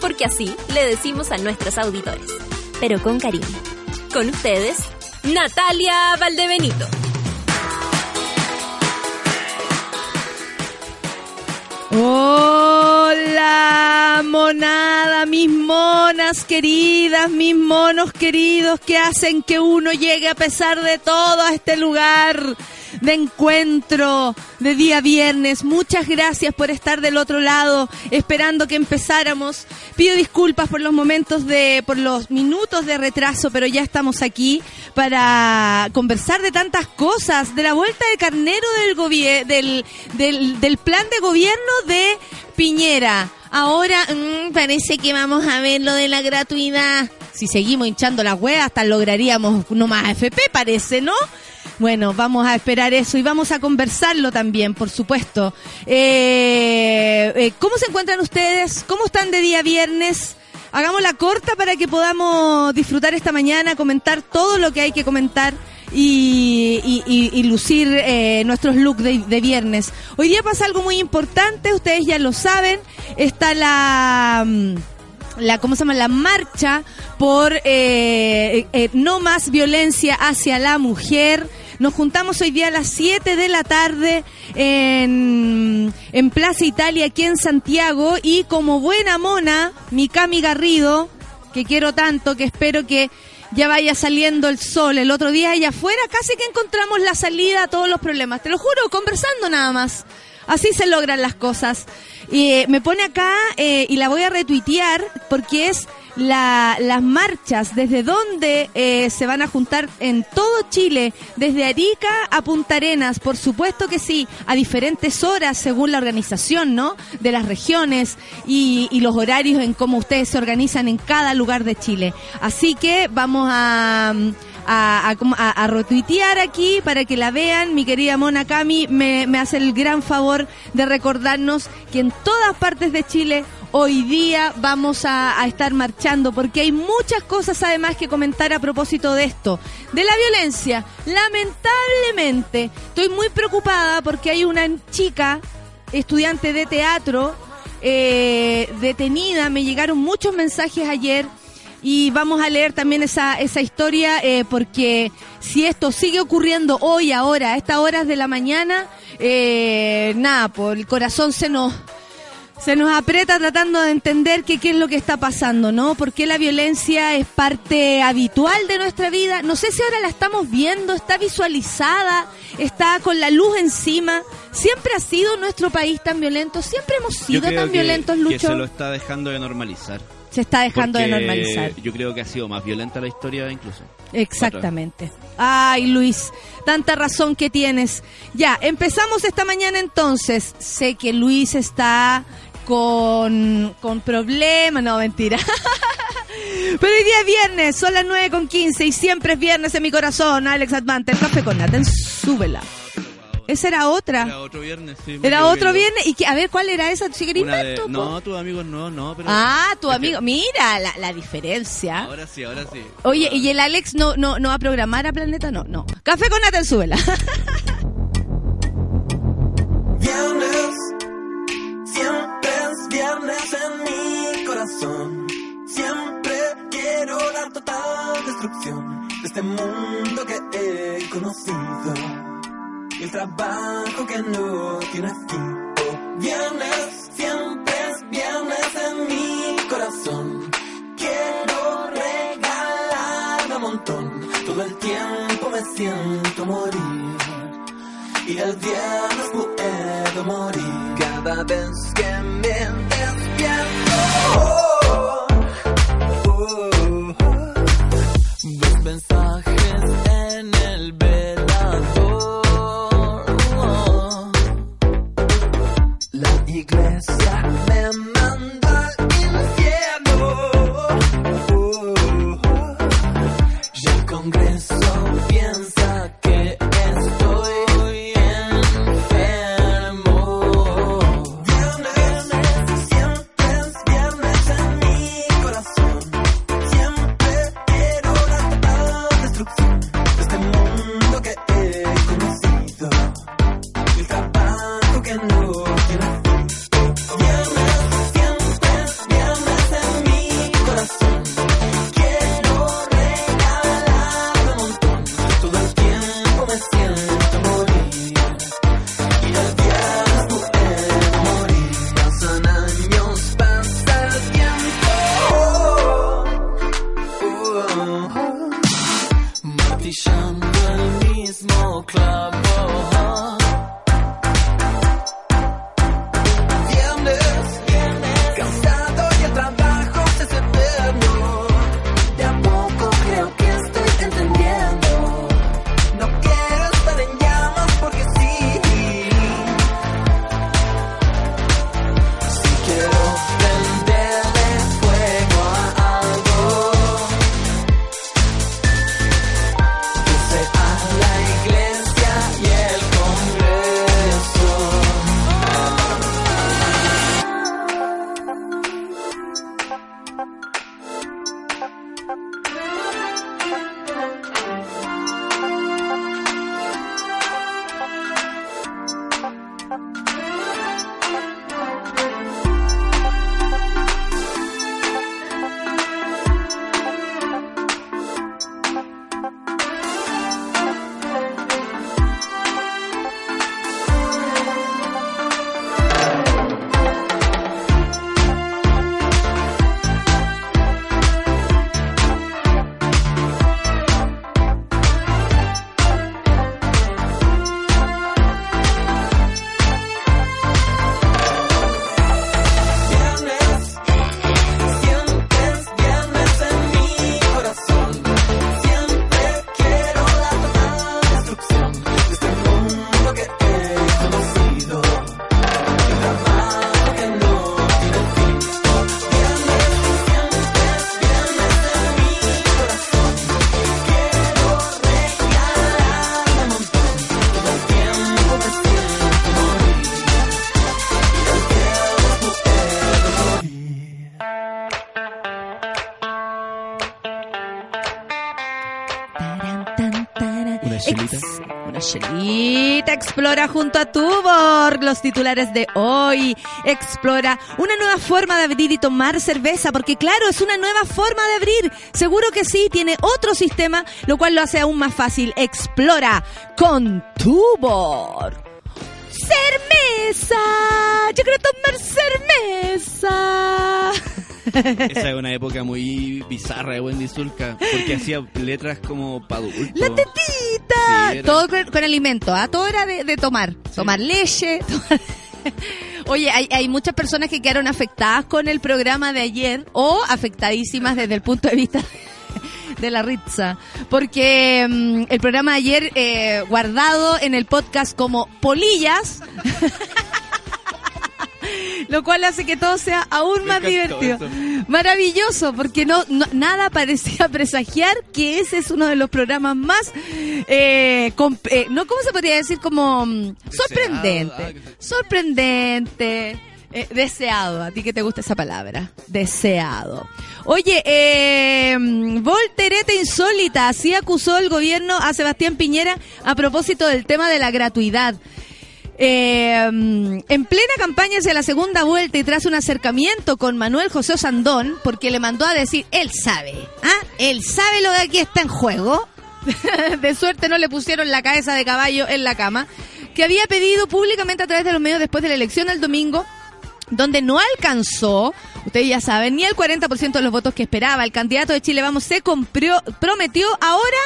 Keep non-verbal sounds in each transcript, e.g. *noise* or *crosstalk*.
Porque así le decimos a nuestros auditores. Pero con cariño. Con ustedes, Natalia Valdebenito. Hola, monada, mis monas queridas, mis monos queridos que hacen que uno llegue a pesar de todo a este lugar de encuentro de día viernes. Muchas gracias por estar del otro lado, esperando que empezáramos. Pido disculpas por los momentos de, por los minutos de retraso, pero ya estamos aquí para conversar de tantas cosas, de la vuelta de carnero del, del, plan de gobierno de Piñera. Ahora mm, parece que vamos a ver lo de la gratuidad. Si seguimos hinchando las huevas, hasta lograríamos no más FP, parece, ¿no? Bueno, vamos a esperar eso y vamos a conversarlo también, por supuesto. Eh, eh, ¿Cómo se encuentran ustedes? ¿Cómo están de día viernes? Hagamos la corta para que podamos disfrutar esta mañana, comentar todo lo que hay que comentar y, lucir eh, nuestros looks de, viernes. Hoy día pasa algo muy importante, ustedes ya lo saben, está la... Mm, la ¿cómo se llama? la marcha por no más violencia hacia la mujer nos juntamos hoy día a las 7 de la tarde en, en Plaza Italia, aquí en Santiago. Y como buena mona, mi Cami Garrido, que quiero tanto, que espero que ya vaya saliendo el sol. El otro día allá afuera casi que encontramos la salida a todos los problemas. Te lo juro, conversando nada más. Así se logran las cosas. Y eh, me pone acá eh, y la voy a retuitear porque es la, las marchas, desde dónde eh, se van a juntar en todo Chile, desde Arica a Punta Arenas, por supuesto que sí, a diferentes horas según la organización, ¿no? De las regiones y, y los horarios en cómo ustedes se organizan en cada lugar de Chile. Así que vamos a a, a, retuitear aquí para que la vean. Mi querida Mona Cami me, hace el gran favor de recordarnos que en todas partes de Chile hoy día vamos a, a, estar marchando porque hay muchas cosas además que comentar a propósito de esto, de la violencia. Lamentablemente, estoy muy preocupada porque hay una chica, estudiante de teatro, eh, detenida. Me llegaron muchos mensajes ayer y vamos a leer también esa, esa historia eh, porque si esto sigue ocurriendo hoy, ahora, a estas horas de la mañana, eh, nada, por el corazón se nos, se nos aprieta tratando de entender qué, qué es lo que está pasando, ¿no? Porque la violencia es parte habitual de nuestra vida. No sé si ahora la estamos viendo, está visualizada, está con la luz encima. Siempre ha sido nuestro país tan violento, siempre hemos sido tan violentos, Lucho. Que se lo está dejando de normalizar se está dejando de normalizar. Yo creo que ha sido más violenta la historia incluso. Exactamente. Ay, Luis, tanta razón que tienes. Ya, empezamos esta mañana entonces. Sé que Luis está con, con problemas, no, mentira. *laughs* Pero hoy día es viernes, son las 9 con 15 y siempre es viernes en mi corazón. Alex Advante, el café con Naten, súbela. Esa era otra. Era otro viernes, sí. Era otro viernes. ¿Y que, a ver, cuál era esa? ¿Si de... No, tus amigos no, no. Pero... Ah, tu *laughs* amigo. Mira la, la, diferencia. Ahora sí, ahora sí. Oye, ¿y el Alex no, no, no va a programar a Planeta? No, no. Café con Nathan Súbela. *laughs* viernes, siempre es viernes en mi corazón. Siempre quiero la total destrucción de este mundo que he conocido el trabajo que no tiene fin. viernes, siempre es viernes en mi corazón. Quiero regalar un montón, todo el tiempo me siento morir. Y el viernes puedo morir cada vez que me despierto. Oh, oh, oh, explora junto a Tubor los titulares de hoy. Explora una nueva forma de abrir y tomar cerveza, porque claro, es una nueva forma de abrir. Seguro que sí, tiene otro sistema, lo cual lo hace aún más fácil. Explora con Tubor. ¡Cermesa! ¡Yo quiero tomar cermeza! Esa es una época muy bizarra de Wendy Zulka, porque hacía letras como para adultos. ¡La tetita! Sí, era- Todo con, con alimento, ¿ah? Todo era de, de tomar. Tomar leche. *laughs* tomar- Oye, hay, hay muchas personas que quedaron afectadas con el programa de ayer o afectadísimas desde el punto de vista de la Ritza. Porque mm, el programa de ayer, eh, guardado en el podcast como polillas, *laughs* *laughs* lo cual hace que todo sea aún más divertido. Maravilloso, porque no, no- nada parecía *laughs* presagiar que ese es uno de los programas más, eh, com- eh, no, ¿cómo se podría decir? Como mm, ah, sorprendente, se- sorprendente, eh, deseado, a ti que te gusta esa palabra, deseado. Oye, eh, mm, voltereta insólita, así acusó el gobierno a Sebastián Piñera a propósito del tema de la gratuidad. Eh, en plena campaña hacia la segunda vuelta y tras un acercamiento con Manuel José Osandón, porque le mandó a decir, él sabe, ¿ah? Él sabe lo que aquí está en juego. *laughs* de suerte no le pusieron la cabeza de caballo en la cama, que había pedido públicamente a través de los medios después de la elección del domingo donde no alcanzó, ustedes ya saben, ni el 40% de los votos que esperaba. El candidato de Chile Vamos se compró- prometió ahora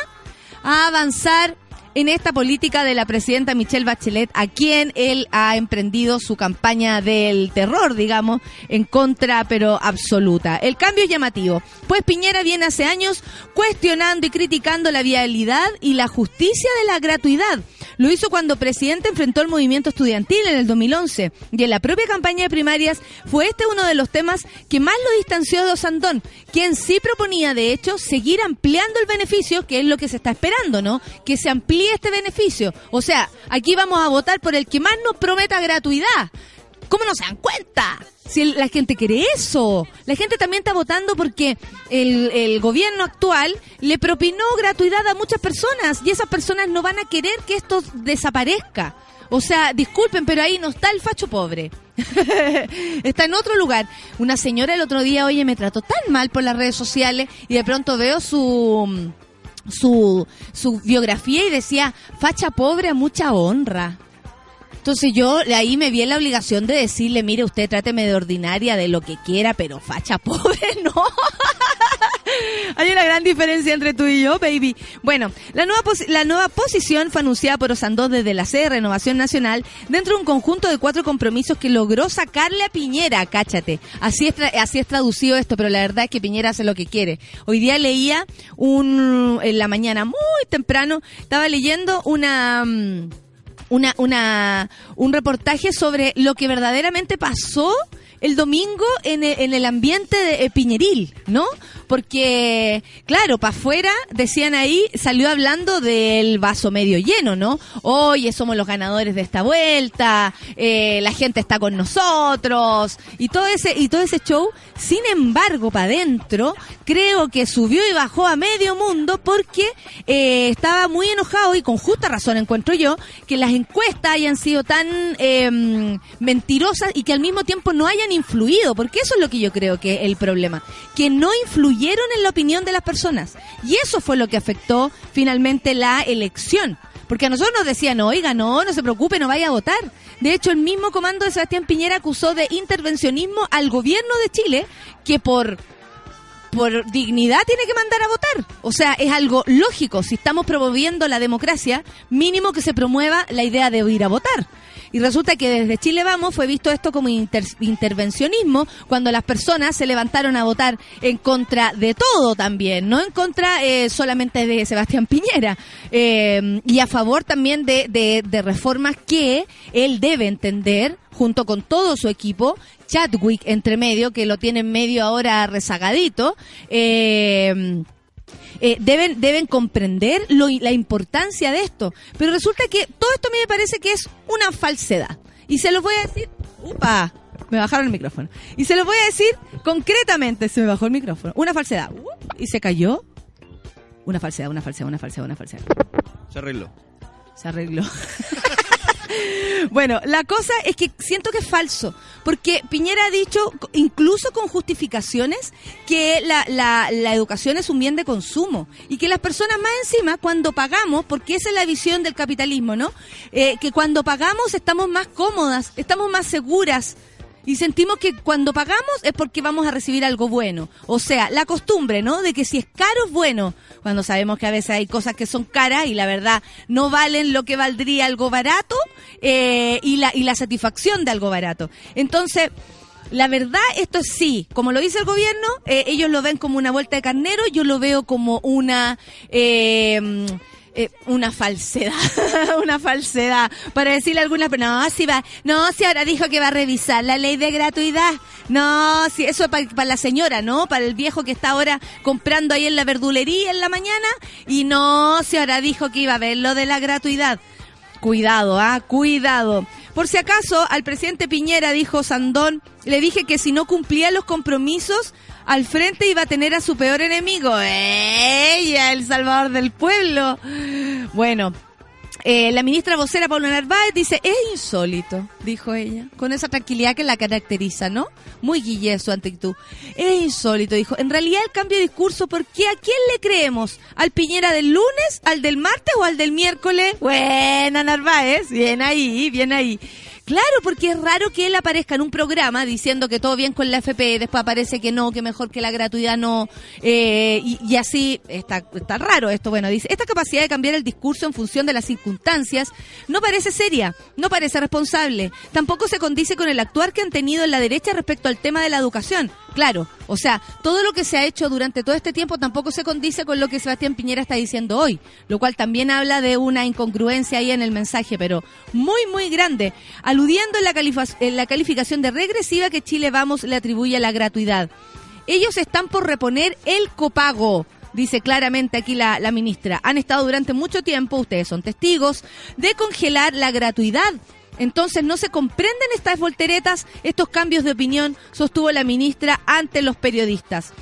a avanzar en esta política de la presidenta Michelle Bachelet, a quien él ha emprendido su campaña del terror, digamos, en contra, pero absoluta. El cambio es llamativo, pues Piñera viene hace años cuestionando y criticando la viabilidad y la justicia de la gratuidad. Lo hizo cuando presidente enfrentó el movimiento estudiantil en el 2011 y en la propia campaña de primarias fue este uno de los temas que más lo distanció de Osandón, quien sí proponía de hecho seguir ampliando el beneficio, que es lo que se está esperando, ¿no? Que se amplíe este beneficio. O sea, aquí vamos a votar por el que más nos prometa gratuidad. ¿Cómo no se dan cuenta? Si el- la gente quiere eso. La gente también está votando porque el, el gobierno actual le propinó gratuidad a muchas personas y esas personas no van a querer que esto desaparezca. O sea, disculpen, pero ahí no está el facho pobre. *laughs* está en otro lugar. Una señora el otro día, oye, me trató tan mal por las redes sociales y de pronto veo su su, su biografía y decía, facha pobre a mucha honra. Entonces yo ahí me vi en la obligación de decirle, mire, usted tráteme de ordinaria, de lo que quiera, pero facha *laughs* pobre, no. *laughs* Hay una gran diferencia entre tú y yo, baby. Bueno, la nueva, la nueva posición fue anunciada por Osandó desde la sede de Renovación Nacional dentro de un conjunto de cuatro compromisos que logró sacarle a Piñera, cáchate. Así es, así es traducido esto, pero la verdad es que Piñera hace lo que quiere. Hoy día leía un, en la mañana muy temprano, estaba leyendo una... mm, una, una, un reportaje sobre lo que verdaderamente pasó el domingo en el, en el ambiente de, eh, piñeril, ¿no? Porque, claro, para afuera, decían ahí, salió hablando del vaso medio lleno, ¿no? Oye, somos los ganadores de esta vuelta, eh, la gente está con nosotros, y todo ese, y todo ese show. Sin embargo, para adentro, creo que subió y bajó a medio mundo porque eh, estaba muy enojado y con justa razón encuentro yo que las encuestas hayan sido tan eh, mentirosas y que al mismo tiempo no hayan influido, porque eso es lo que yo creo que es el problema, que no influyeron en la opinión de las personas. Y eso fue lo que afectó finalmente la elección. Porque a nosotros nos decían, oiga, no, no se preocupe, no vaya a votar. De hecho, el mismo comando de Sebastián Piñera acusó de intervencionismo al gobierno de Chile, que por por dignidad tiene que mandar a votar. O sea, es algo lógico. Si estamos promoviendo la democracia, mínimo que se promueva la idea de ir a votar. Y resulta que desde Chile Vamos fue visto esto como inter- intervencionismo cuando las personas se levantaron a votar en contra de todo también, no en contra eh, solamente de Sebastián Piñera, eh, y a favor también de, de- reformas que él debe entender junto con todo su equipo, Chadwick entre medio, que lo tiene en medio ahora rezagadito, eh, eh, deben, deben comprender lo, la importancia de esto. Pero resulta que todo esto a mí me parece que es una falsedad. Y se los voy a decir, upa, me bajaron el micrófono. Y se los voy a decir concretamente, se me bajó el micrófono. Una falsedad. Y se cayó. Una falsedad, una falsedad, una falsedad, una falsedad. Se arregló. Se arregló. *laughs* bueno, la cosa es que siento que es falso, porque Piñera ha dicho, incluso con justificaciones, que la, educación es un bien de consumo y que las personas más encima, cuando pagamos, porque esa es la visión del capitalismo, ¿no? Eh, que cuando pagamos estamos más cómodas, estamos más seguras. Y sentimos que cuando pagamos es porque vamos a recibir algo bueno. O sea, la costumbre, ¿no? De que si es caro es bueno. Cuando sabemos que a veces hay cosas que son caras y la verdad no valen lo que valdría algo barato eh, y, la, y la satisfacción de algo barato. Entonces, la verdad, esto es sí. Como lo dice el gobierno, eh, ellos lo ven como una vuelta de carnero, yo lo veo como una... eh, eh, una falsedad, *laughs* una falsedad. Para decirle a algunas, pero no, si va, no, si ahora dijo que va a revisar la ley de gratuidad. No, si eso es para la señora, ¿no? Para el viejo que está ahora comprando ahí en la verdulería en la mañana. Y no, si ahora dijo que iba a ver lo de la gratuidad. Cuidado, ah, cuidado. Por si acaso, al presidente Piñera, dijo Sandón, le dije que si no cumplía los compromisos, al frente iba a tener a su peor enemigo. Ella, el salvador del pueblo. Bueno, eh, la ministra vocera Paula Narváez dice, es insólito, dijo ella, con esa tranquilidad que la caracteriza, ¿no? Muy guille su actitud. Es insólito, dijo. En realidad el cambio de discurso, ¿por qué? ¿A quién le creemos? ¿Al Piñera del lunes, al del martes o al del miércoles? Buena Narváez, bien ahí, bien ahí. Claro, porque es raro que él aparezca en un programa diciendo que todo bien con la FP, después aparece que no, que mejor que la gratuidad no, eh, y, así, está, está raro esto. Bueno, dice, esta capacidad de cambiar el discurso en función de las circunstancias no parece seria, no parece responsable, tampoco se condice con el actuar que han tenido en la derecha respecto al tema de la educación. Claro, o sea, todo lo que se ha hecho durante todo este tiempo tampoco se condice con lo que Sebastián Piñera está diciendo hoy, lo cual también habla de una incongruencia ahí en el mensaje, pero muy, muy grande, aludiendo en la, calificación de regresiva que Chile Vamos le atribuye a la gratuidad. Ellos están por reponer el copago. Dice claramente aquí la ministra, han estado durante mucho tiempo, ustedes son testigos, de congelar la gratuidad entonces no se comprenden estas volteretas, estos cambios de opinión, sostuvo la ministra ante los periodistas.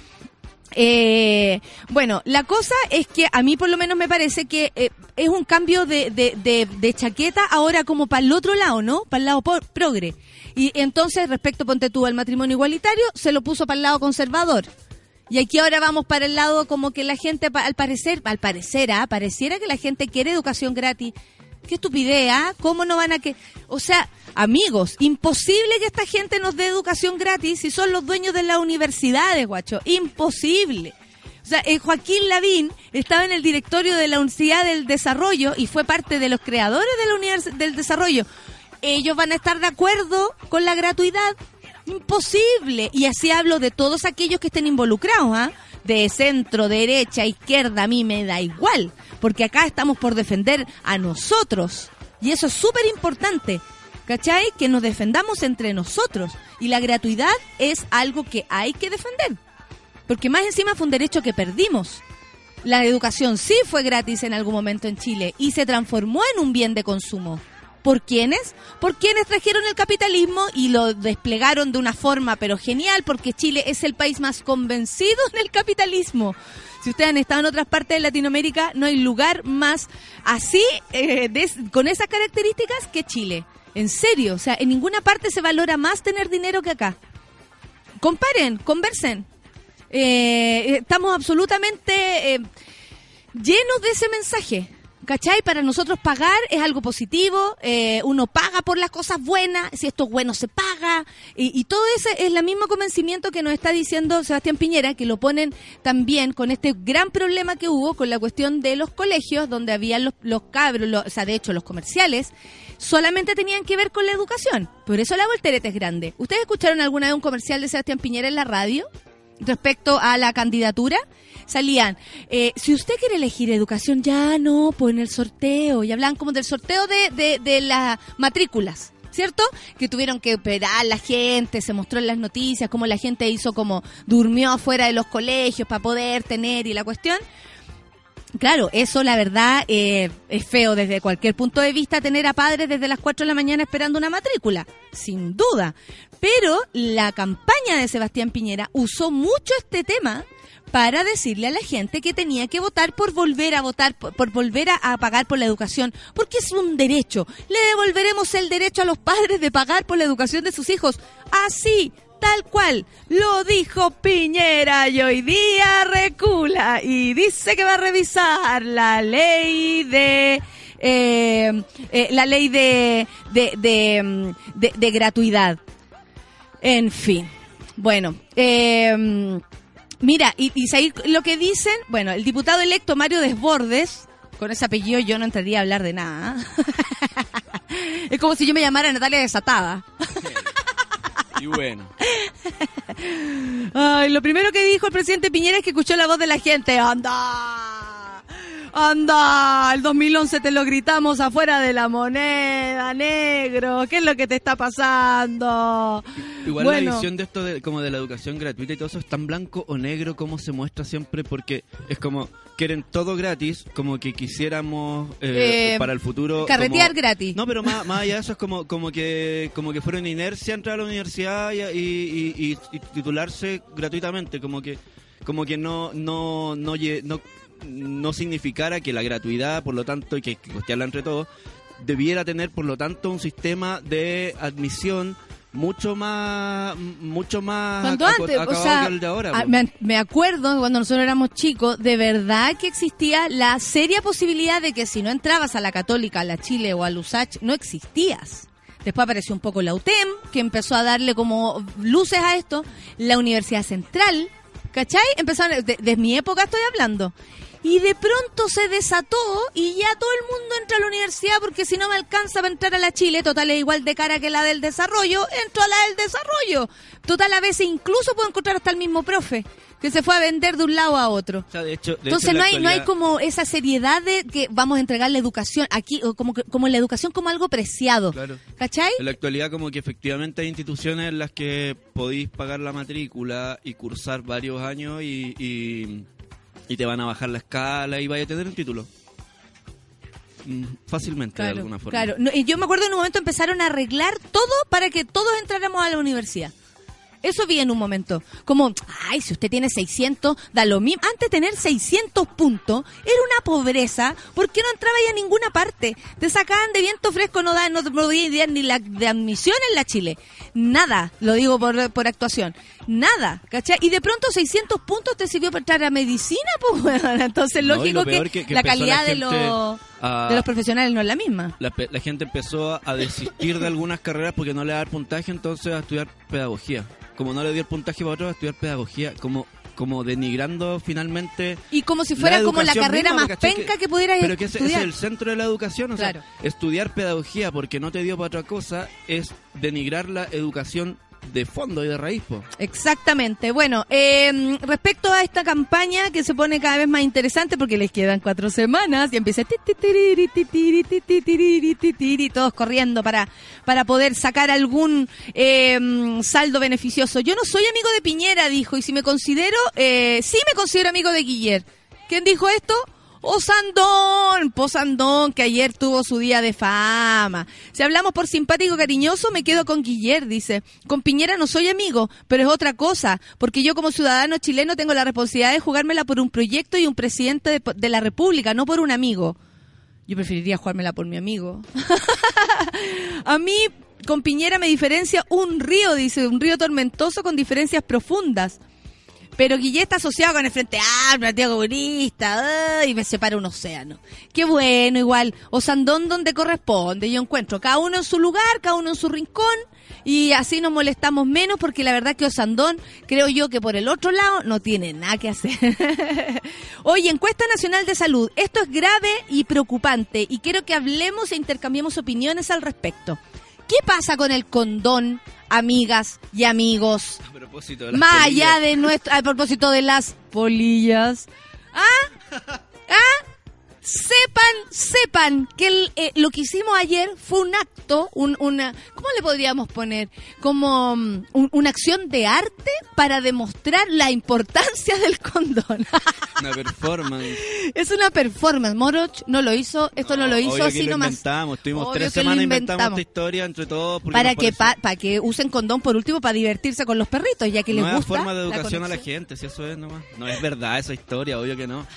Eh, bueno, la cosa es que a mí por lo menos me parece que eh, es un cambio de, chaqueta ahora como para el otro lado, ¿no? Para el lado progre. Y entonces, respecto, ponte tú, al matrimonio igualitario, se lo puso para el lado conservador. Y aquí ahora vamos para el lado como que la gente, al parecer, al parecer, ¿ah? pareciera que la gente quiere educación gratis. Qué estupidez, ¿ah? ¿Cómo no van a que...? O sea, amigos, imposible que esta gente nos dé educación gratis si son los dueños de las universidades, guacho. Imposible. O sea, eh, Joaquín Lavín estaba en el directorio de la Universidad del Desarrollo y fue parte de los creadores de la Univers del Desarrollo. Ellos van a estar de acuerdo con la gratuidad. Imposible. Y así hablo de todos aquellos que estén involucrados, ¿ah? De centro, derecha, izquierda, a mí me da igual. Porque acá estamos por defender a nosotros. Y eso es súper importante. ¿Cachai? Que nos defendamos entre nosotros. Y la gratuidad es algo que hay que defender. Porque más encima fue un derecho que perdimos. La educación sí fue gratis en algún momento en Chile y se transformó en un bien de consumo. ¿Por quiénes? Por quienes trajeron el capitalismo y lo desplegaron de una forma pero genial porque Chile es el país más convencido *laughs* en el capitalismo. Si ustedes han estado en otras partes de Latinoamérica, no hay lugar más así, eh, con esas características que Chile. En serio, o sea, en ninguna parte se valora más tener dinero que acá. Comparen, conversen. Eh, estamos absolutamente eh, llenos de ese mensaje. ¿Cachai? Para nosotros pagar es algo positivo, eh, uno paga por las cosas buenas, si esto es bueno se paga, y, todo ese es el mismo convencimiento que nos está diciendo Sebastián Piñera, que lo ponen también con este gran problema que hubo con la cuestión de los colegios, donde había los, los cabros, los- o sea, de hecho los comerciales, solamente tenían que ver con la educación. Por eso la voltereta es grande. ¿Ustedes escucharon alguna vez un comercial de Sebastián Piñera en la radio? respecto a la candidatura, salían, eh, si usted quiere elegir educación, ya no, pues en el sorteo, y hablaban como del sorteo de, de, de las matrículas. ¿Cierto? Que tuvieron que operar la gente, se mostró en las noticias, cómo la gente hizo como durmió afuera de los colegios para poder tener y la cuestión. Claro, eso la verdad eh, es feo desde cualquier punto de vista tener a padres desde las 4 de la mañana esperando una matrícula, sin duda. Pero la campaña de Sebastián Piñera usó mucho este tema para decirle a la gente que tenía que votar por volver a votar, por, volver a, pagar por la educación, porque es un derecho. Le devolveremos el derecho a los padres de pagar por la educación de sus hijos. Así, tal cual. Lo dijo Piñera y hoy día recula y dice que va a revisar la ley de... eh, eh, la ley de, de, de, de- de gratuidad. En fin. Bueno, eh, mira, y, y lo que dicen, bueno, el diputado electo Mario Desbordes, con ese apellido yo no entraría a hablar de nada. ¿ah? *laughs* es como si yo me llamara Natalia Desatada. Y bueno, *laughs* Ay, lo primero que dijo el presidente Piñera es que escuchó la voz de la gente. ¡Anda! ¡Anda! El 2011 te lo gritamos afuera de la moneda, negro. ¿Qué es lo que te está pasando? igual Bueno. la visión de esto de, como de la educación gratuita y todo eso es tan blanco o negro como se muestra siempre porque es como quieren todo gratis, como que quisiéramos eh, Eh, para el futuro carretear como- gratis. No, pero más, más allá de eso es como como que como que fueron inercia entrar a la universidad y, y- y- y titularse gratuitamente, como que como que no no no no, no significara que la gratuidad, por lo tanto, y que, que costearla entre todos, debiera tener, por lo tanto, un sistema de admisión mucho más mucho más Cuanto antes, o sea, que el de ahora. ah, me, me acuerdo cuando nosotros éramos chicos, de verdad que existía la seria posibilidad de que si no entrabas a la Católica, a la Chile o a Lusach, no existías. Después apareció un poco la UTEM, que empezó a darle como luces a esto, la Universidad Central, ¿cachai? Empezaron, de, de mi época estoy hablando. Y de pronto se desató y ya todo el mundo entra a la universidad porque si no me alcanza para entrar a la Chile, total es igual de cara que la del desarrollo, entro a la del desarrollo. Total a veces incluso puedo encontrar hasta el mismo profe que se fue a vender de un lado a otro. O sea, de hecho, de hecho, Entonces no hay no hay como esa seriedad de que vamos a entregar la educación aquí o como como la educación como algo preciado. Claro. ¿Cachai? En la actualidad como que efectivamente hay instituciones en las que podéis pagar la matrícula y cursar varios años y, y, y te van a bajar la escala y vaya a tener un título. Mm, Fácilmente, de alguna forma. Claro, No, y yo me acuerdo en un momento empezaron a arreglar todo para que todos entráramos a la universidad. Eso vi en un momento. Como, ay, si usted tiene 600, da lo mismo. Antes de tener 600 puntos, era una pobreza. porque no entraba ya a ninguna parte? Te sacaban de viento fresco, no da, no te podía dar ni la de admisión en la Chile. Nada, lo digo por, por actuación. Nada, ¿cachai? Y de pronto 600 puntos te sirvió para entrar a medicina, pues, *laughs* bueno, Entonces, No, lógico lo que, peor que- que la calidad de, los, a- de los profesionales no es la misma. La, la gente empezó a desistir de algunas carreras porque no le da el puntaje, entonces a estudiar pedagogía. Como no le dio el puntaje para otros, a estudiar pedagogía. Como, como denigrando finalmente Y como si fuera La como la carrera misma, más penca Que- que pudieras pero que ese, ese es estudiar. el centro de la educación, o sea, Claro. estudiar pedagogía porque no te dio para otra cosa es denigrar la educación de fondo y de raíz, po. Exactamente. Bueno, eh, respecto a esta campaña que se pone cada vez más interesante porque les quedan cuatro semanas y empieza todos corriendo para, para poder sacar algún eh, saldo beneficioso. Yo no soy amigo de Piñera, dijo, y si me considero, eh, sí me considero amigo de Guiller. ¿Quién dijo esto? Osandón, Posandón, que ayer tuvo su día de fama. Si hablamos por simpático cariñoso, me quedo con Guiller, dice. Con Piñera no soy amigo, pero es otra cosa, porque yo como ciudadano chileno tengo la responsabilidad de jugármela por un proyecto y un presidente de, de la República, no por un amigo. Yo preferiría jugármela por mi amigo. *laughs* A mí, con Piñera me diferencia un río, dice, un río tormentoso con diferencias profundas. Pero Guille está asociado con el Frente Amplio, Partido Comunista, y me separa un océano. Qué bueno, igual. Osandón donde corresponde, yo encuentro. Cada uno en su lugar, cada uno en su rincón, y así nos molestamos menos, porque la verdad que Osandón, creo yo que por el otro lado, no tiene nada que hacer. *laughs* Oye, encuesta nacional de salud. Esto es grave y preocupante, y quiero que hablemos e intercambiemos opiniones al respecto. ¿Qué pasa con el condón, amigas y amigos? A propósito de las Más polillas. allá de nuestro, a propósito de las polillas. ¿Ah? ¿Ah? Sepan, sepan que el, eh, lo que hicimos ayer fue un acto, un, una, ¿cómo le podríamos poner? Como mm, un- una acción de arte para demostrar la importancia del condón. *laughs* Una performance. es una performance. Moroch no lo hizo, esto no, lo hizo así nomás. inventamos. Estuvimos Obvio tres semanas inventamos inventamos. esta historia entre todos. Para que, pa- para que usen condón por último para divertirse con los perritos, ya que les gusta. forma de la educación a la gente, si eso es nomás. No es verdad esa historia, obvio que no. *laughs*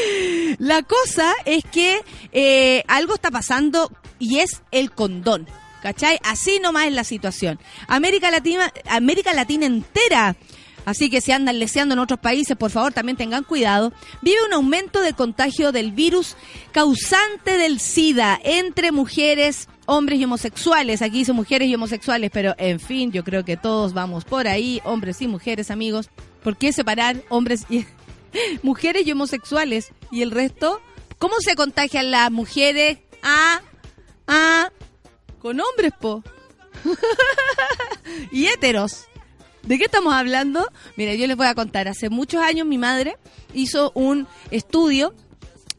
*laughs* La cosa es que eh, algo está pasando y es el condón. ¿Cachai? Así nomás es la situación. América Latina, América Latina entera. Así que si andan leseando en otros países, por favor, también tengan cuidado. Vive un aumento de contagio del virus causante del SIDA entre mujeres, hombres y homosexuales. Aquí dice mujeres y homosexuales, pero en fin, yo creo que todos vamos por ahí, hombres y mujeres, amigos. ¿Por qué separar hombres y *laughs* mujeres y homosexuales y el resto? ¿Cómo se contagian las mujeres? Ah, ah, con hombres, po. *laughs* y héteros. ¿De qué estamos hablando? Mira, yo les voy a contar. Hace muchos años mi madre hizo un estudio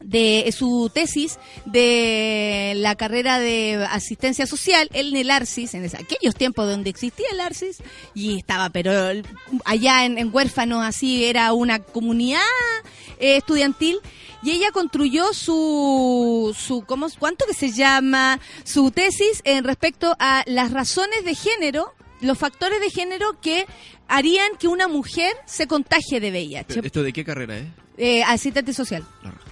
de su tesis de la carrera de asistencia social en el ARCIS, en aquellos tiempos donde existía el ARCIS, y estaba, pero allá en, en huérfanos así, era una comunidad eh, estudiantil, y ella construyó su, su ¿cómo, ¿cuánto que se llama? Su tesis en respecto a las razones de género, los factores de género que harían que una mujer se contagie de VIH. ¿Esto de qué carrera es? Asistente social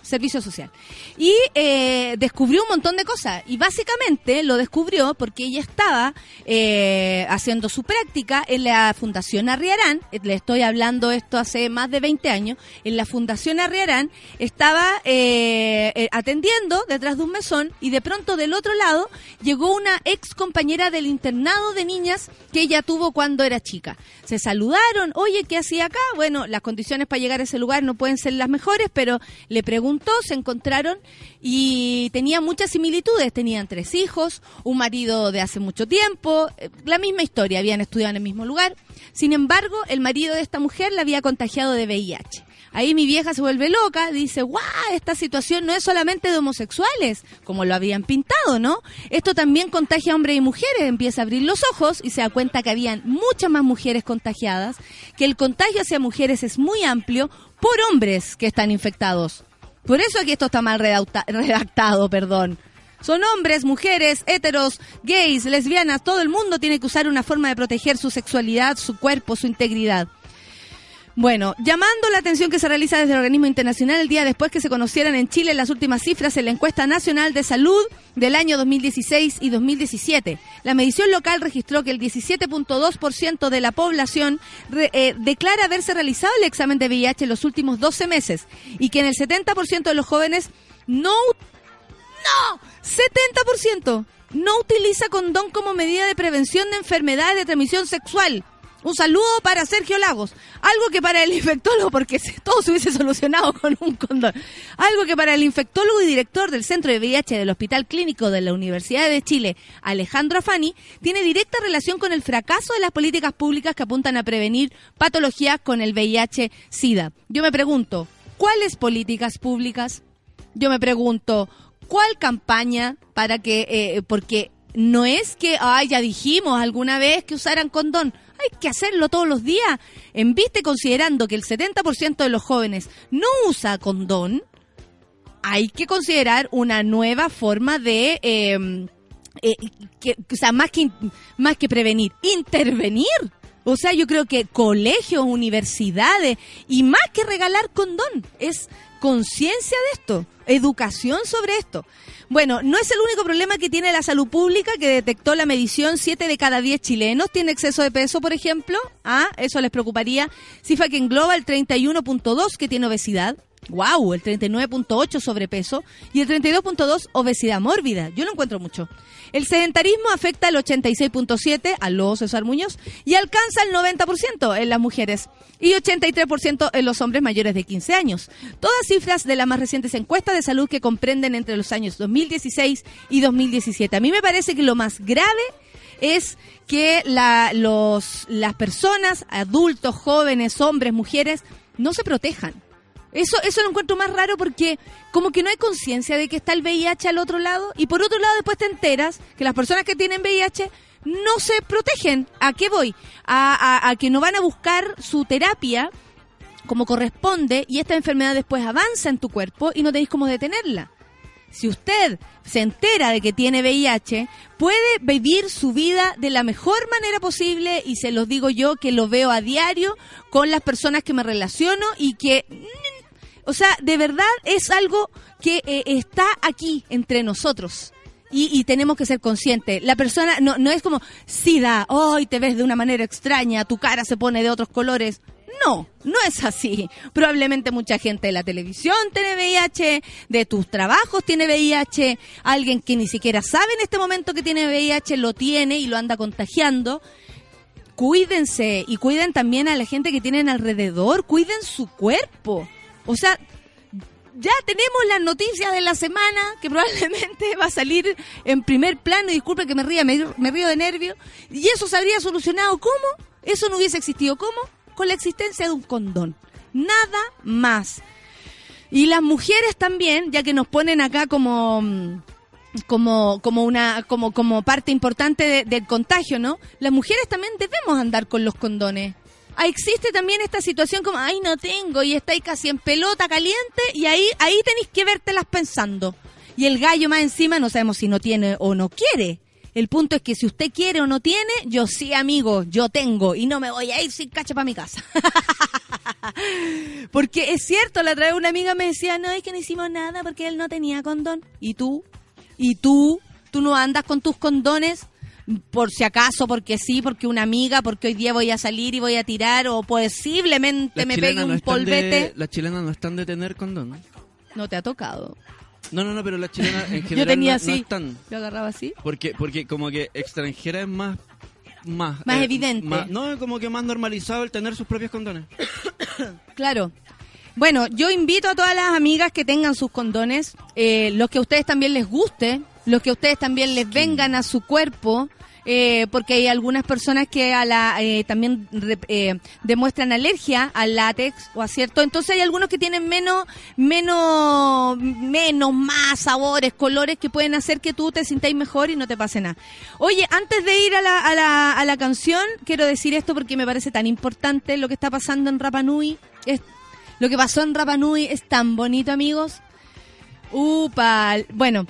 servicio social. Y eh, descubrió un montón de cosas. Y básicamente lo descubrió porque ella estaba eh, haciendo su práctica en la Fundación Arriarán. Eh, Le estoy hablando esto hace más de 20 años. En la Fundación Arriarán estaba eh, eh, atendiendo detrás de un mesón y de pronto del otro lado llegó una ex compañera del internado de niñas que ella tuvo cuando era chica. Se saludaron, oye, ¿qué hacía acá? Bueno, las condiciones para llegar a ese lugar no pueden ser las mejores, pero le preguntó, se encontraron y tenía muchas similitudes. Tenían tres hijos, un marido de hace mucho tiempo, eh, la misma historia, habían estudiado en el mismo lugar. Sin embargo, el marido de esta mujer la había contagiado de VIH. Ahí mi vieja se vuelve loca, dice, guau, esta situación no es solamente de homosexuales, como lo habían pintado, ¿no? Esto también contagia a hombres y mujeres, empieza a abrir los ojos y se da cuenta que habían muchas más mujeres contagiadas, que el contagio hacia mujeres es muy amplio por hombres que están infectados. Por eso aquí esto está mal redacta- redactado, *laughs* perdón. Son hombres, mujeres, heteros, gays, lesbianas, todo el mundo tiene que usar una forma de proteger su sexualidad, su cuerpo, su integridad. Bueno, llamando la atención que se realiza desde el organismo internacional el día después que se conocieran en Chile las últimas cifras en la encuesta nacional de salud del año 2016 y 2017. La medición local registró que el 17.2% de la población re- eh, declara haberse realizado el examen de VIH en los últimos 12 meses y que en el 70% de los jóvenes no ¡No! 70% no utiliza condón como medida de prevención de enfermedades de transmisión sexual. Un saludo para Sergio Lagos. Algo que para el infectólogo, porque todo se hubiese solucionado con un condón. Algo que para el infectólogo y director del Centro de VIH del Hospital Clínico de la Universidad de Chile, Alejandro Afani, tiene directa relación con el fracaso de las políticas públicas que apuntan a prevenir patologías con el VIH-Sida. Yo me pregunto, ¿cuáles políticas públicas? Yo me pregunto, ¿cuál campaña para que, eh, porque no es que, ay, ya dijimos alguna vez que usaran condón, hay que hacerlo todos los días. En vista y considerando que el 70% de los jóvenes no usa condón, hay que considerar una nueva forma de, eh, eh, que, o sea, más que, más que prevenir, intervenir. O sea, yo creo que colegios, universidades y más que regalar condón, es conciencia de esto, educación sobre esto. Bueno, no es el único problema que tiene la salud pública que detectó la medición 7 de cada 10 chilenos tiene exceso de peso, por ejemplo. Ah, eso les preocuparía. Cifra que engloba el 31.2 que tiene obesidad. Wow, el 39.8 sobrepeso y el 32.2 obesidad mórbida. Yo lo encuentro mucho. El sedentarismo afecta al 86.7 a los César Muñoz y alcanza el 90% en las mujeres y 83% en los hombres mayores de 15 años. Todas cifras de las más recientes encuestas de salud que comprenden entre los años 2016 y 2017. A mí me parece que lo más grave es que la- los, las personas, adultos, jóvenes, hombres, mujeres, no se protejan. Eso, eso lo encuentro más raro porque como que no hay conciencia de que está el VIH al otro lado y por otro lado después te enteras que las personas que tienen VIH no se protegen. ¿A qué voy? A, a- que no van a buscar su terapia como corresponde y esta enfermedad después avanza en tu cuerpo y no tenéis cómo detenerla. Si usted se entera de que tiene VIH, puede vivir su vida de la mejor manera posible y se los digo yo que lo veo a diario con las personas que me relaciono y que, o sea, de verdad es algo que eh, está aquí entre nosotros. Y, y tenemos que ser conscientes. La persona no, no es como, SIDA, hoy te ves de una manera extraña, tu cara se pone de otros colores. No, no es así. Probablemente mucha gente de la televisión tiene VIH, de tus trabajos tiene VIH, alguien que ni siquiera sabe en este momento que tiene VIH lo tiene y lo anda contagiando. Cuídense y cuiden también a la gente que tienen alrededor, cuiden su cuerpo. O sea, ya tenemos las noticias de la semana que probablemente va a salir en primer plano. Disculpe que me ría, me, me río de nervio. Y eso se habría solucionado. ¿Cómo? Eso no hubiese existido. ¿Cómo? Con la existencia de un condón. Nada más. Y las mujeres también, ya que nos ponen acá como como como una como como parte importante de- del contagio, ¿no? Las mujeres también debemos andar con los condones. Ah, existe también esta situación como, ay, no tengo, y estáis casi en pelota caliente, y ahí, ahí tenéis que vértelas pensando. Y el gallo más encima no sabemos si no tiene o no quiere. El punto es que si usted quiere o no tiene, yo sí, amigo, yo tengo, y no me voy a ir sin cacha para mi casa. *laughs* porque es cierto, la otra vez una amiga me decía, no, es que no hicimos nada porque él no tenía condón. ¿Y tú? ¿Y tú? ¿Tú no andas con tus condones? Por si acaso, porque sí, porque una amiga, porque hoy día voy a salir y voy a tirar, o posiblemente Las me pegue un polvete. las chilenas no están de tener condón. ¿no? Te ha tocado. No, no, no, pero las chilenas en *laughs* general Yo tenía no, así. no están. Yo agarraba así. Porque, porque como que extranjera es más... Más, eh, Más evidente. más- no, como que más normalizado el tener sus propios condones. *coughs* Claro. Bueno, yo invito a todas las amigas que tengan sus condones, eh, los que a ustedes también les guste, los que a ustedes también les vengan a su cuerpo, eh, porque hay algunas personas que a la eh, también eh, demuestran alergia al látex o a cierto, entonces hay algunos que tienen menos menos menos más sabores, colores que pueden hacer que tú te sintáis mejor y no te pase nada. Oye, antes de ir a la, a la, a la canción, quiero decir esto porque me parece tan importante lo que está pasando en Rapa Nui. Es- lo que pasó en Rapa Nui es tan bonito, amigos. Upa, bueno,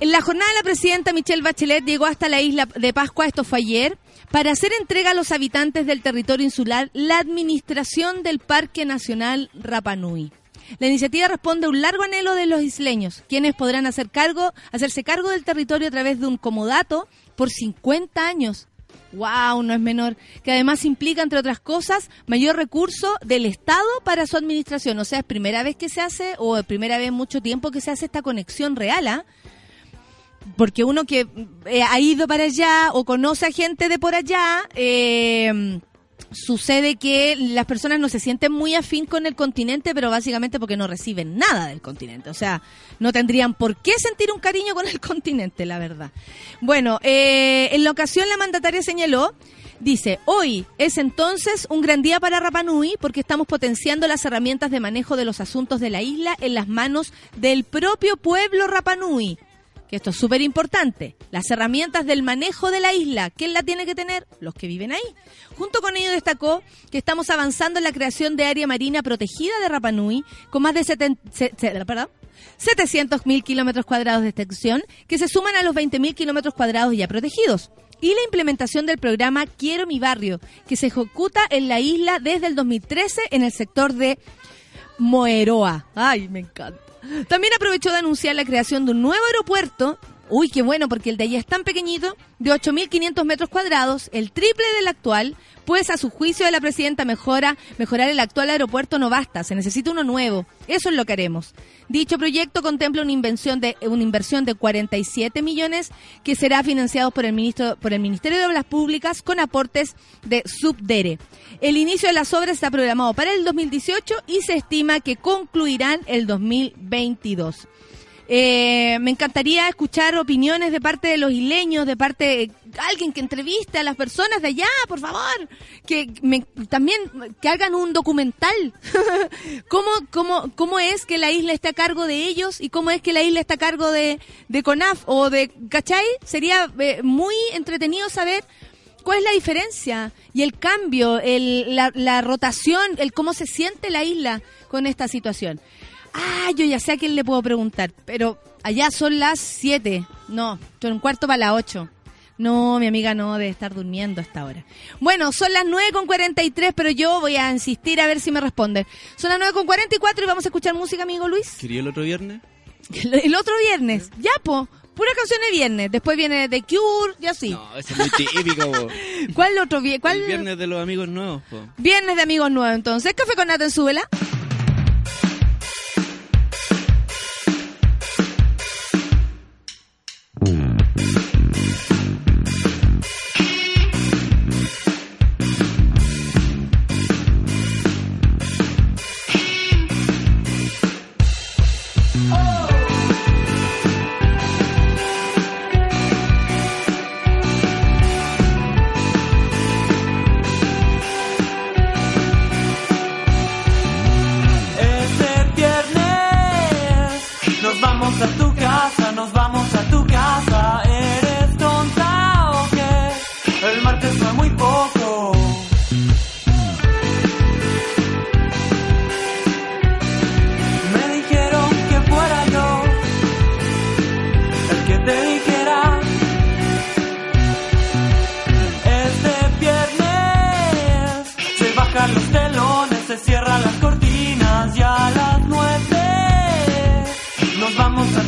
en la jornada la presidenta Michelle Bachelet llegó hasta la isla de Pascua, esto fue ayer, para hacer entrega a los habitantes del territorio insular la administración del Parque Nacional Rapa Nui. La iniciativa responde a un largo anhelo de los isleños, quienes podrán hacer cargo, hacerse cargo del territorio a través de un comodato por 50 años. ¡Wow! No es menor. Que además implica, entre otras cosas, mayor recurso del Estado para su administración. O sea, es primera vez que se hace, o es primera vez en mucho tiempo que se hace esta conexión real, ¿ah? Porque uno que eh, ha ido para allá o conoce a gente de por allá, eh, sucede que las personas no se sienten muy afín con el continente, pero básicamente porque no reciben nada del continente. O sea, no tendrían por qué sentir un cariño con el *laughs* continente, la verdad. Bueno, eh, en la ocasión la mandataria señaló Dice, hoy es entonces un gran día para Rapanui porque estamos potenciando las herramientas de manejo de los asuntos de la isla en las manos del propio pueblo Rapanui. Que esto es súper importante. Las herramientas del manejo de la isla. ¿Quién la tiene que tener? Los que viven ahí. Junto con ello destacó que estamos avanzando en la creación de área marina protegida de Rapanui con más de 700.000 kilómetros cuadrados de extensión que se suman a los 20.000 kilómetros cuadrados ya protegidos y la implementación del programa Quiero mi barrio, que se ejecuta en la isla desde el 2013 en el sector de Moeroa. Ay, me encanta. También aprovechó de anunciar la creación de un nuevo aeropuerto Uy, qué bueno, porque el de allá es tan pequeñito, de 8.500 metros cuadrados, el triple del actual, pues a su juicio de la presidenta mejora, mejorar el actual aeropuerto no basta, se necesita uno nuevo. Eso es lo que haremos. Dicho proyecto contempla una inversión de, una inversión de 47 millones que será financiado por el, ministro, por el Ministerio de Obras Públicas con aportes de Subdere. El inicio de las obras está programado para el 2018 y se estima que concluirán el 2022. Eh, me encantaría escuchar opiniones de parte de los isleños, de parte de alguien que entreviste a las personas de allá, por favor. Que también que hagan un documental. *laughs* ¿Cómo, cómo, ¿Cómo es que la isla está a cargo de ellos y cómo es que la isla está a cargo de, CONAF o de ¿Cachai? Sería eh, muy entretenido saber cuál es la diferencia y el cambio, el, la, la rotación, el cómo se siente la isla con esta situación. Ah, yo ya sé a quién le puedo preguntar, pero allá son las 7. No, son un cuarto para las 8. No, mi amiga no debe estar durmiendo hasta ahora. Bueno, son las 9 con 43, pero yo voy a insistir a ver si me responden. Son las 9 con 44 y vamos a escuchar música, amigo Luis. ¿Quería el otro viernes? *laughs* El, otro viernes, ya, po. Pura canción de viernes. Después viene The Cure y así. No, ese es muy típico. po. *laughs* ¿Cuál otro viernes? ¿Cuál? El viernes de los amigos nuevos. po. Viernes de amigos nuevos, entonces. Café con Nata en Súbela.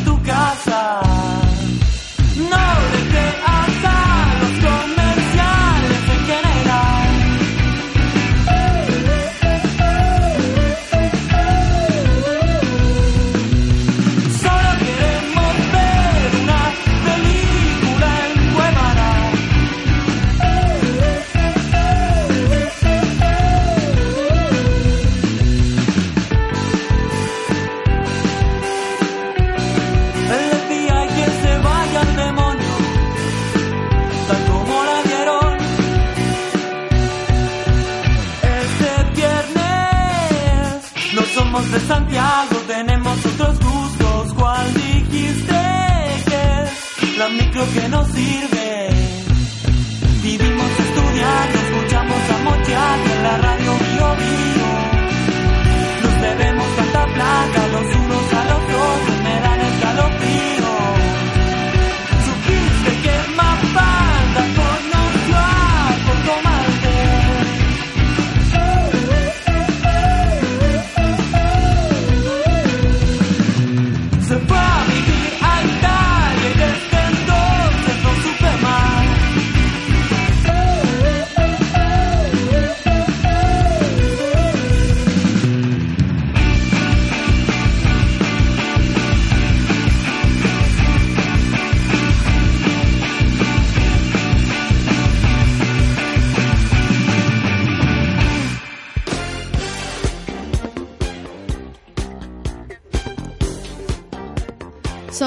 Tu casa.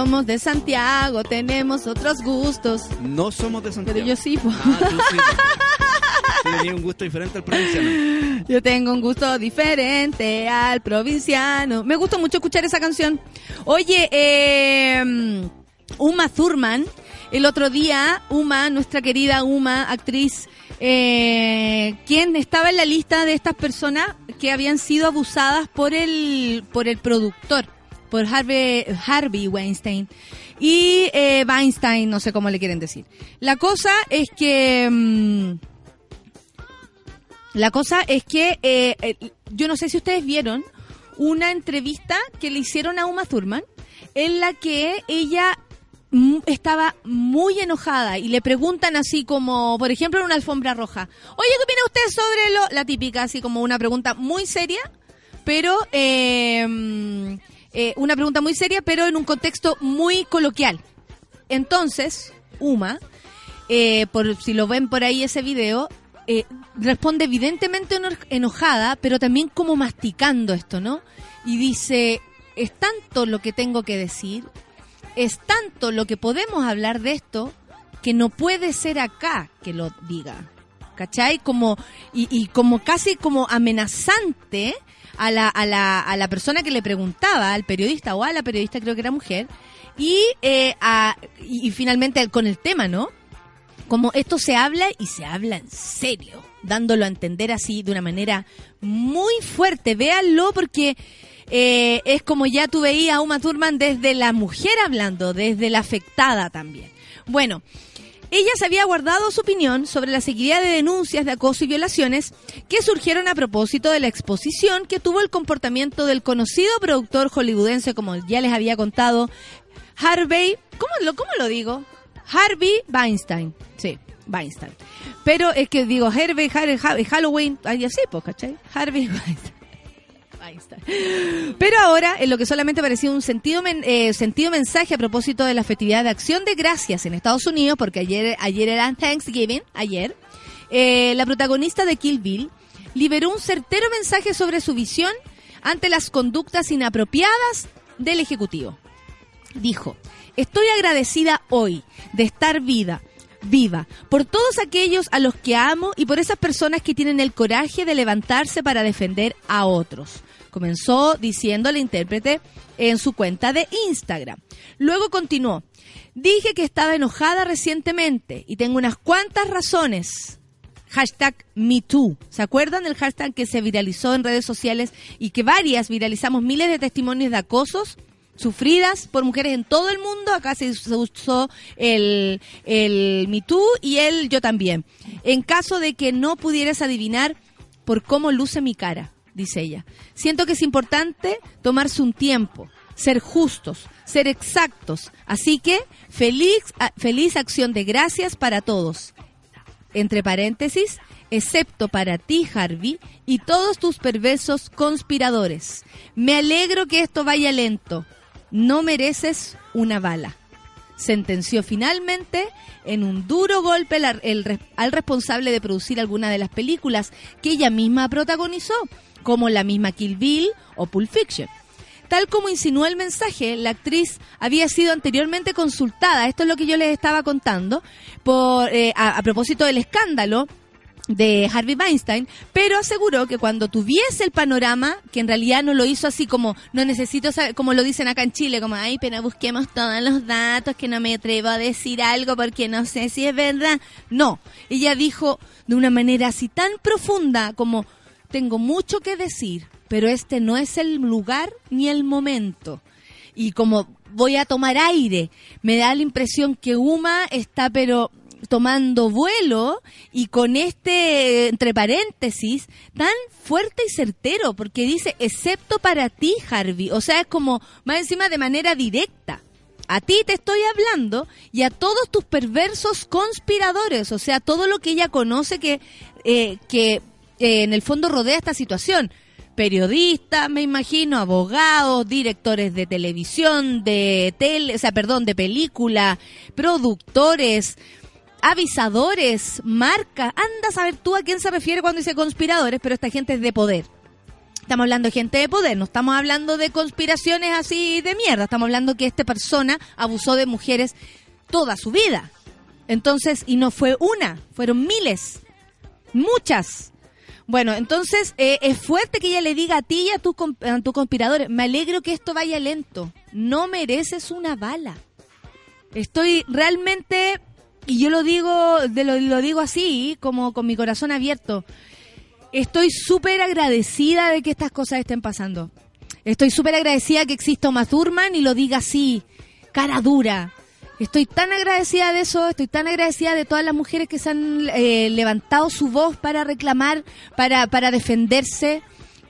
Somos de Santiago, tenemos otros gustos. No somos de Santiago. Pero yo sí, po. Ah, tú sí. Tú tenías un gusto diferente al provinciano. *laughs* Yo tengo un gusto diferente al provinciano. Me gusta mucho escuchar esa canción. Oye, eh, Uma Thurman, el otro día, Uma, nuestra querida Uma, actriz, eh, quien estaba en la lista de estas personas que habían sido abusadas por el, por el productor, por Harvey, Harvey Weinstein. Y eh, Weinstein, no sé cómo le quieren decir. La cosa es que... mm, la cosa es que eh, yo no sé si ustedes vieron una entrevista que le hicieron a Uma Thurman en la que ella mm, estaba muy enojada y le preguntan así como, por ejemplo, en una alfombra roja, oye, ¿qué opina usted sobre lo...? La típica, así como una pregunta muy seria, pero... eh, eh, una pregunta muy seria, pero en un contexto muy coloquial. Entonces, Uma, eh, por si lo ven por ahí ese video, eh, responde evidentemente eno- enojada, pero también como masticando esto, ¿no? Y dice, es tanto lo que tengo que decir, es tanto lo que podemos hablar de esto, que no puede ser acá que lo diga. ¿Cachai? Como, y, y como casi como amenazante a la, a, la, a la persona que le preguntaba, al periodista o a la periodista, creo que era mujer, y, eh, y finalmente con el tema, ¿no? como esto se habla y se habla en serio, dándolo a entender así de una manera muy fuerte. Véanlo porque eh, es como ya tú veías a Uma Thurman desde la mujer hablando, desde la afectada también. Bueno, ella se había guardado su opinión sobre la seguidilla de denuncias de acoso y violaciones que surgieron a propósito de la exposición que tuvo el comportamiento del conocido productor hollywoodense, como ya les había contado, Harvey, ¿cómo lo, cómo lo digo? Harvey Weinstein. Sí, Weinstein. Pero es que digo, Harvey, Harvey, Halloween, así, pues, ¿cachai? Harvey *laughs* Weinstein. Weinstein. Pero ahora, en lo que solamente parecía un sentido, eh, sentido mensaje a propósito de la festividad de Acción de Gracias en Estados Unidos, porque ayer, ayer era Thanksgiving, ayer, eh, la protagonista de Kill Bill liberó un certero mensaje sobre su visión ante las conductas inapropiadas del Ejecutivo dijo, estoy agradecida hoy de estar viva, viva, por todos aquellos a los que amo y por esas personas que tienen el coraje de levantarse para defender a otros. Comenzó diciendo la intérprete en su cuenta de Instagram. Luego continuó, dije que estaba enojada recientemente y tengo unas cuantas razones hashtag MeToo. ¿Se acuerdan del hashtag que se viralizó en redes sociales y que varias viralizamos miles de testimonios de acosos? sufridas por mujeres en todo el mundo. Acá se, usó el, el y el Yo también. En caso de que no pudieras adivinar por cómo luce mi cara, dice ella. Siento que es importante tomarse un tiempo, ser justos, ser exactos. Así que feliz, feliz acción de gracias para todos entre paréntesis, excepto para ti, Harvey, y todos tus perversos conspiradores. Me alegro que esto vaya lento. No mereces una bala. Sentenció finalmente en un duro golpe res- al responsable de producir alguna de las películas que ella misma protagonizó, como la misma Kill Bill o Pulp Fiction. Tal como insinuó el mensaje, la actriz había sido anteriormente consultada, esto es lo que yo les estaba contando, por, eh, a, propósito del escándalo de Harvey Weinstein, pero aseguró que cuando tuviese el panorama, que en realidad no lo hizo así como, no necesito como lo dicen acá en Chile, como, ay, pero busquemos todos los datos, que no me atrevo a decir algo porque no sé si es verdad. No, ella dijo de una manera así tan profunda como, tengo mucho que decir, pero este no es el lugar ni el momento. Y como voy a tomar aire, me da la impresión que Uma está pero tomando vuelo y con este, entre paréntesis, tan fuerte y certero, porque dice, excepto para ti, Harvey. O sea, es como, más encima de manera directa. A ti te estoy hablando y a todos tus perversos conspiradores, o sea, todo lo que ella conoce que, eh, que eh, en el fondo rodea esta situación. Periodistas, me imagino, abogados, directores de televisión, de tele, o sea, perdón, de película, productores, avisadores, marcas. Anda a saber tú a quién se refiere cuando dice conspiradores, pero esta gente es de poder. Estamos hablando de gente de poder, no estamos hablando de conspiraciones así de mierda, estamos hablando que esta persona abusó de mujeres toda su vida. Entonces, y no fue una, fueron miles, muchas. Bueno, entonces eh, es fuerte que ella le diga a ti y a tus tus conspiradores, me alegro que esto vaya lento, no mereces una bala. Estoy realmente, y yo lo digo, de lo, lo digo así, como con mi corazón abierto, estoy súper agradecida de que estas cosas estén pasando. Estoy súper agradecida que exista Uma y lo diga así, cara dura. Estoy tan agradecida de eso, estoy tan agradecida de todas las mujeres que se han eh, levantado su voz para reclamar, para, para defenderse,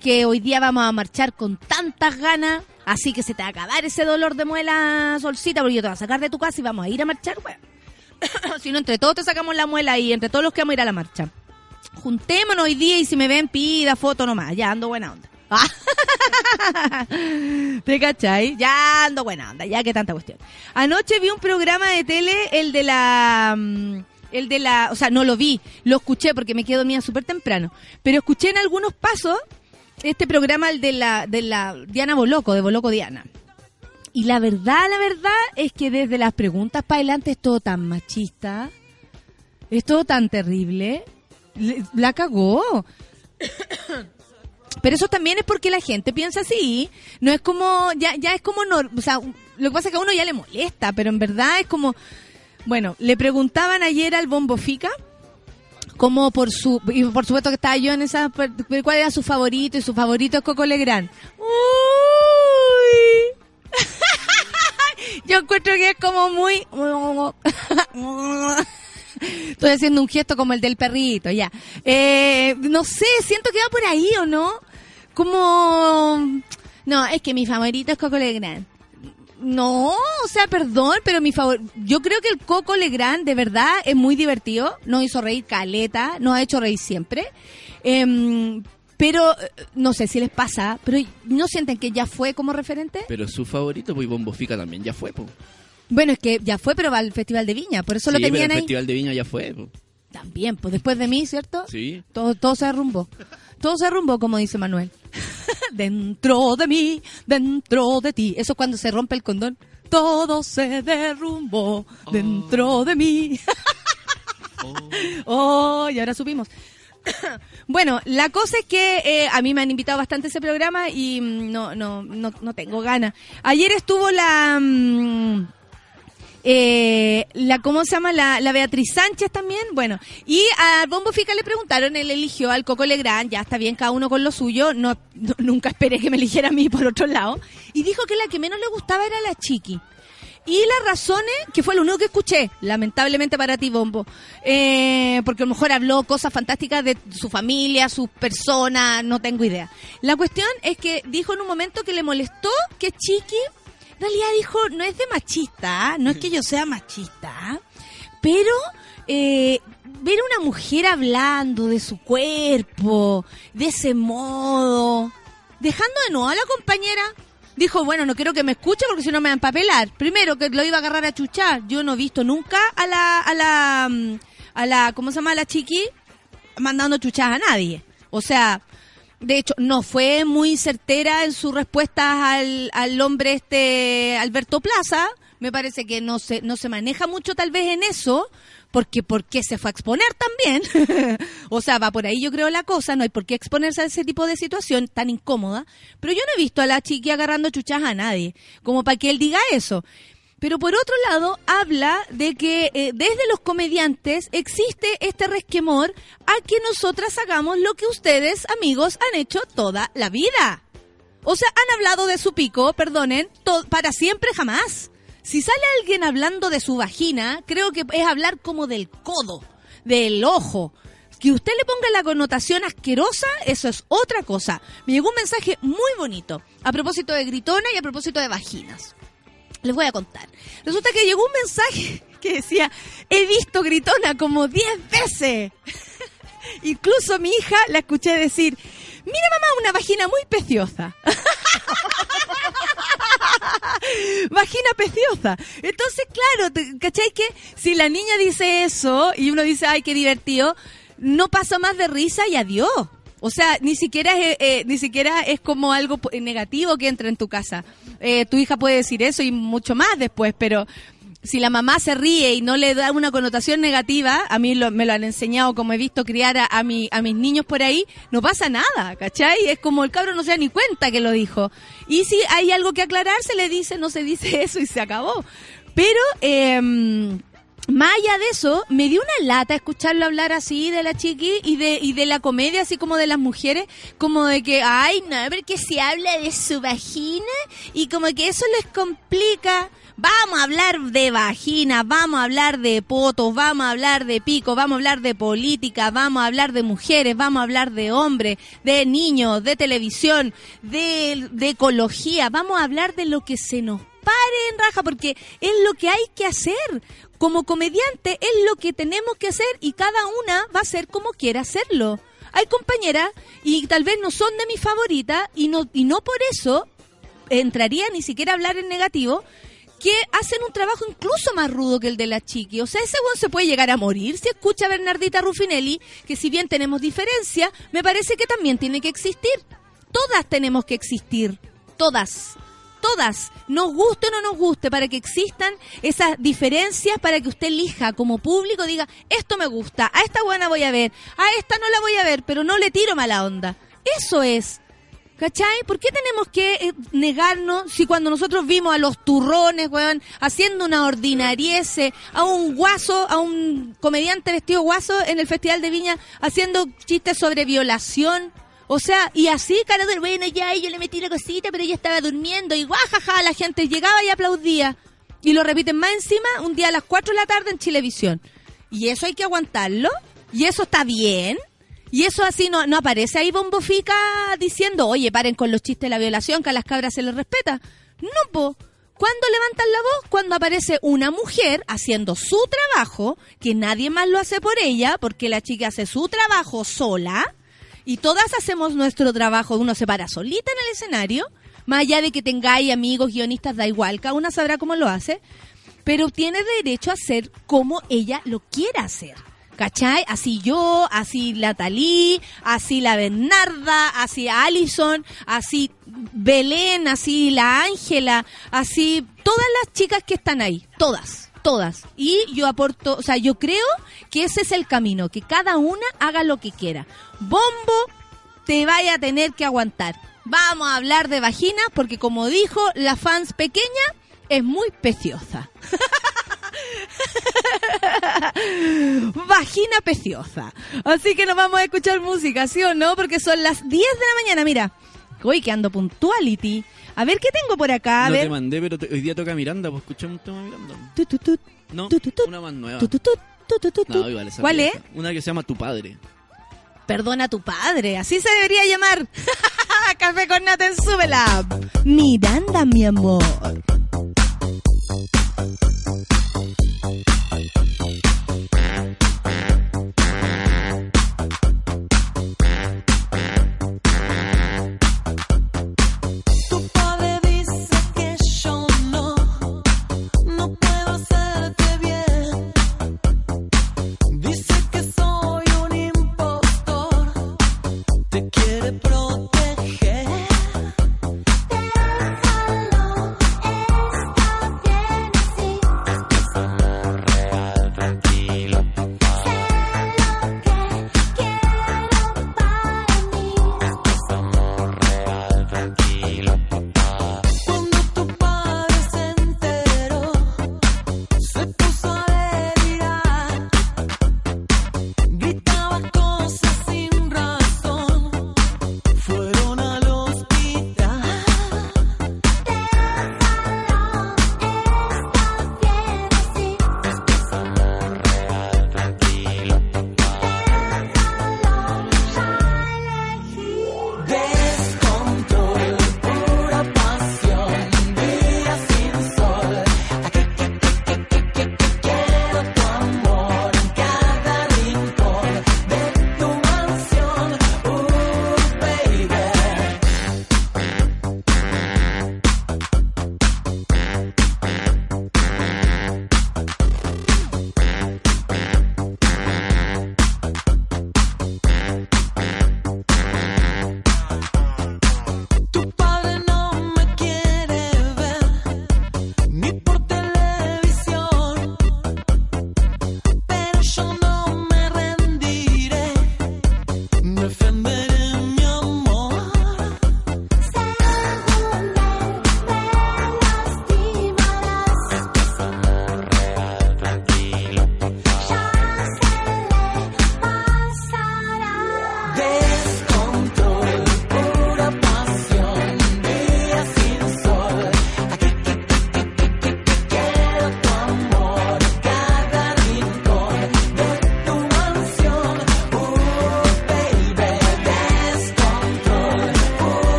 que hoy día vamos a marchar con tantas ganas, así que se te va a acabar ese dolor de muela, solcita, porque yo te voy a sacar de tu casa y vamos a ir a marchar, weón. *coughs* si no, entre todos te sacamos la muela y entre todos los que vamos a ir a la marcha. Juntémonos hoy día y si me ven, pida foto nomás, ya ando buena onda. *laughs* *laughs* ¿Te cachai? Ya ando buena onda, ya que tanta cuestión. Anoche vi un programa de tele, el de la... mm, El de la... O sea, no lo vi, lo escuché porque me quedo dormida súper temprano. Pero escuché en algunos pasos este programa, el de la, de la Diana Boloco, de Boloco Diana. Y la verdad, la verdad es que desde las preguntas para adelante es todo tan machista. Es todo tan terrible. Le- La cagó. Pero eso también es porque la gente piensa así. No es como, ya, ya es como, no, o sea, lo que pasa es que a uno ya le molesta, pero en verdad es como, bueno, le preguntaban ayer al Bombo Fica, como por su, y por supuesto que estaba yo en esa, cuál era su favorito, y su favorito es Coco Legrand. Uy. *laughs* yo encuentro que es como muy... Estoy haciendo un gesto como el del perrito, ya. Eh, no sé, siento que va por ahí o no. Como... No, es que mi favorito es Coco Legrand. No, o sea, perdón, pero mi favor, yo creo que el Coco Legrand de verdad es muy divertido, nos hizo reír caleta, nos ha hecho reír siempre. Em, pero no sé si les pasa, pero ¿no sienten que ya fue como referente? Pero su favorito, pues Bombo Fica también ya fue, po. Bueno, es que ya fue, pero va al Festival de Viña, por eso Sí, lo pero tenían el ahí. Festival de Viña ya fue. También, pues después de mí, ¿cierto? Sí. Todo, todo se derrumbó. Todo se derrumbó, como dice Manuel. *laughs* dentro de mí, dentro de ti. Eso es cuando se rompe el condón. Todo se derrumbó dentro de mí. oh, y ahora subimos. *coughs* bueno, la cosa es que eh, a mí me han invitado bastante a ese programa y mm, no, no, no, no tengo ganas. Ayer estuvo la... mm, eh, la ¿cómo se llama? La, Beatriz Sánchez también, bueno, y a Bombo Fica le preguntaron, él eligió al Coco Legrand, ya está bien cada uno con lo suyo, no, no- nunca esperé que me eligiera a mí por otro lado, y dijo que la que menos le gustaba era la Chiqui. Y las razones, que fue lo único que escuché, lamentablemente para ti, Bombo, eh, porque a lo mejor habló cosas fantásticas de su familia, sus personas, no tengo idea. La cuestión es que dijo en un momento que le molestó que Chiqui, en realidad dijo, no es de machista, no es que yo sea machista, pero eh, ver a una mujer hablando de su cuerpo, de ese modo, dejando de nuevo a la compañera, dijo, bueno, no quiero que me escuche porque si no me van a empapelar. Primero, que lo iba a agarrar a chuchar. Yo no he visto nunca a la, a la, mm, a la, ¿cómo se llama? La chiqui mandando chuchas a nadie. O sea, de hecho, no fue muy certera en sus respuestas al, al hombre este Alberto Plaza. Me parece que no se, no se maneja mucho tal vez en eso, porque ¿por qué se fue a exponer también? *laughs* o sea, va por ahí yo creo la cosa, no hay por qué exponerse a ese tipo de situación tan incómoda. Pero yo no he visto a la chiqui agarrando chuchas a nadie, como para que él diga eso. Pero por otro lado, habla de que eh, desde los comediantes existe este resquemor a que nosotras hagamos lo que ustedes, amigos, han hecho toda la vida. O sea, han hablado de su pico, perdonen, para siempre jamás. Si sale alguien hablando de su vagina, creo que es hablar como del codo, del ojo. Que usted le ponga la connotación asquerosa, eso es otra cosa. Me llegó un mensaje muy bonito a propósito de gritona y a propósito de vaginas. Les voy a contar. Resulta que llegó un mensaje *laughs* que decía, he visto gritona como 10 veces. *laughs* Incluso mi hija la escuché decir, mira mamá, una vagina muy preciosa. *laughs* vagina preciosa. Entonces, claro, ¿cachai que si la niña dice eso y uno dice, ay, qué divertido, no pasa más de risa y adiós. O sea, ni siquiera es, eh, ni siquiera es como algo negativo que entra en tu casa. Eh, tu hija puede decir eso y mucho más después, pero si la mamá se ríe y no le da una connotación negativa, a mí me lo han enseñado como he visto criar a, a, mi, a mis niños por ahí, no pasa nada, ¿cachai? Es como el cabro no se da ni cuenta que lo dijo. Y si hay algo que aclarar, se le dice, no se dice *laughs* eso y se acabó. Pero, eh, más allá de eso, me dio una lata escucharlo hablar así de la chiqui y de, y de la comedia, así como de las mujeres, como de que, ay, no, porque si habla de su vagina y como que eso les complica. Vamos a hablar de vagina, vamos a hablar de potos, vamos a hablar de pico, vamos a hablar de política, vamos a hablar de mujeres, vamos a hablar de hombres, de niños, de televisión, de, de ecología, vamos a hablar de lo que se nos pare en raja, porque es lo que hay que hacer. Como comediante es lo que tenemos que hacer y cada una va a hacer como quiera hacerlo. Hay compañeras y tal vez no son de mis favoritas y no, y no por eso entraría ni siquiera a hablar en negativo que hacen un trabajo incluso más rudo que el de la chiqui. O sea, ese weón se puede llegar a morir si escucha a Bernardita Rufinelli, que si bien tenemos diferencia, me parece que también tiene que existir. Todas tenemos que existir. Todas. Todas. Nos guste o no nos guste, para que existan esas diferencias, para que usted elija como público, diga, esto me gusta, a esta buena voy a ver, a esta no la voy a ver, pero no le tiro mala onda. Eso es. ¿Cachai? ¿Por qué tenemos que eh, negarnos si cuando nosotros vimos a los turrones, weón, haciendo una ordinariese, a un guaso, a un comediante vestido guaso en el Festival de Viña, haciendo chistes sobre violación? O sea, y así, cara del bueno, ya, y le metí la cosita, pero ella estaba durmiendo, y guajaja, la gente llegaba y aplaudía. Y lo repiten más encima un día a las 4 de la tarde en Chilevisión. Y eso hay que aguantarlo, y eso está bien. Y eso así no, no aparece ahí Bombofica diciendo, oye, paren con los chistes de la violación, que a las cabras se les respeta. No, po. ¿Cuándo levantan la voz? Cuando aparece una mujer haciendo su trabajo, que nadie más lo hace por ella, porque la chica hace su trabajo sola, y todas hacemos nuestro trabajo, uno se para solita en el escenario, más allá de que tengáis amigos, guionistas, da igual, cada una sabrá cómo lo hace, pero tiene derecho a hacer como ella lo quiera hacer. ¿Cachai? Así yo, así la Talí, así la Bernarda, así Allison, así Belén, así la Ángela, así todas las chicas que están ahí, todas, todas. Y yo aporto, o sea, yo creo que ese es el camino, que cada una haga lo que quiera. Bombo, te vaya a tener que aguantar. Vamos a hablar de vagina porque como dijo la fans pequeña, es muy preciosa. *laughs* Vagina preciosa. Así que nos vamos a escuchar música, ¿sí o no? Porque son las 10 de la mañana, mira. Hoy que ando puntuality. A ver qué tengo por acá. A no ver. te mandé, pero te- hoy día toca Miranda, pues escuchamos un tema de Miranda. No, una más nueva. No, igual esa ¿Cuál es? Una que se llama Tu Padre. Perdona a tu padre, así se debería llamar. *laughs* Café con nata en Subela. Miranda, mi amor.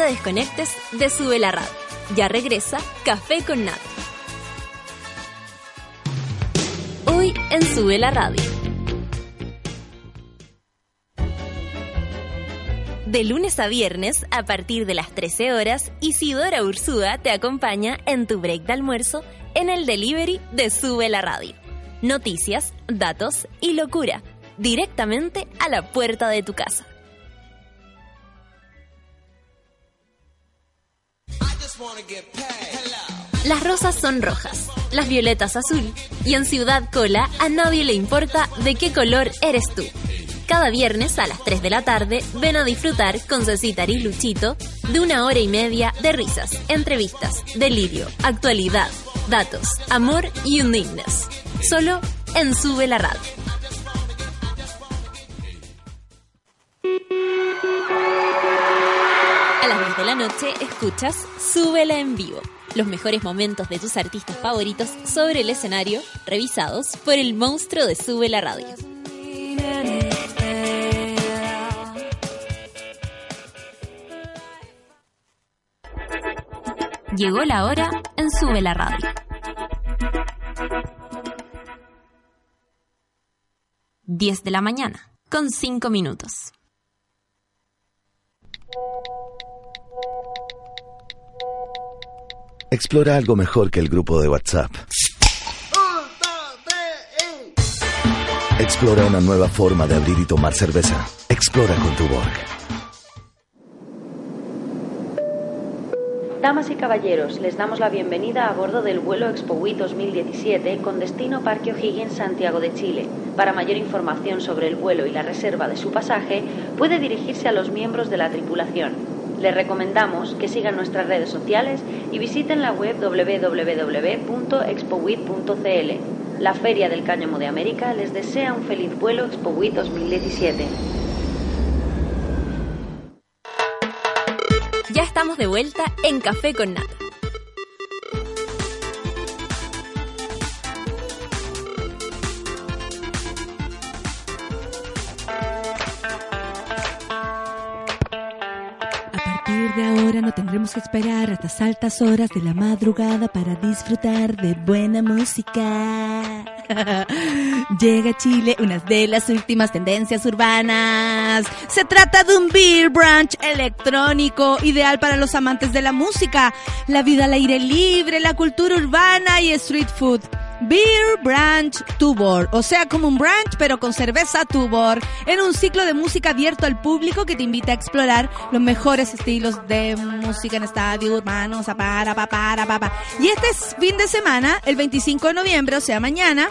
Te desconectes de Sube la Radio. Ya regresa Café con Nat. Hoy en Sube la Radio. De lunes a viernes, a partir de las 13 horas, Isidora Ursúa te acompaña en tu break de almuerzo en el delivery de Sube la Radio. Noticias, datos y locura, directamente a la puerta de tu casa. Las rosas son rojas, las violetas azul y en Ciudad Cola a nadie le importa de qué color eres tú. Cada viernes a las 3 de la tarde ven a disfrutar con Cecitar y Luchito de una hora y media de risas, entrevistas, delirio, actualidad, datos, amor y uniqueness. Solo en Sube la Radio. A las 10 de la noche escuchas Súbela en vivo. Los mejores momentos de tus artistas favoritos sobre el escenario, revisados por el monstruo de Sube la Radio. Llegó la hora en Sube la Radio. 10 de la mañana, con 5 minutos. Explora algo mejor que el grupo de WhatsApp. Explora una nueva forma de abrir y tomar cerveza. Explora con tu Borg. Damas y caballeros, les damos la bienvenida a bordo del vuelo ExpoWi 2017 con destino Parque O'Higgins, Santiago de Chile. Para mayor información sobre el vuelo y la reserva de su pasaje, puede dirigirse a los miembros de la tripulación. Les recomendamos que sigan nuestras redes sociales y visiten la web www.expowit.cl. La Feria del Cáñamo de América les desea un feliz vuelo ExpoWi 2017. Ya estamos de vuelta en Café con Nata. Partir de ahora no tendremos que esperar hasta altas horas de la madrugada para disfrutar de buena música. *laughs* Llega a Chile una de las últimas tendencias urbanas. Se trata de un beer brunch electrónico ideal para los amantes de la música, la vida al aire libre, la cultura urbana y street food. Beer Brunch Tubor, o sea, como un brunch pero con cerveza Tubor, en un ciclo de música abierto al público que te invita a explorar los mejores estilos de música en estadio urbano, para, para, para, para. Y este es fin de semana, el 25 de noviembre, o sea, mañana,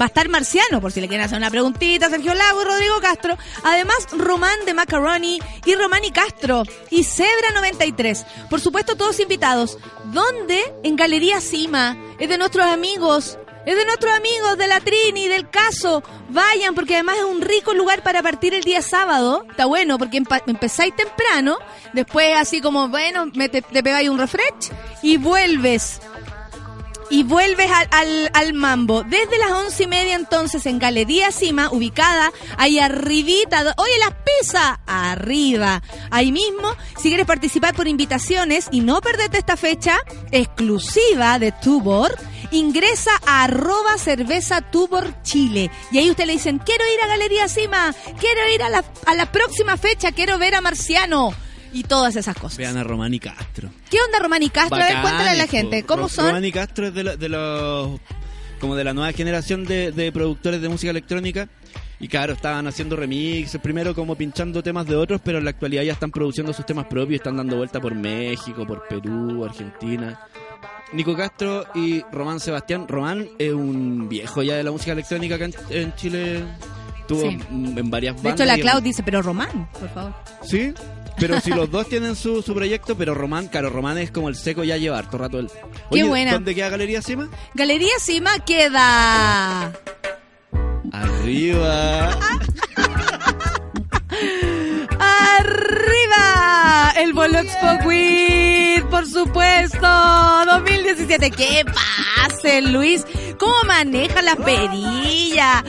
va a estar Marciano, por si le quieren hacer una preguntita, Sergio Lago y Rodrigo Castro. Además, Román de Macaroni y Román y Castro y Zebra 93. Por supuesto, todos invitados. ¿Dónde? En Galería Cima. Es de nuestros amigos. Es de nuestros amigos de la Trini, del caso. Vayan, porque además es un rico lugar para partir el día sábado. Está bueno, porque empezáis temprano. Después, así como, bueno, me te pegáis un refresh y vuelves y vuelves al, al, mambo. Desde las once y media entonces en Galería Cima, ubicada ahí arribita. Oye, las pizzas, arriba. Ahí mismo, si quieres participar por invitaciones y no perderte esta fecha exclusiva de Tubor, ingresa a arroba cerveza Tubor Chile. Y ahí usted le dicen, quiero ir a Galería Cima, quiero ir a la, a la próxima fecha, quiero ver a Marciano. Y todas esas cosas. Vean a Román y Castro. ¿Qué onda Román y Castro? a ver, cuéntale a la gente. ¿cómo Ro- son? Román y Castro es de, la- de los como de la nueva generación de, de productores de música electrónica y claro, estaban haciendo remixes, primero como pinchando temas de otros, pero en la actualidad ya están produciendo sus temas propios, están dando vuelta por México, por Perú, Argentina. Nico Castro y Román Sebastián. Román es un viejo ya de la música electrónica acá en, en Chile. Estuvo Sí. en varias De bandas. hecho, la Clau dice, pero Román, por favor. Sí, pero si los dos tienen su, su proyecto, pero Román, claro, Román es como el seco ya lleva harto rato el. Qué buena. ¿Dónde queda Galería Cima? Galería Cima queda. Arriba. ¡Arriba! El Bolo Expo por supuesto. 2017. ¿Qué pase, Luis? ¿Cómo maneja la perilla?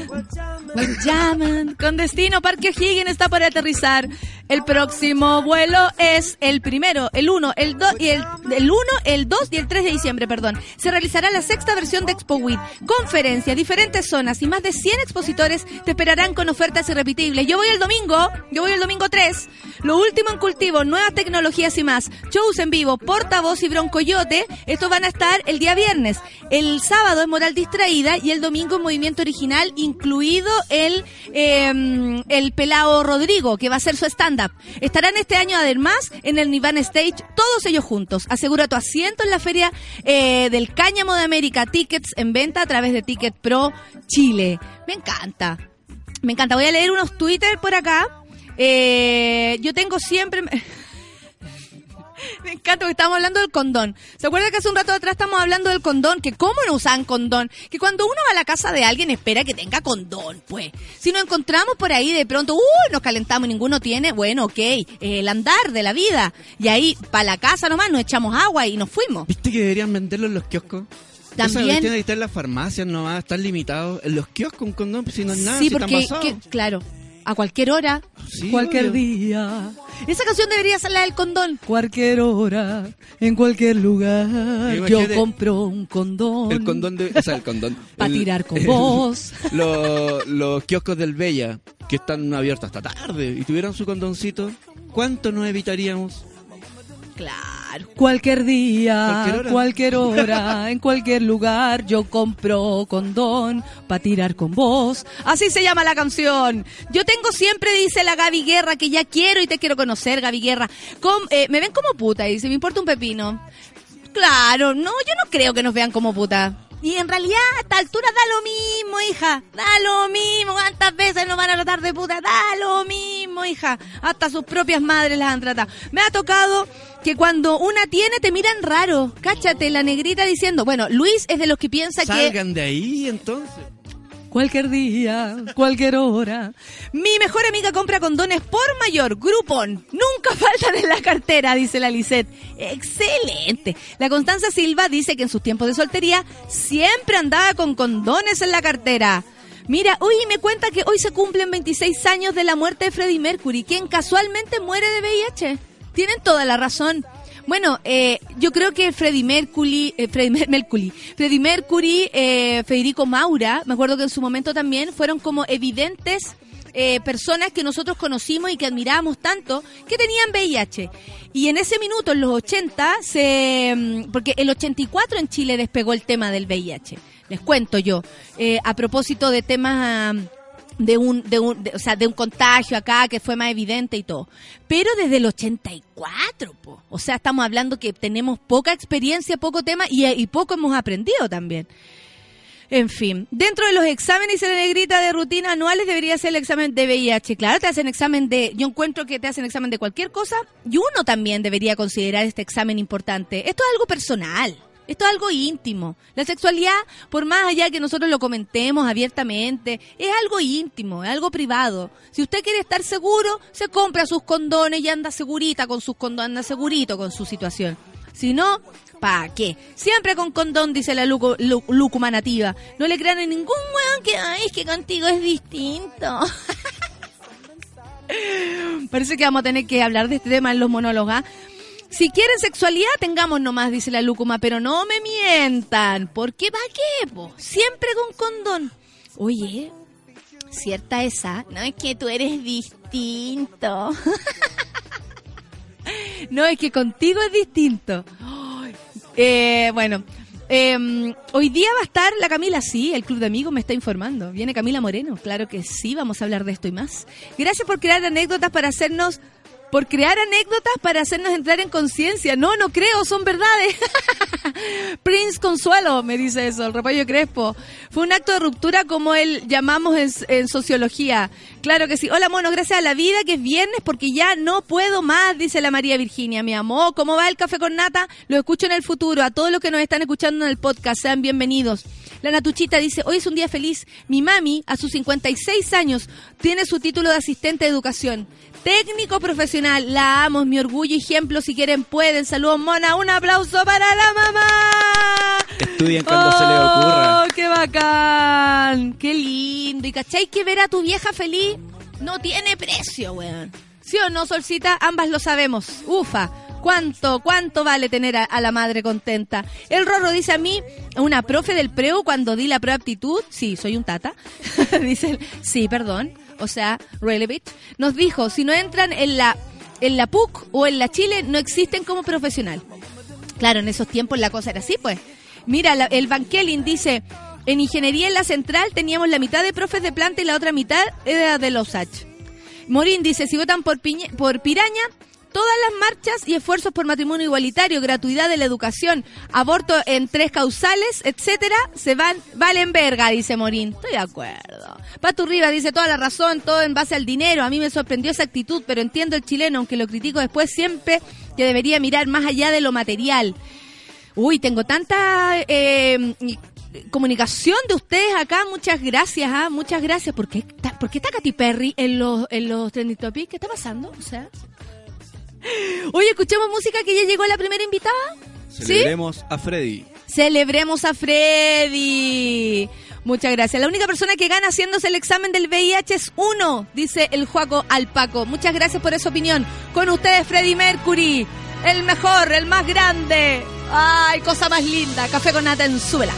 Llaman. Con destino, Parque O'Higgins está por aterrizar. El próximo vuelo es el primero, el 1, el 2 y el, el 1, el 2 y el 3 de diciembre, perdón. Se realizará la sexta versión de Expo WIT. Conferencia, diferentes zonas y más de 100 expositores te esperarán con ofertas irrepetibles. Yo voy el domingo, yo voy el domingo 3. Lo último en cultivo, nuevas tecnologías y más. Shows en vivo, portavoz y broncoyote. Estos van a estar el día viernes. El sábado es Moral Distraída y el domingo es Movimiento Original, incluido el, eh, el pelao Rodrigo, que va a ser su Estarán este año además en el Nirvana Stage, todos ellos juntos. Asegura tu asiento en la feria eh, del Cáñamo de América. Tickets en venta a través de Ticket Pro Chile. Me encanta. Me encanta. Voy a leer unos Twitter por acá. Eh, yo tengo siempre... *laughs* *laughs* Me encanta porque estamos hablando del condón. ¿Se acuerda que hace un rato atrás estamos hablando del condón? Que cómo no usan condón. Que cuando uno va a la casa de alguien espera que tenga condón, pues. Si nos encontramos por ahí de pronto, uy, nos calentamos y ninguno tiene, bueno, ok, el andar de la vida. Y ahí, para la casa nomás, nos echamos agua y nos fuimos. ¿Viste que deberían venderlo en los kioscos? Esa También- cuestión de estar en las farmacias nomás, estar limitado. En los kioscos un condón, si no es nada, sí, si están porque, basados. que- claro, a cualquier hora, Sí, cualquier obvio. día. Esa canción debería ser la del condón. Cualquier hora, en cualquier lugar, yo compro un condón. El condón de... O sea, el condón. *laughs* Pa' El- tirar con el- vos. *laughs* Los, los kioscos del Bella, que están abiertos hasta tarde, y tuvieran su condoncito, ¿cuánto nos evitaríamos? Claro, cualquier día, Cualquier cualquier hora. *laughs* en cualquier lugar, yo compro condón para tirar con vos. Así se llama la canción. Yo tengo siempre, dice la Gaby Guerra, que ya quiero y te quiero conocer, Gaby Guerra. Com- eh, me ven como puta, dice, me importa un pepino. Claro, no, yo no creo que nos vean como puta. Y en realidad, a esta altura da lo mismo, hija. Da lo mismo. ¿Cuántas veces nos van a tratar de puta? Da lo mismo, hija. Hasta sus propias madres las han tratado. Me ha tocado que cuando una tiene te miran raro. Cáchate, la negrita diciendo, bueno, Luis es de los que piensa que... Salgan de ahí, entonces. Cualquier día, cualquier hora. Mi mejor amiga compra condones por mayor, Groupon. Nunca faltan en la cartera, dice la Lisette. Excelente. La Constanza Silva dice que en sus tiempos de soltería siempre andaba con condones en la cartera. Mira, hoy me cuenta que hoy se cumplen 26 años de la muerte de Freddie Mercury, quien casualmente muere de VIH. Tienen toda la razón. Bueno, eh, yo creo que Freddie Mercury, eh, Freddie Mer- Mercury, Freddie Mercury, eh, Federico Maura, me acuerdo que en su momento también fueron como evidentes eh, personas que nosotros conocimos y que admirábamos tanto que tenían VIH. Y en ese minuto, en los 80, se, mm, porque el 84 en Chile despegó el tema del VIH. Les cuento yo, eh, a propósito de temas... de un, de un, de- o sea, de un contagio acá que fue más evidente y todo. Pero desde el 84, po. o sea, estamos hablando que tenemos poca experiencia, poco tema y, y poco hemos aprendido también. En fin, dentro de los exámenes y la negrita de rutina anuales debería ser el examen de VIH. Claro, te hacen examen de, yo encuentro que te hacen examen de cualquier cosa y uno también debería considerar este examen importante. Esto es algo personal. Esto es algo íntimo. La sexualidad, por más allá que nosotros lo comentemos abiertamente, es algo íntimo, es algo privado. Si usted quiere estar seguro, se compra sus condones y anda segurita con sus condones, anda segurito con su situación. Si no, ¿pa' qué? Siempre con condón, dice la lucu- lu- lúcuma nativa. No le crean a ningún weón que, ay, es que contigo es distinto. *laughs* Parece que vamos a tener que hablar de este tema en los monólogos. ¿ah? Si quieren sexualidad, tengamos nomás, dice la lúcuma, pero no me mientan. ¿Por qué? ¿Para qué? Siempre con condón. Oye, cierta esa. No es que tú eres distinto. *laughs* no, es que contigo es distinto. Eh, bueno, eh, hoy día va a estar la Camila, sí, el Club de Amigos me está informando. Viene Camila Moreno, claro que sí, vamos a hablar de esto y más. Gracias por crear anécdotas para hacernos, por crear anécdotas para hacernos entrar en conciencia. No, no creo, son verdades. *laughs* Prince Consuelo me dice eso, el repollo crespo. Fue un acto de ruptura como él llamamos en, en sociología. Claro que sí. Hola, mono, gracias a la vida que es viernes porque ya no puedo más, dice la María Virginia. Mi amor, ¿cómo va el café con nata? Lo escucho en el futuro. A todos los que nos están escuchando en el podcast, sean bienvenidos. La Natuchita dice, hoy es un día feliz. Mi mami, a sus 56 años, tiene su título de asistente de educación. Técnico profesional, la amo, es mi orgullo y ejemplo. Si quieren, pueden. Saludos, mona. Un aplauso para la mamá. Estudien cuando se les ocurra. ¡Oh, qué bacán! ¡Qué lindo! ¿Y cachai que ver a tu vieja feliz no tiene precio, weón? ¿Sí o no, Solcita? Ambas lo sabemos. Ufa. ¿Cuánto, cuánto vale tener a, a la madre contenta? El Rorro dice a mí, una profe del preu, cuando di la prueba aptitud, sí, soy un tata, *laughs* dice, sí, perdón, o sea, really bitch, nos dijo, si no entran en la, en la PUC o en la Chile, no existen como profesional. Claro, en esos tiempos la cosa era así, pues. Mira, el Bankelin dice, en ingeniería en la central teníamos la mitad de profes de planta y la otra mitad era de los H. Morín dice, si votan por, por piraña, todas las marchas y esfuerzos por matrimonio igualitario, gratuidad de la educación, aborto en tres causales, etcétera, se van, valen verga, dice Morín. Estoy de acuerdo. Patu Rivas dice toda la razón, todo en base al dinero. A mí me sorprendió esa actitud, pero entiendo el chileno, aunque lo critico después siempre, que debería mirar más allá de lo material. Uy, tengo tanta eh, comunicación de ustedes acá. Muchas gracias, ¿ah? muchas gracias. ¿Por qué, está- ¿Por qué está Katy Perry en los, en los trending topics? ¿Qué está pasando? O sea... Oye, escuchemos música que ya llegó la primera invitada. Celebremos a Freddy. Celebremos a Freddy. Muchas gracias. La única persona que gana haciéndose el examen del VIH es uno, dice el Juaco Alpaco. Muchas gracias por esa opinión. Con ustedes, Freddy Mercury. El mejor, el más grande. Ay, cosa más linda. Café con nata en súbela.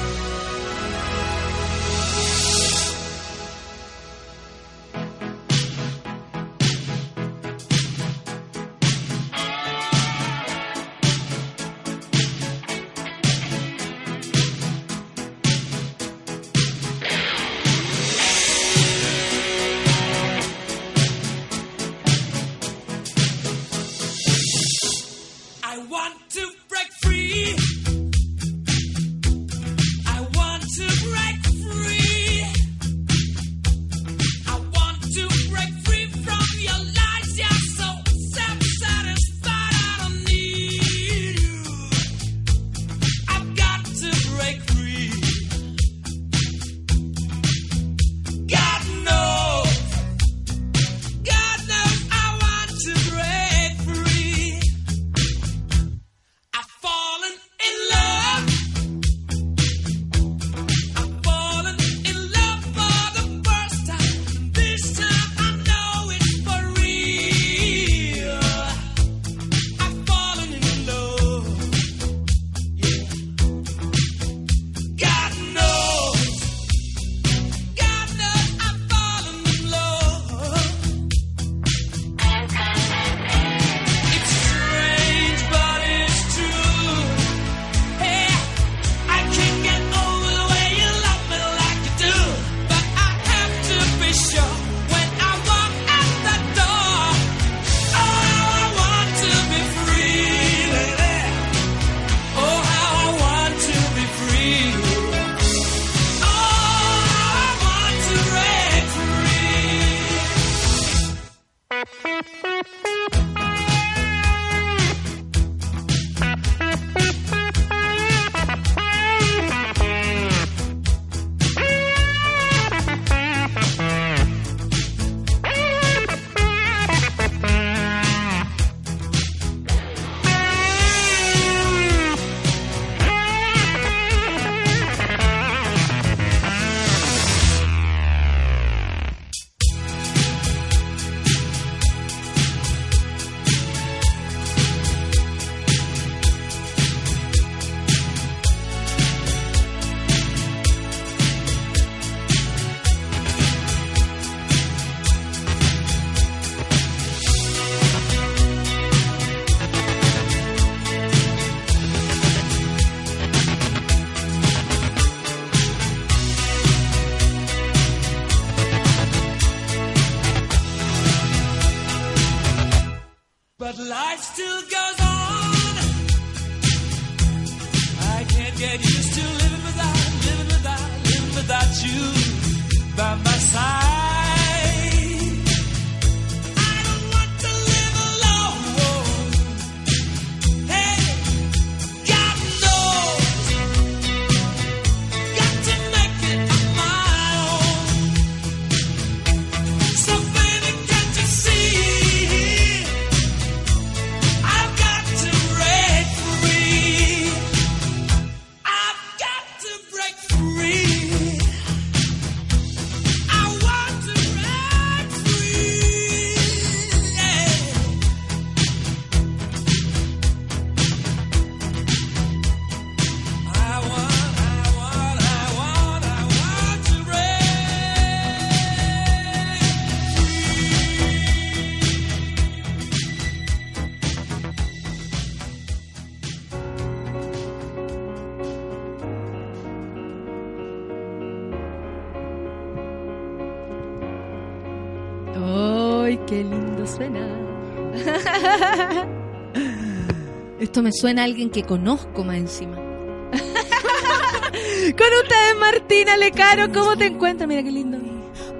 Esto me suena a alguien que conozco más encima. *laughs* Con ustedes, Martina Lecaro, ¿cómo te encuentras? Mira qué lindo.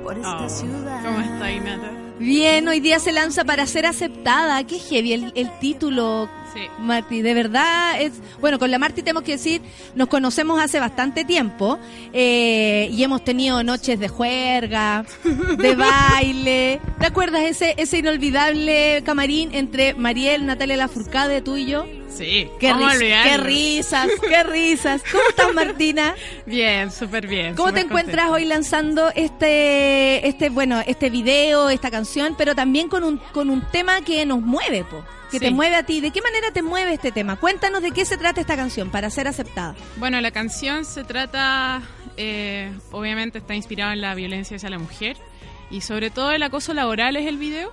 ¿Cómo está Inata? Bien, hoy día se lanza para ser aceptada. Qué heavy el, el título, Sí. Marti. De verdad es. Bueno, con la Marti tenemos que decir, nos conocemos hace bastante tiempo eh, y hemos tenido noches de juerga, de *laughs* baile. ¿Te acuerdas ese, ese inolvidable camarín entre Mariel, Natalia Lafourcade, tú y yo? Sí, Qué, ¿cómo ris- qué risas, qué risas. ¿Cómo estás, Martina? *laughs* Bien, súper bien. ¿Cómo te encuentras contenta. hoy lanzando este, este, bueno, este video, esta canción, pero también con un, con un tema que nos mueve, po, que Sí. te mueve a ti? ¿De qué manera te mueve este tema? Cuéntanos de qué se trata esta canción para ser aceptada. Bueno, la canción se trata, eh, obviamente está inspirada en la violencia hacia la mujer y sobre todo el acoso laboral es el video.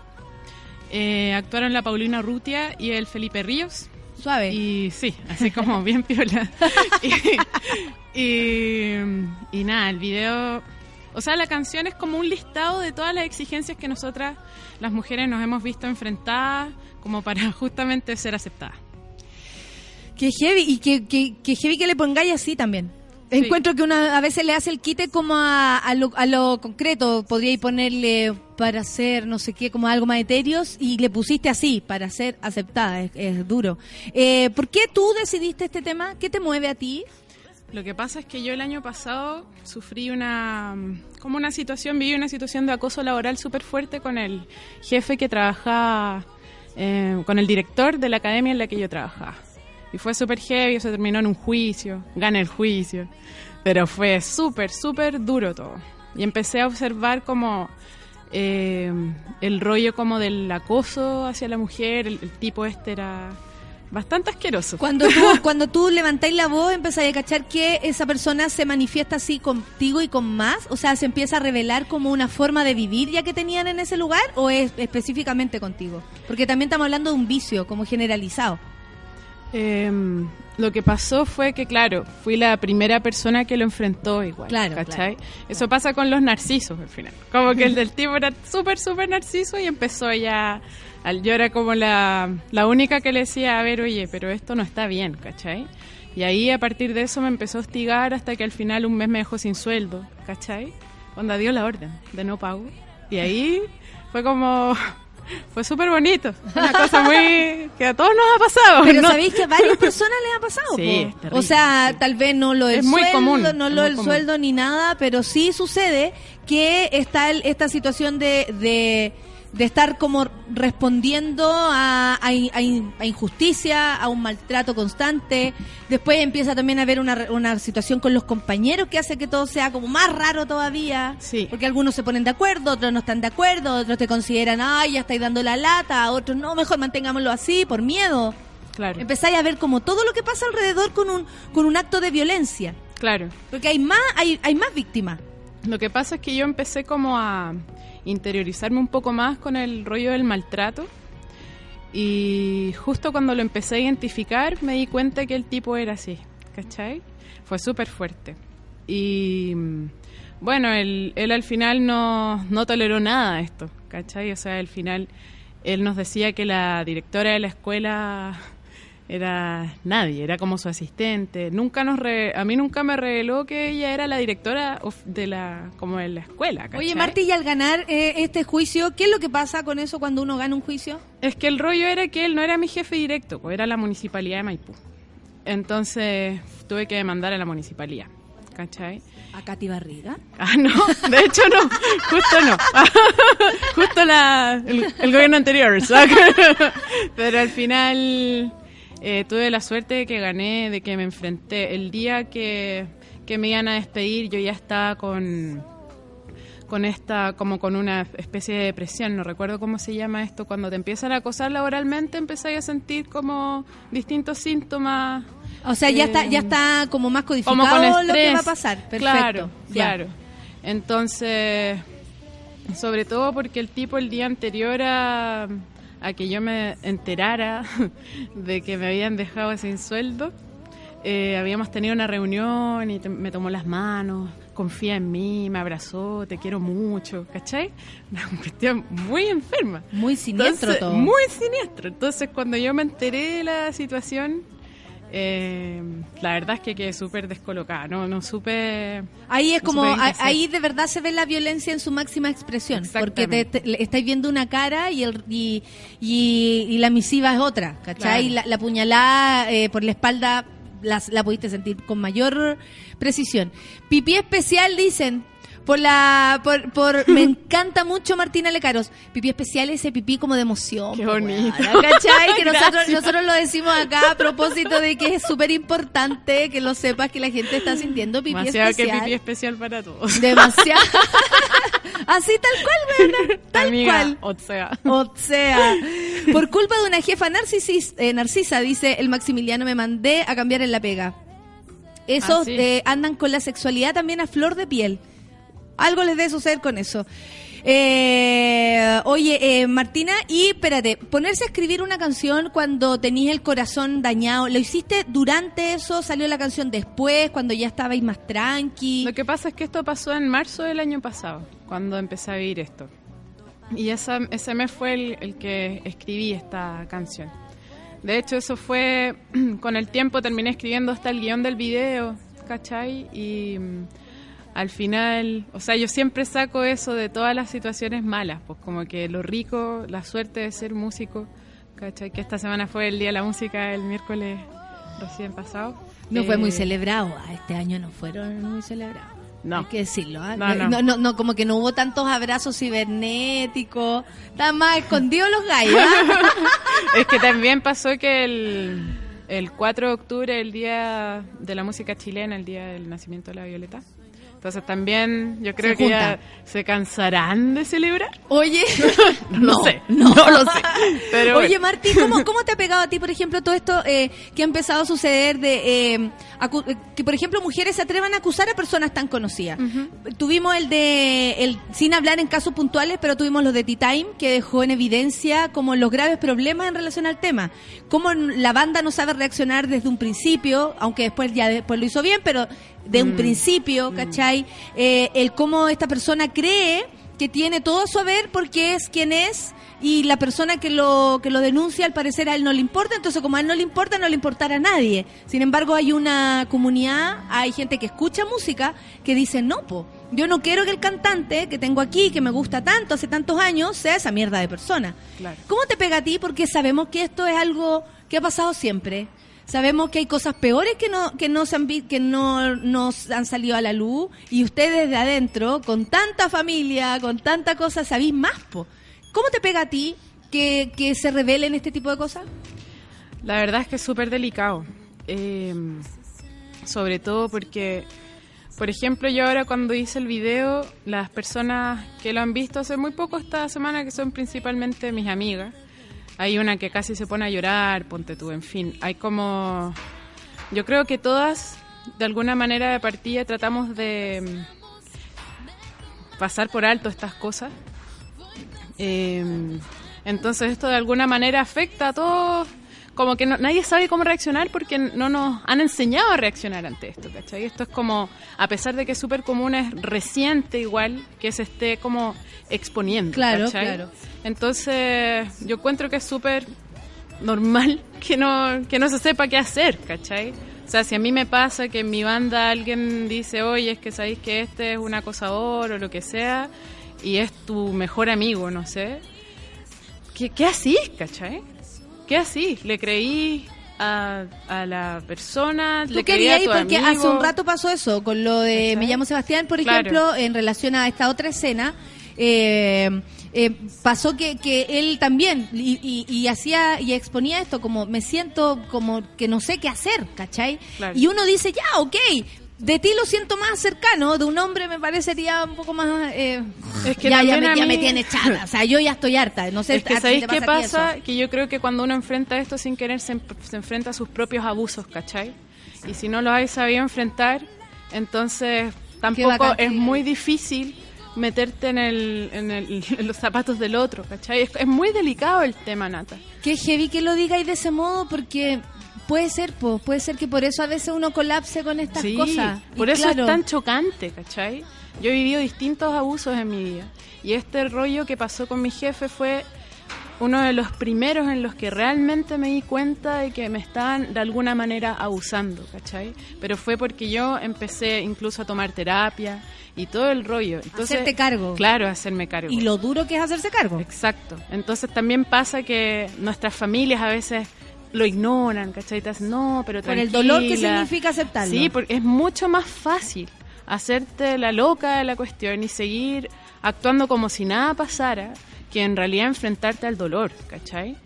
Eh, actuaron la Paulina Rutia y el Felipe Ríos. Suave. Y sí, así como bien piola. *laughs* y, y, y nada, el video, o sea, la canción es como un listado de todas las exigencias que nosotras, las mujeres, nos hemos visto enfrentadas como para justamente ser aceptadas. Qué heavy, y que, que, que heavy que le pongáis así también. Encuentro que una a veces le hace el quite como a, a lo, a lo concreto. Podríais ponerle para hacer no sé qué, como algo más etéreos, y le pusiste así, para ser aceptada. Es, es duro. Eh, ¿Por qué tú decidiste este tema? ¿Qué te mueve a ti? Lo que pasa es que yo el año pasado sufrí una como una situación, viví una situación de acoso laboral súper fuerte con el jefe que trabajaba, eh, con el director de la academia en la que yo trabajaba. Y fue súper heavy, se terminó en un juicio, gané el juicio, pero fue súper, súper duro todo. Y empecé a observar como eh, el rollo como del acoso hacia la mujer, el, el tipo este era bastante asqueroso. Cuando tú, *laughs* cuando tú levantáis la voz, empezáis a cachar que esa persona se manifiesta así contigo y con más, o sea, se empieza a revelar como una forma de vivir ya que tenían en ese lugar, o es específicamente contigo? Porque también estamos hablando de un vicio, como generalizado. Em, lo que pasó fue que, claro, fui la primera persona que lo enfrentó igual. Claro, ¿cachai? Eso pasa con los narcisos al final. Como que el del tipo era súper, súper narciso y empezó ya. Al, yo era como la, la única que le decía, a ver, oye, pero esto no está bien, ¿cachai? Y ahí a partir de eso me empezó a hostigar hasta que al final un mes me dejó sin sueldo, ¿cachai? Onda dio la orden de no pago. Y ahí fue como. Fue súper bonito. Una cosa muy. que a todos nos ha pasado. Pero ¿no? sabéis que a varias *laughs* personas les ha pasado. Sí, es o sea, tal vez no lo del Es muy sueldo, común, no lo del sueldo ni nada, pero sí sucede que está el- esta situación de, de, de estar como respondiendo a, a in- a in- a injusticia, a un maltrato constante. Después empieza también a haber una, una situación con los compañeros que hace que todo sea como más raro todavía. Sí. Porque algunos se ponen de acuerdo, otros no están de acuerdo, otros te consideran, ay, ya estáis dando la lata, otros no, mejor mantengámoslo así, por miedo. Claro. Empezáis a ver como todo lo que pasa alrededor con un, con un acto de violencia. Claro. Porque hay más, hay, hay más víctimas. Lo que pasa es que yo empecé como a interiorizarme un poco más con el rollo del maltrato. Y justo cuando lo empecé a identificar me di cuenta que el tipo era así, ¿cachai? Fue súper fuerte. Y mm, bueno, él, él al final no, no toleró nada esto, ¿cachai? O sea, al final él nos decía que la directora de la escuela era nadie, era como su asistente. Nunca nos re- a mí nunca me reveló que ella era la directora of- de la como de la escuela. ¿cachai? Oye, Marti, y al ganar eh, este juicio, ¿qué es lo que pasa con eso cuando uno gana un juicio? Es que el rollo era que él no era mi jefe directo, pues era la municipalidad de Maipú. Entonces tuve que demandar a la municipalidad, ¿cachai? ¿A Katy Barriga? Ah, no, de hecho no, justo no. *laughs* justo la, el, el gobierno anterior, ¿sabes? *laughs* Pero al final eh, tuve la suerte de que gané, de que me enfrenté. El día que, que me iban a despedir, yo ya estaba con, con esta, como con una especie de depresión, no recuerdo cómo se llama esto, cuando te empiezan a acosar laboralmente, empecé a sentir como distintos síntomas. O sea, ya Eh, está, ya está como más codificado como con estrés. lo que va a pasar. Perfecto. Claro, Ya. claro. Entonces, sobre todo porque el tipo el día anterior a, a que yo me enterara *laughs* de que me habían dejado sin sueldo, eh, habíamos tenido una reunión y te- me tomó las manos, confía en mí, me abrazó, te quiero mucho, ¿cachai? *laughs* Una cuestión muy enferma. Muy siniestro Entonces, todo. Muy siniestro. Entonces, cuando yo me enteré de la situación, eh, la verdad es que quedé súper descolocada, no, no supe... Ahí es no como, a- ahí de verdad se ve la violencia en su máxima expresión, porque te, estáis viendo una cara y, el, y, y, y la misiva es otra, ¿cachai? Claro. La, la puñalada eh, por la espalda las- la pudiste sentir con mayor precisión. Pipí especial, dicen. Por la, por, por, me *laughs* encanta mucho Martina Lecaros. Pipí especial, ese pipí como de emoción. Qué bonito. weona, ¿Cachai? Que *laughs* nosotros, Gracias. nosotros lo decimos acá a propósito de que es súper importante que lo sepas que la gente está sintiendo pipí Demasiado que especial. pipí especial para todos. Demasiado. *laughs* Así tal cual, weona, Tal Amiga, cual. o sea... O sea, por culpa de una jefa narcisis, eh, narcisa, dice el Maximiliano, me mandé a cambiar en la pega. Esos Ah, sí. eh, andan con la sexualidad también a flor de piel. Algo les debe suceder con eso. Eh, oye, eh, Martina, y espérate, ponerse a escribir una canción cuando tenías el corazón dañado, ¿lo hiciste durante eso? ¿Salió la canción después, cuando ya estabais más tranqui? Lo que pasa es que esto pasó en marzo del año pasado, cuando empecé a vivir esto. Y esa, ese mes fue el, el que escribí esta canción. De hecho, eso fue, *clears throat* con el tiempo terminé escribiendo hasta el guion del video, ¿cachai? Y mm, al final, o sea, yo siempre saco eso de todas las situaciones malas, pues como que lo rico, la suerte de ser músico, ¿cachai? Que esta semana fue el Día de la Música, el miércoles recién pasado. No fue Eh, muy celebrado. Ah, Este año no fueron muy celebrados. No. Hay que decirlo. No, no. No, no, no, como que no hubo tantos abrazos cibernéticos. Estaban más escondidos los gallos. ¿ah? *laughs* Es que también pasó que el, el 4 de octubre, el día de la música chilena, el día del nacimiento de la Violeta. Entonces también yo creo Se que ya se cansarán de celebrar. Oye, *laughs* *laughs* No, sé, no, lo sé. Pero Oye, bueno. Martín, ¿cómo, *laughs* ¿cómo te ha pegado a ti, por ejemplo, todo esto eh, que ha empezado a suceder de eh, eh, que, por ejemplo, mujeres se atrevan a acusar a personas tan conocidas? Tuvimos el de, el sin hablar en casos puntuales, pero tuvimos los de T-Time, que dejó en evidencia como los graves problemas en relación al tema. Cómo la banda no sabe reaccionar desde un principio, aunque después ya después lo hizo bien, pero de un Mm. principio, ¿cachai? Eh, el cómo esta persona cree que tiene todo su haber porque es quien es y la persona que lo que lo denuncia al parecer a él no le importa, entonces como a él no le importa, no le importará a nadie. Sin embargo, hay una comunidad, hay gente que escucha música que dice, "No, po, yo no quiero que el cantante que tengo aquí, que me gusta tanto hace tantos años, sea esa mierda de persona." Claro. ¿Cómo te pega a ti? Porque sabemos que esto es algo que ha pasado siempre. Sabemos que hay cosas peores que no que no se han que no nos han salido a la luz y ustedes de adentro con tanta familia, con tanta cosa sabéis más, po. ¿Cómo te pega a ti que, que se revelen este tipo de cosas? La verdad es que es súper delicado. Eh, sobre todo porque, por ejemplo, yo ahora cuando hice el video, las personas que lo han visto hace muy poco esta semana, que son principalmente mis amigas, hay una que casi se pone a llorar, ponte tú, en fin, hay como... Yo creo que todas, de alguna manera de partida, tratamos de mm, pasar por alto estas cosas. Eh, entonces esto de alguna manera afecta a todos, como que no- nadie sabe cómo reaccionar porque no nos han enseñado a reaccionar ante esto, ¿cachai? Esto es como, a pesar de que es súper común, es reciente igual que se esté como exponiendo, Claro, ¿cachai? claro. Entonces yo encuentro que es súper normal *laughs* que no, que no se sepa qué hacer, ¿cachai? O sea, si a mí me pasa que en mi banda alguien dice, oye, es que sabéis que este es un acosador o lo que sea, y es tu mejor amigo, no sé, ¿qué, qué así, cachai? ¿Qué así? ¿Le creí a, a la persona? ¿Tú ¿Le creí a tu Porque amigo? hace un rato pasó eso, con lo de ¿Cachai? Me llamo Sebastián, por Claro. ejemplo, en relación a esta otra escena. eh, eh, pasó que, que él también y, y- y hacía y exponía esto como me siento como que no sé qué hacer, ¿cachai? Claro. Y uno dice, ya, ok, de ti lo siento más cercano, de un hombre me parecería un poco más... eh, Es que ya, ya, me, a ya me mí- tiene *laughs* chata, o sea, yo ya estoy harta, no sé Es que ¿sabéis qué pasa. Que yo creo que cuando uno enfrenta esto sin querer se, se enfrenta a sus propios abusos, ¿cachai? Y si no lo habéis sabido enfrentar, entonces tampoco es muy difícil meterte en, el, en, el- *laughs* en los zapatos del otro, ¿cachai? Es, es muy delicado el tema, Nata. Qué heavy que lo digáis de ese modo porque Puede ser, po, puede ser que por eso a veces uno colapse con estas Sí, cosas. Y por eso claro, es tan chocante, ¿cachai? Yo he vivido distintos abusos en mi vida. Y este rollo que pasó con mi jefe fue uno de los primeros en los que realmente me di cuenta de que me estaban de alguna manera abusando, ¿cachai? Pero fue porque yo empecé incluso a tomar terapia y todo el rollo. Entonces, Hacerte cargo. Claro, hacerme cargo. Y lo duro que es hacerse cargo. Exacto. Entonces también pasa que nuestras familias a veces lo ignoran, ¿cachai? Te hacen, no, pero Por el tranquila". dolor que significa aceptarlo. Sí, porque es mucho más fácil hacerte la loca de la cuestión y seguir actuando como si nada pasara que en realidad enfrentarte al dolor, ¿cachai?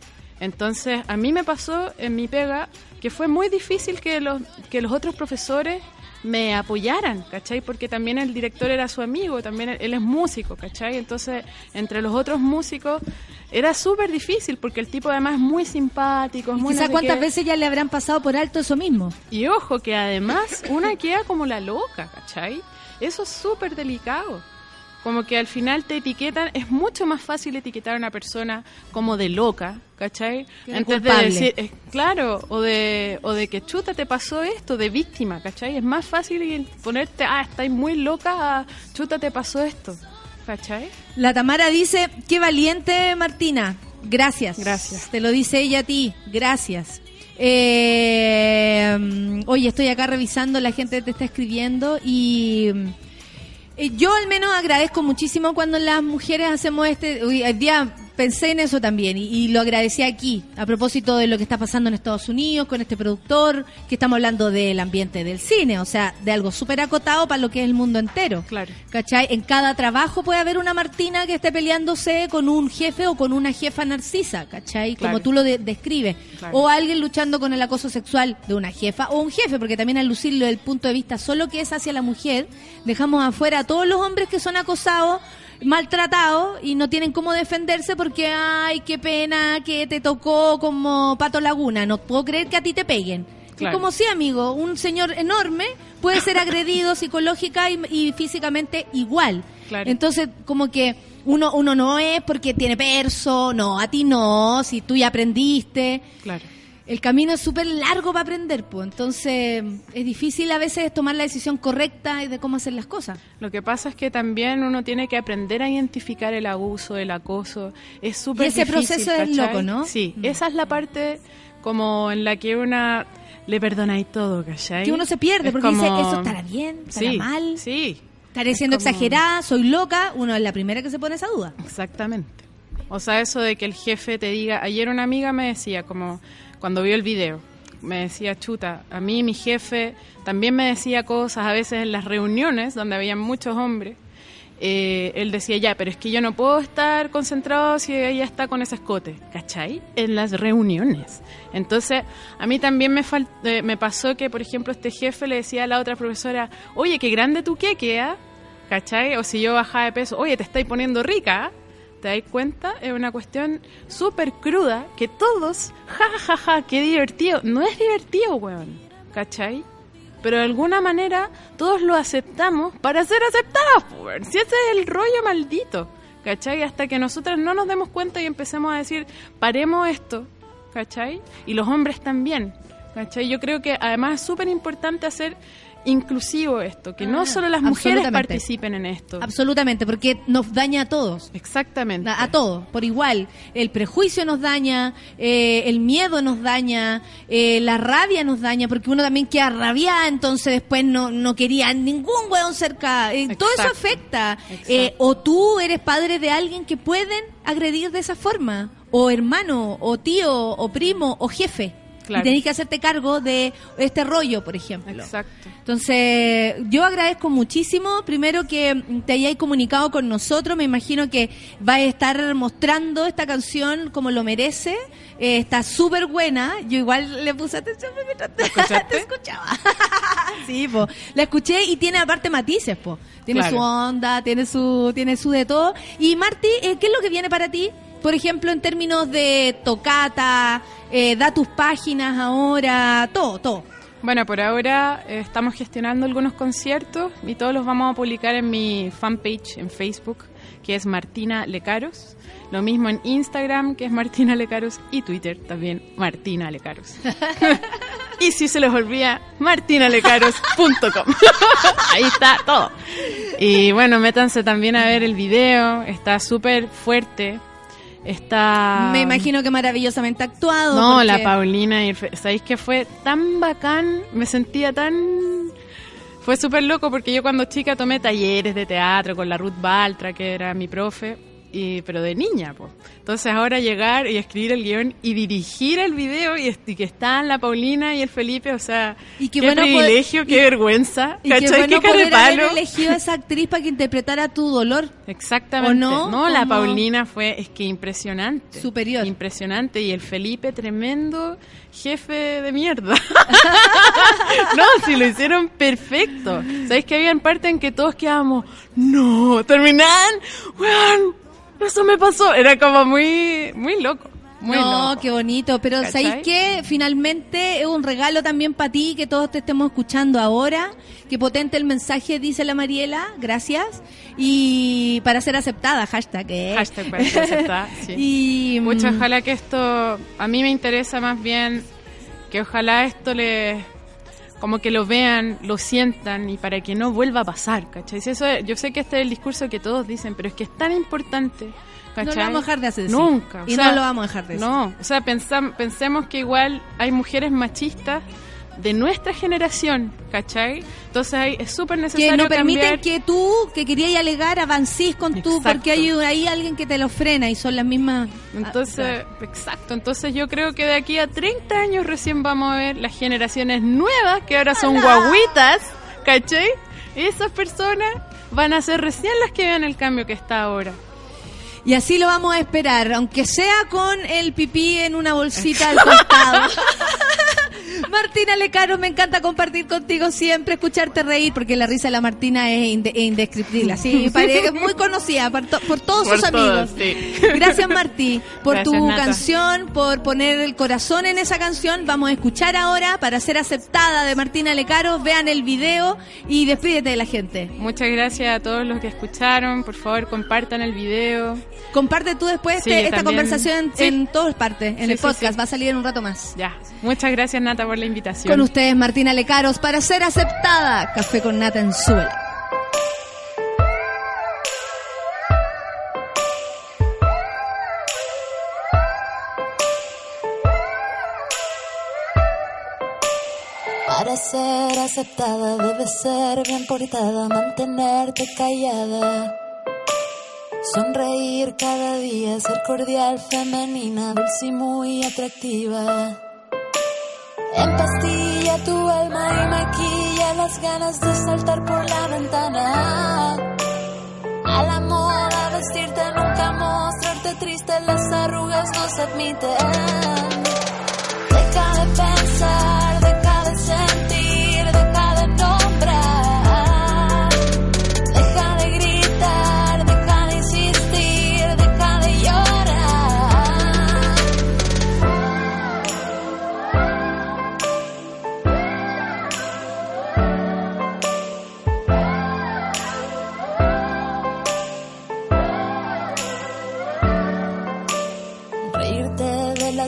Entonces, a mí me pasó en mi pega que fue muy difícil que los, que los otros profesores me apoyaran, ¿cachai? Porque también el director era su amigo, también él, él es músico, ¿cachai? Entonces, entre los otros músicos era súper difícil porque el tipo además es muy simpático, es muy no quizás sé cuántas qué. veces ya le habrán pasado por alto eso mismo. Y ojo, que además una queda como la loca, ¿cachai? Eso es súper delicado. Como que al final te etiquetan, es mucho más fácil etiquetar a una persona como de loca, ¿cachai? Que Antes de decir, eh, claro, o de, o de que chuta te pasó esto, de víctima, ¿cachai? Es más fácil ponerte, ah, estáis muy loca, chuta te pasó esto, ¿cachai? La Tamara dice, qué valiente Martina. Gracias. Gracias. Te lo dice ella a ti. Gracias. Eh, mm, oye, estoy acá revisando, la gente te está escribiendo y mm, yo al menos agradezco muchísimo cuando las mujeres hacemos este... día pensé en eso también y, y lo agradecí aquí, a propósito de lo que está pasando en Estados Unidos con este productor, que estamos hablando del ambiente del cine, o sea, de algo súper acotado para lo que es el mundo entero. Claro. ¿Cachai? En cada trabajo puede haber una Martina que esté peleándose con un jefe o con una jefa narcisa, ¿cachai? Como tú lo de- describes. Claro. O alguien luchando con el acoso sexual de una jefa o un jefe, porque también al lucirlo del punto de vista solo que es hacia la mujer, dejamos afuera a todos los hombres que son acosados maltratados y no tienen cómo defenderse porque ay qué pena que te tocó como pato laguna no puedo creer que a ti te peguen Claro. es como si, amigo, un señor enorme puede ser agredido *laughs* psicológica y, y físicamente igual. Claro. Entonces, como que uno uno no es porque tiene perso, no, a ti no, si tú ya aprendiste. Claro. El camino es súper largo para aprender, pues. Entonces, es difícil a veces tomar la decisión correcta de cómo hacer las cosas. Lo que pasa es que también uno tiene que aprender a identificar el abuso, el acoso. Es súper Y ese difícil, proceso es loco, ¿no? Sí, Mm. esa es la parte como en la que una le perdonáis todo, ¿cachai? Que uno se pierde Es porque dice, como- ¿eso estará bien? ¿Estará sí, mal? Sí, ¿Estaré siendo como- exagerada? ¿Soy loca? Uno es la primera que se pone esa duda. exactamente. O sea, eso de que el jefe te diga, ayer una amiga me decía, como cuando vio el video, me decía, chuta, a mí mi jefe también me decía cosas a veces en las reuniones donde había muchos hombres. eh, él decía, ya, pero es que yo no puedo estar concentrado si ella está con ese escote, ¿cachai? En las reuniones. Entonces, a mí también me, fal- eh, me pasó que, por ejemplo, este jefe le decía a la otra profesora, oye, qué grande tu queque, ¿ah? ¿cachai? O si yo bajaba de peso, oye, te estáis poniendo rica, ¿ah? ¿Te dais cuenta? Es una cuestión súper cruda que todos, ja, ja, ja, qué divertido. No es divertido, weón, ¿cachai? Pero de alguna manera todos lo aceptamos para ser aceptados, weón. Si ese es el rollo maldito, ¿cachai? Hasta que nosotros no nos demos cuenta y empecemos a decir, paremos esto, ¿cachai? Y los hombres también, ¿cachai? Yo creo que además es súper importante hacer inclusivo esto, que no Ah, solo las mujeres participen en esto. Absolutamente, porque nos daña a todos. Exactamente. A, a todos, por igual. El prejuicio nos daña, eh, el miedo nos daña, eh, la rabia nos daña, porque uno también queda rabiada, entonces después no, no quería ningún weón cerca. Eh, todo eso afecta. Eh, o tú eres padre de alguien que pueden agredir de esa forma, o hermano, o tío, o primo, o jefe. Claro. Y tenés que hacerte cargo de este rollo, por ejemplo. Exacto. Entonces, yo agradezco muchísimo, primero que te hayáis comunicado con nosotros, me imagino que vais a estar mostrando esta canción como lo merece, Eh, está súper buena, yo igual le puse atención mientras *laughs* te, escuchaba. *laughs* sí, po. la escuché y tiene aparte matices, po. tiene Claro. su onda, tiene su, tiene su de todo. Y Marti, eh, ¿qué es lo que viene para ti? Por ejemplo, en términos de tocata, eh, da tus páginas ahora, todo, todo. Bueno, por ahora eh, estamos gestionando algunos conciertos y todos los vamos a publicar en mi fanpage en Facebook, que es Martina Lecaros. Lo mismo en Instagram, que es Martina Lecaros, y Twitter también, Martina Lecaros. *laughs* *laughs* y si se les olvida, martinalecaros.com. *laughs* Ahí está todo. Y bueno, métanse también a ver el video, está súper fuerte. Está... Me imagino que maravillosamente actuado. No, porque- la Paulina, ¿sabéis que fue tan bacán? Me sentía tan... Fue súper loco porque yo cuando chica tomé talleres de teatro con la Ruth Baltra, que era mi profe, y, pero de niña, pues. Entonces ahora llegar y escribir el guion y dirigir el video y, que están la Paulina y el Felipe, o sea, Y qué qué, bueno poder- privilegio, qué vergüenza, Y qué ¿cachai? bueno Qué cara de poder haber elegido a esa actriz para que interpretara tu dolor. Exactamente. ¿O no? la Como- Paulina fue, es que impresionante. Superior. Impresionante. Y el Felipe, tremendo jefe de mierda. *laughs* no, si lo hicieron perfecto. ¿Sabéis que había parte en que todos quedábamos, no, terminan, weón, eso me pasó. Era como muy, muy loco. Muy no, loco. qué bonito. Pero ¿Cachai? ¿sabéis qué? Finalmente es un regalo también para ti que todos te estemos escuchando ahora. Que potente el mensaje, dice la Mariela. Gracias. Y para ser aceptada, hashtag. ¿eh? Hashtag para ser aceptada, *laughs* sí. Y, Mucho, mm, ojalá que esto, a mí me interesa más bien que ojalá esto le, como que lo vean, lo sientan y para que no vuelva a pasar, ¿cachai? Eso, es- yo sé que este es el discurso que todos dicen, pero es que es tan importante, No ¿cachai? lo vamos a dejar de hacer. Nunca. Y o sea, no lo vamos a dejar de decir. No, o sea, pensam- pensemos que igual hay mujeres machistas de nuestra generación, ¿cachai? Entonces hay, es súper que necesario no permiten cambiar. que tú, que querías alegar, avancís con tú, Exacto. porque hay ahí alguien que te lo frena y son las mismas. Entonces, exacto, entonces yo creo que de aquí a 30 años recién vamos a ver las generaciones nuevas, que ahora son guaguitas, ¿cachai? Y esas personas van a ser recién las que vean el cambio que está ahora. Y así lo vamos a esperar, aunque sea con el pipí en una bolsita al costado. *laughs* Martina Lecaro, me encanta compartir contigo siempre, escucharte reír, porque la risa de la Martina es inde- es indescriptible, *laughs* pare- es muy conocida por, to- por todos Por sus amigos. todos, sí. Gracias Martí por Gracias, tu Nata. canción, por poner el corazón en esa canción. Vamos a escuchar ahora para ser aceptada de Martina Lecaro. Vean el video y despídete de la gente. Muchas gracias a todos los que escucharon, por favor compartan el video. Comparte tú después Sí, este- esta conversación Sí. en todas partes, en Sí, el sí, podcast. sí. Va a salir en un rato más. Ya, muchas gracias Nata por la invitación. Con ustedes, Martina Lecaros, para ser aceptada. Café con nata en suela. Para ser aceptada debes ser bien portada, mantenerte callada. Sonreír cada día, ser cordial, femenina, dulce y muy atractiva. Empastilla tu alma y maquilla las ganas de saltar por la ventana. A la moda vestirte, nunca mostrarte triste, las arrugas no se admiten. Deja de pensar,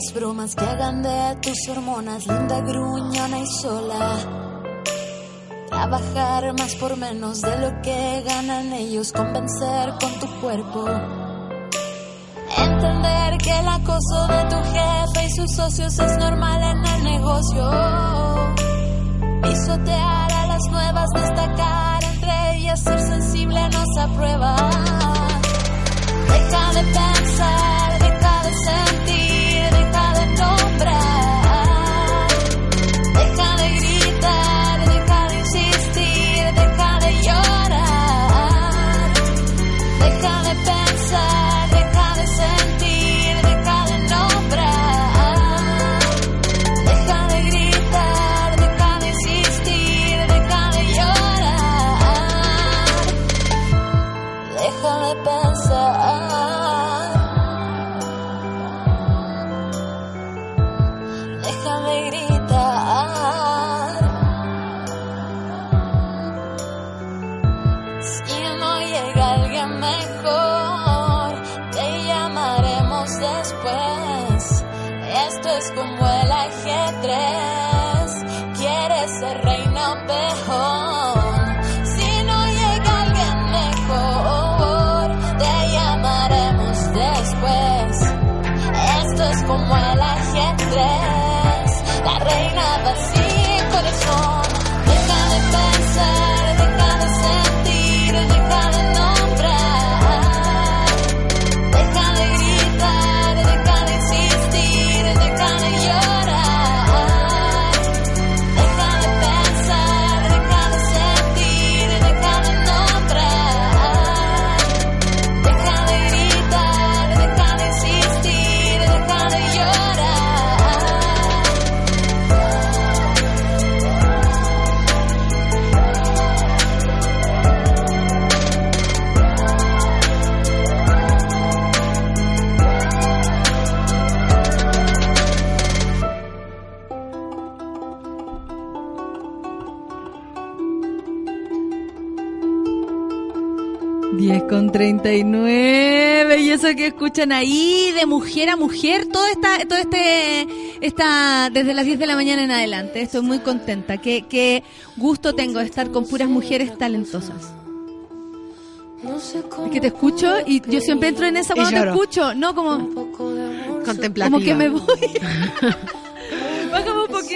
las bromas que hagan de tus hormonas linda, gruñona y sola. Trabajar más por menos de lo que ganan ellos, convencer con tu cuerpo. Entender que el acoso de tu jefe y sus socios es normal en el negocio. Pisotear a las nuevas, destacar entre ellas, ser sensible no se aprueba. Deja de pensar, deja de sentir, de corazón. Deja con 39 y eso que escuchan ahí de mujer a mujer todo está todo este está desde las 10 de la mañana en adelante. Estoy muy contenta. Qué, qué gusto tengo de estar con puras mujeres talentosas. Es que te escucho y yo siempre entro en esa cuando te escucho no como Contemplativa. como que me voy *laughs*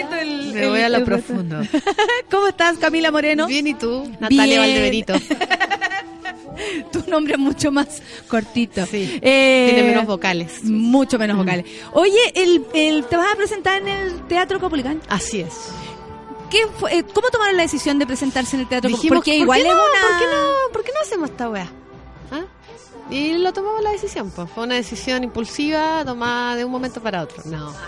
poquito el Me el- voy a lo el- profundo. *laughs* ¿cómo estás Camila Moreno? Bien, ¿y tú? Natalia Bien. Valdebenito. *laughs* tu nombre es mucho más cortito Sí. Eh, Tiene menos vocales. Mucho menos vocales. Oye, el, el- te vas a presentar en el Teatro Copulicán. Así es. ¿Qué fue- eh, ¿Cómo tomaron la decisión de presentarse en el Teatro Dijimos, Porque ¿por igual qué es no? una... ¿Por qué no? ¿Por qué no hacemos esta weá? ¿Ah? Y lo tomamos la decisión, pues. Fue una decisión impulsiva tomada de un momento para otro. No. *laughs*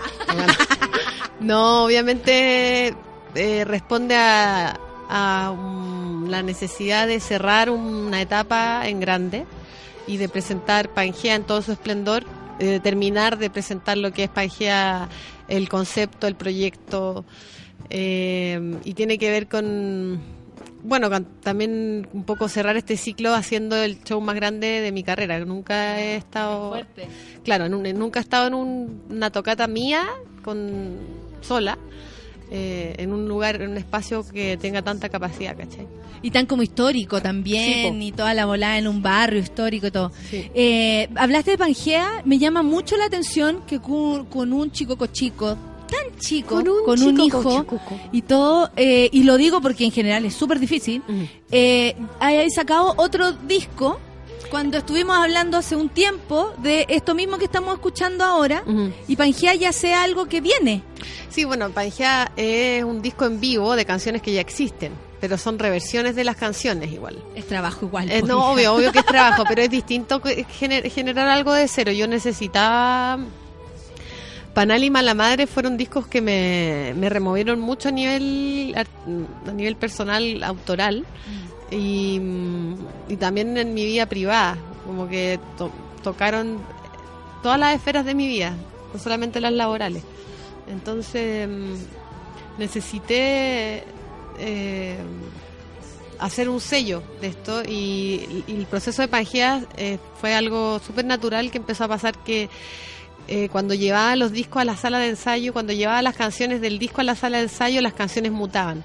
No, obviamente eh, responde a, um, la necesidad de cerrar una etapa en grande y de presentar Pangea en todo su esplendor, eh, terminar de presentar lo que es Pangea, el concepto, el proyecto, eh, y tiene que ver con, bueno, también un poco cerrar este ciclo haciendo el show más grande de mi carrera. Nunca he estado, claro, en un- nunca he estado en un- una tocata mía con sola. eh, en un lugar, en un espacio que tenga tanta capacidad, ¿cachai? Y tan como histórico también, Sí, y toda la volada en un barrio histórico y todo. Sí. Eh, hablaste de Pangea, me llama mucho la atención que con, con un chico cochico, tan chico, con un, chico hijo y todo, eh, y lo digo porque en general es súper difícil, Ujú. eh, hay sacado otro disco cuando estuvimos hablando hace un tiempo de esto mismo que estamos escuchando ahora, y Pangea ya sea algo que viene. Sí, bueno, Pangea es un disco en vivo de canciones que ya existen, pero son reversiones de las canciones igual. Es trabajo igual. Eh, pues, no, obvio, obvio que es *laughs* trabajo, pero es distinto generar algo de cero. Yo necesitaba... Panal y Mala Madre fueron discos que me, me removieron mucho a nivel, a nivel personal, autoral, y, mm, y también en mi vida privada, como que to- tocaron todas las esferas de mi vida, no solamente las laborales. Entonces mm, necesité eh, hacer un sello de esto y, y el proceso de Pangea eh, fue algo súper natural que empezó a pasar que eh, cuando llevaba los discos a la sala de ensayo, cuando llevaba las canciones del disco a la sala de ensayo, las canciones mutaban.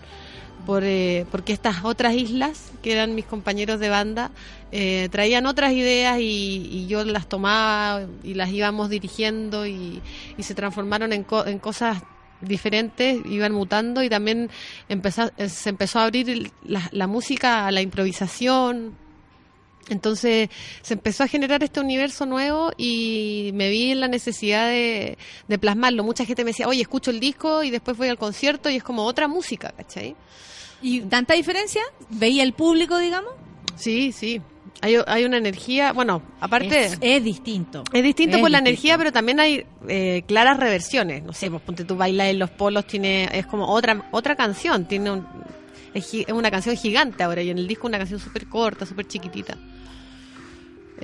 Eh, porque estas otras islas, que eran mis compañeros de banda, eh, traían otras ideas y, y yo las tomaba y las íbamos dirigiendo y, y se transformaron en, co- en cosas diferentes, iban mutando y también empezó, eh, se empezó a abrir la música a la improvisación, entonces se empezó a generar este universo nuevo y me vi en la necesidad de, de plasmarlo. Mucha gente me decía, oye, escucho el disco y después voy al concierto y es como otra música, ¿cachai? ¿Y tanta diferencia? ¿Veía el público, digamos? Sí, sí. Hay, hay una energía, bueno, aparte... Es, es distinto. Es distinto Es por la energía, pero también hay eh, claras reversiones. No sé, pues ponte tú bailas en los polos, tiene es como otra otra canción, tiene un, es, es una canción gigante ahora y en el disco una canción súper corta, súper chiquitita.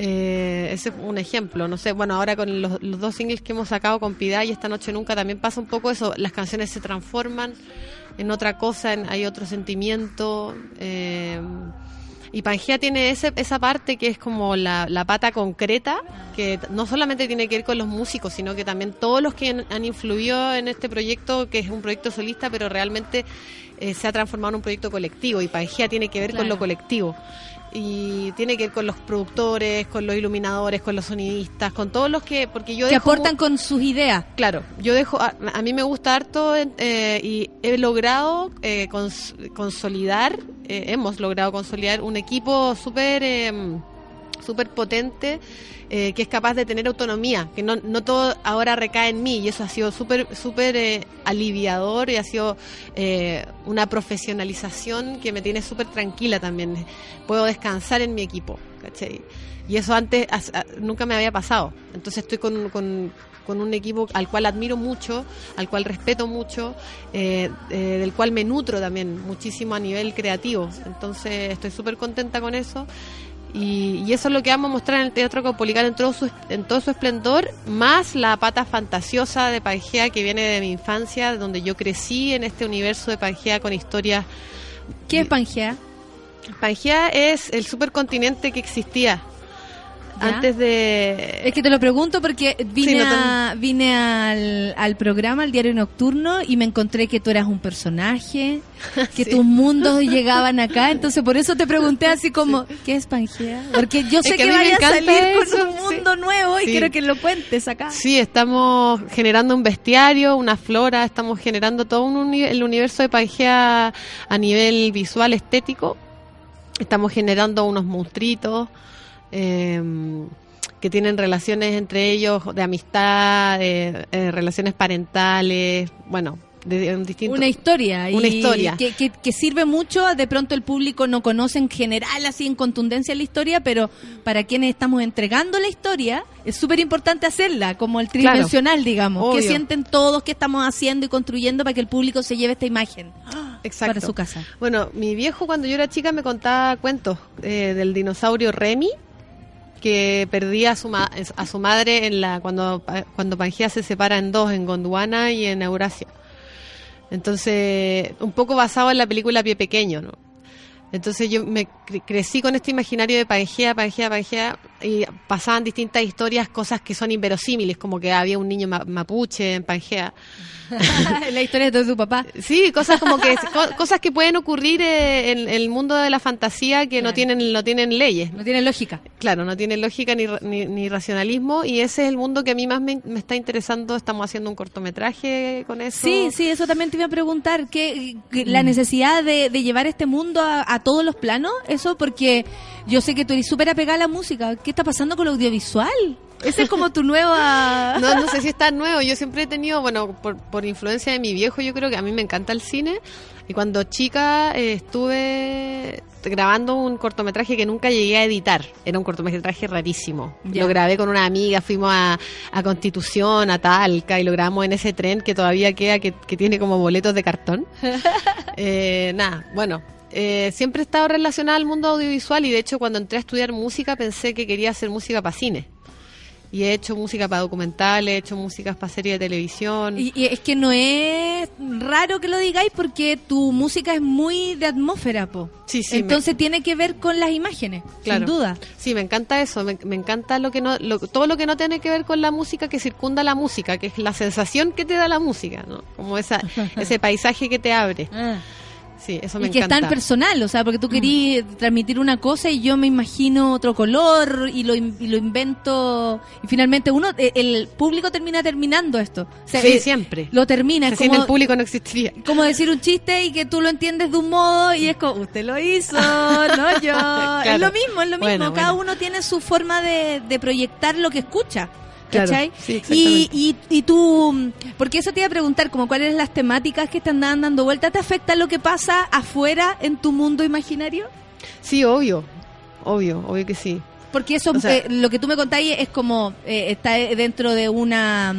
Eh, ese es un ejemplo, no sé, bueno, ahora con los, los dos singles que hemos sacado con Pidá y Esta Noche Nunca también pasa un poco eso, las canciones se transforman en otra cosa, en- hay otro sentimiento. eh, y Pangea tiene ese, esa parte que es como la, la pata concreta, que no solamente tiene que ver con los músicos, sino que también todos los que han, han influido en este proyecto, que es un proyecto solista, pero realmente eh, se ha transformado en un proyecto colectivo. Y Pangea tiene que ver con lo colectivo. Y tiene que ver con los productores, con los iluminadores, con los sonidistas, con todos los que porque yo Que dejo aportan con sus ideas. Claro, yo dejo, a, a mí me gusta harto eh, y he logrado eh, cons- consolidar, eh, hemos logrado consolidar un equipo súper eh, súper potente eh, que es capaz de tener autonomía, que no, no todo ahora recae en mí y eso ha sido súper súper eh, aliviador y ha sido eh, una profesionalización que me tiene súper tranquila también. Puedo descansar en mi equipo, ¿cachai? Y eso antes nunca me había pasado. Entonces estoy con, con- con un equipo al cual admiro mucho, al cual respeto mucho, eh, del cual me nutro también muchísimo a nivel creativo. Entonces estoy súper contenta con eso. Y, y eso es lo que vamos a mostrar en el Teatro Caupolicán en todo, su, en todo su esplendor, más la pata fantasiosa de Pangea que viene de mi infancia, donde yo crecí en este universo de Pangea con historias. ¿Qué es Pangea? Pangea es el supercontinente que existía ¿Ya? antes de... Es que te lo pregunto porque vine, Sí, no a- vine al, al programa, al diario nocturno, y me encontré que tú eras un personaje, *laughs* que Sí. tus mundos llegaban acá, entonces por eso te pregunté *laughs* así como, ¿qué es Pangea? Porque yo Es sé que que, vaya a salir eso, con un sí. mundo nuevo y Sí. quiero que lo cuentes acá. Sí, estamos generando un bestiario, una flora, estamos generando todo un uni- el universo de Pangea a nivel visual, estético. Estamos generando unos monstruitos eh, que tienen relaciones entre ellos de amistad, de, eh, relaciones parentales, bueno, de, un distinto... Una historia. Una y historia. Que, que, que sirve mucho. De pronto el público no conoce en general, así en contundencia, la historia, pero para quienes estamos entregando la historia, es súper importante hacerla, como el Claro. tridimensional, digamos. Que sienten todos que estamos haciendo y construyendo para que el público se lleve esta imagen Exacto. *gasps* para su casa. Bueno, mi viejo cuando yo era chica me contaba cuentos eh, del dinosaurio Remy que perdía a su, ma- a su madre en la cuando cuando Pangea se separa en dos, en Gondwana y en Eurasia. Entonces, un poco basado en la película Pie Pequeño, ¿no? Entonces yo me cre- crecí con este imaginario de Pangea, Pangea, Pangea, y pasaban distintas historias, cosas que son inverosímiles, como que había un niño ma- mapuche en Pangea. *laughs* la historia de tu papá. Sí, cosas como que co- cosas que pueden ocurrir eh, en, el mundo de la fantasía que no tienen no tienen leyes. No tiene lógica. Claro, no tienen lógica ni, ra- ni, ni racionalismo y ese es el mundo que a mí más me, me está interesando. Estamos haciendo un cortometraje con eso. Sí, sí, eso también te iba a preguntar, que, que Mm. la necesidad de, de llevar este mundo a, a todos los planos, eso porque yo sé que tú eres súper apegada a la música. ¿Qué está pasando con lo audiovisual? Ese es como tu nueva... *laughs* No, no sé si es tan nuevo. Yo siempre he tenido, bueno, por, por influencia de mi viejo, yo creo que a mí me encanta el cine. Y cuando chica eh, estuve grabando un cortometraje que nunca llegué a editar. Era un cortometraje rarísimo. Lo grabé con una amiga, fuimos a, a Constitución, a Talca, y lo grabamos en ese tren que todavía queda, que, que tiene como boletos de cartón. *laughs* Eh, nada, bueno. Eh, siempre he estado relacionada al mundo audiovisual y de hecho cuando entré a estudiar música pensé que quería hacer música para cine. Y he hecho música para documentales, he hecho músicas para series de televisión. Y, y es que no es raro que lo digáis porque tu música es muy de atmósfera, po. Sí, sí, me- Entonces tiene que ver con las imágenes, Claro. sin duda. Sí, me encanta eso, me, me encanta lo que no, lo- todo lo que no tiene que ver con la música que circunda la música, que es la sensación que te da la música, ¿no? Como esa, *laughs* ese paisaje que te abre. Sí, eso me y que es tan personal, o sea, porque tú querías transmitir una cosa y yo me imagino otro color y lo, y lo invento y finalmente uno, eh, el público termina terminando esto. O sea, sí, eh, siempre. Lo termina, es sin como, el público no existiría. como decir un chiste y que tú lo entiendes de un modo y es como, usted lo hizo, no *laughs* yo. Es lo mismo, es lo mismo. Bueno, Cada bueno. uno tiene su forma de, de proyectar lo que escucha. Claro, ¿Cachai? sí, y, y, y tú, porque eso te iba a preguntar, como cuáles las temáticas que están dando vuelta, ¿te afecta lo que pasa afuera en tu mundo imaginario? Sí, obvio, obvio, obvio que sí. Porque eso, O sea- eh, lo que tú me contáis es como, eh, está dentro de una,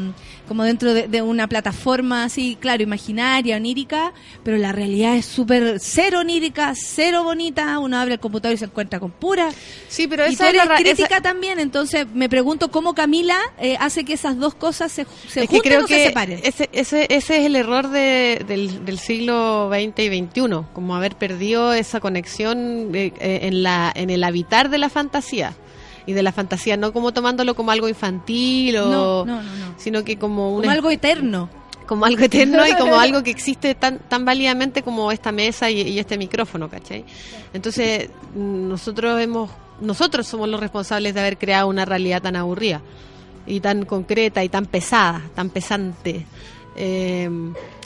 como dentro de, de una plataforma así, claro, imaginaria, onírica, pero la realidad es súper cero onírica, cero bonita, uno abre el computador y se encuentra con pura. Sí, pero y tú esa es eres la ra- crítica esa- también, entonces me pregunto cómo Camila eh, hace que esas dos cosas se, se es que creo o que se separen. ese, ese, ese es el error de- del, del siglo XX y XXI, como haber perdido esa conexión eh, eh, en, la, en el habitar de la fantasía. Y de la fantasía, no como tomándolo como algo infantil, o, No, no, no, no. sino que como un Como algo eterno. como algo eterno y como *laughs* algo que existe tan, tan válidamente como esta mesa y, y este micrófono, ¿cachai? Entonces, nosotros hemos, nosotros somos los responsables de haber creado una realidad tan aburrida y tan concreta y tan pesada, tan pesante. Eh,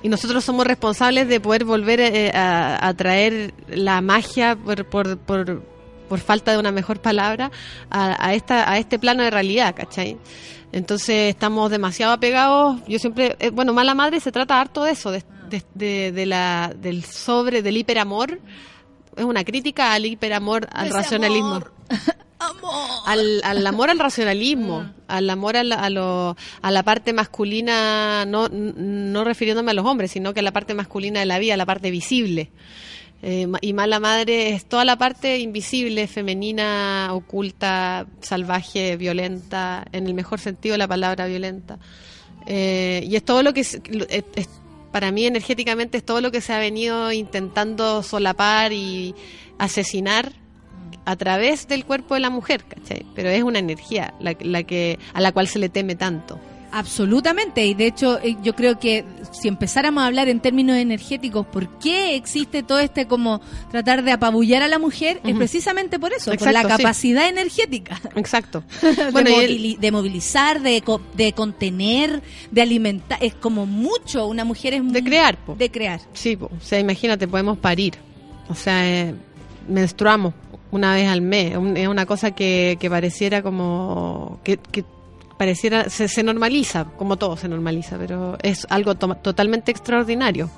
y nosotros somos responsables de poder volver eh, a, a traer la magia por, por, por, por falta de una mejor palabra a, a esta a este plano de realidad, ¿cachai? Entonces estamos demasiado apegados. Yo siempre, eh, bueno, mala madre se trata harto de eso, de, de, de- de la, del sobre, del hiperamor. Es una crítica al hiperamor, al Ese racionalismo. amor. *laughs* Al, al amor al racionalismo, al amor a la, a, lo- a la parte masculina, no, no refiriéndome a los hombres, sino que a la parte masculina de la vida, a la parte visible. Eh, y mala madre es toda la parte invisible, femenina, oculta, salvaje, violenta, en el mejor sentido de la palabra violenta. Eh, y es todo lo que es- para mí energéticamente es todo lo que se ha venido intentando solapar y asesinar a través del cuerpo de la mujer, ¿cachai? Pero es una energía la, la que a la cual se le teme tanto. Absolutamente, y de hecho eh, yo creo que si empezáramos a hablar en términos energéticos, ¿por qué existe todo este como tratar de apabullar a la mujer? Es precisamente por eso, por la sí. capacidad energética. Exacto. *laughs* de, Bueno, el- de movilizar, de, co- de contener, de alimentar, es como mucho, una mujer es de crear, po. de crear. Sí, po. o sea, imagínate, podemos parir. O sea, eh, menstruamos una vez al mes. Un- Es una cosa que, que pareciera como... que, que pareciera... Se, se normaliza, como todo se normaliza, pero es algo to- totalmente extraordinario.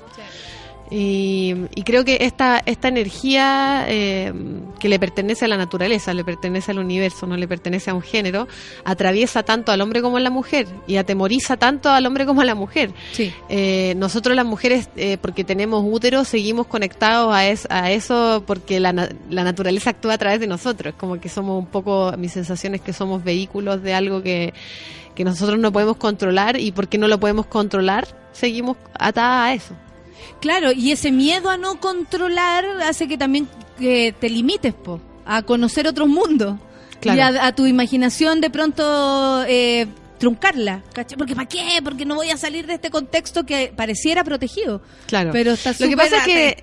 Y, y creo que esta, esta energía eh, que le pertenece a la naturaleza, le pertenece al universo, no le pertenece a un género, atraviesa tanto al hombre como a la mujer y atemoriza tanto al hombre como a la mujer. Sí. Eh, nosotros las mujeres, eh, porque tenemos útero, seguimos conectados a, es- a eso porque la, la naturaleza actúa a través de nosotros. Como que somos un poco, mi sensación es que somos vehículos de algo que, que nosotros no podemos controlar y porque no lo podemos controlar, seguimos atadas a eso. Claro, y ese miedo a no controlar hace que también que te limites, po, a conocer otros mundos. Claro. Y a, a tu imaginación de pronto eh, truncarla. ¿cachai? Porque ¿para qué? Porque no voy a salir de este contexto que pareciera protegido. Claro. Pero está Lo que pasa es que de...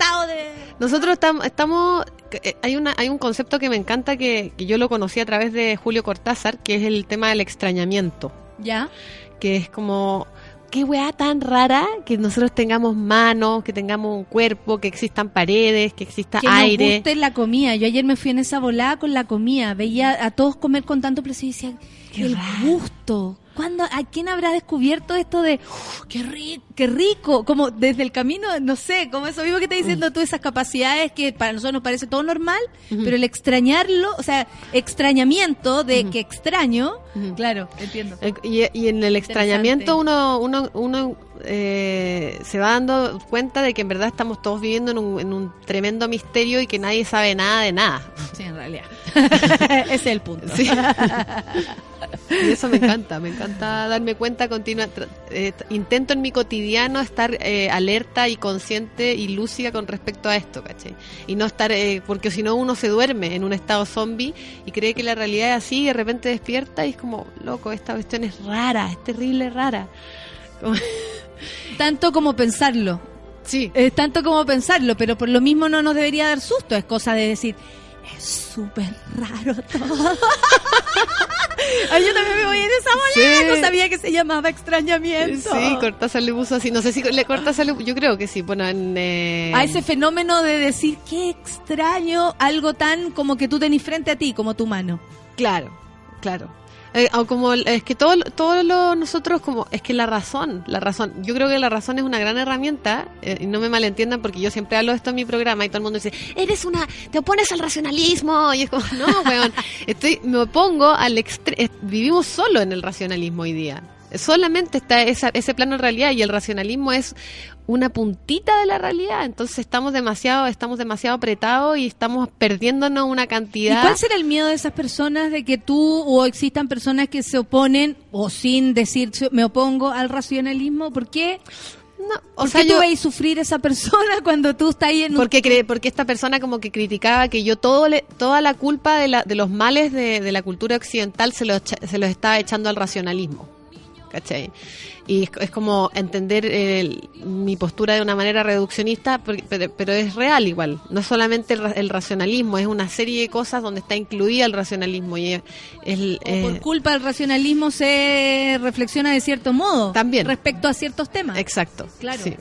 Nosotros tam- estamos, eh, hay una, hay un concepto que me encanta que, que yo lo conocí a través de Julio Cortázar, que es el tema del extrañamiento, ¿Ya? que es como qué weá tan rara que nosotros tengamos manos, que tengamos un cuerpo, que existan paredes, que exista Que nos aire. guste la comida. Yo ayer me fui en esa volada con la comida. Veía a todos comer con tanto placer y decía, Qué el raro. gusto. ¿Cuándo, ¿A quién habrá descubierto esto de "Uf, qué rico, qué rico? Como desde el camino, no sé, como eso mismo que estás diciendo tú, esas capacidades que para nosotros nos parece todo normal, pero el extrañarlo, o sea, extrañamiento de Ujú. que extraño, claro, entiendo. Eh, Y, y en el extrañamiento uno, uno, uno eh, se va dando cuenta de que en verdad estamos todos viviendo en un, en un tremendo misterio y que nadie sabe nada de nada. Sí, en realidad. *laughs* Ese es el punto. Sí. *laughs* Y eso me encanta, me encanta darme cuenta continua. eh, intento en mi cotidiano estar eh, alerta y consciente y lúcida con respecto a esto, ¿cachai? Y no estar, eh, porque si no uno se duerme en un estado zombie y cree que la realidad es así y de repente despierta y es como, loco, esta cuestión es rara, es terrible rara. Como- *laughs* Tanto como pensarlo. Sí. Es tanto como pensarlo, pero por lo mismo no nos debería dar susto. Es cosa de decir, es súper raro todo. *laughs* Ay, yo también me voy en esa bola. Sí. No sabía que se llamaba extrañamiento. Sí, Cortázar le puso así. No sé si le Cortázar le- yo creo que sí. Bueno, en. eh, A ese fenómeno de decir, qué extraño, algo tan como que tú tenés frente a ti, como tu mano. Claro, claro. Eh, o como es que todo todo lo nosotros como es que la razón, la razón, yo creo que la razón es una gran herramienta eh, y no me malentiendan porque yo siempre hablo de esto en mi programa y todo el mundo dice, "Eres una te opones al racionalismo." Y es como, "No, weón, *laughs* estoy me opongo al extre- eh, vivimos solo en el racionalismo hoy día. Solamente está esa, ese plano de realidad y el racionalismo es una puntita de la realidad, entonces estamos demasiado estamos demasiado apretados y estamos perdiéndonos una ¿Y cantidad cuál será el miedo de esas personas de que tú o existan personas que se oponen o sin decir me opongo al racionalismo? ¿Por qué? No, o ¿Por sea, qué tú yo- veis sufrir esa persona *laughs* cuando tú estás ahí en un... porque cree, porque esta persona como que criticaba que yo todo le- toda la culpa de, la, de los males de, de la cultura occidental se los, se los estaba echando al racionalismo. ¿Cachai? Y es, es como entender el- mi postura de una manera reduccionista, porque- pero, pero es real igual. No es solamente el, el racionalismo, es una serie de cosas donde está incluida el racionalismo. Y es, es- O por eh, culpa del racionalismo se reflexiona de cierto modo. También. Respecto a ciertos temas. exacto. Claro. sí.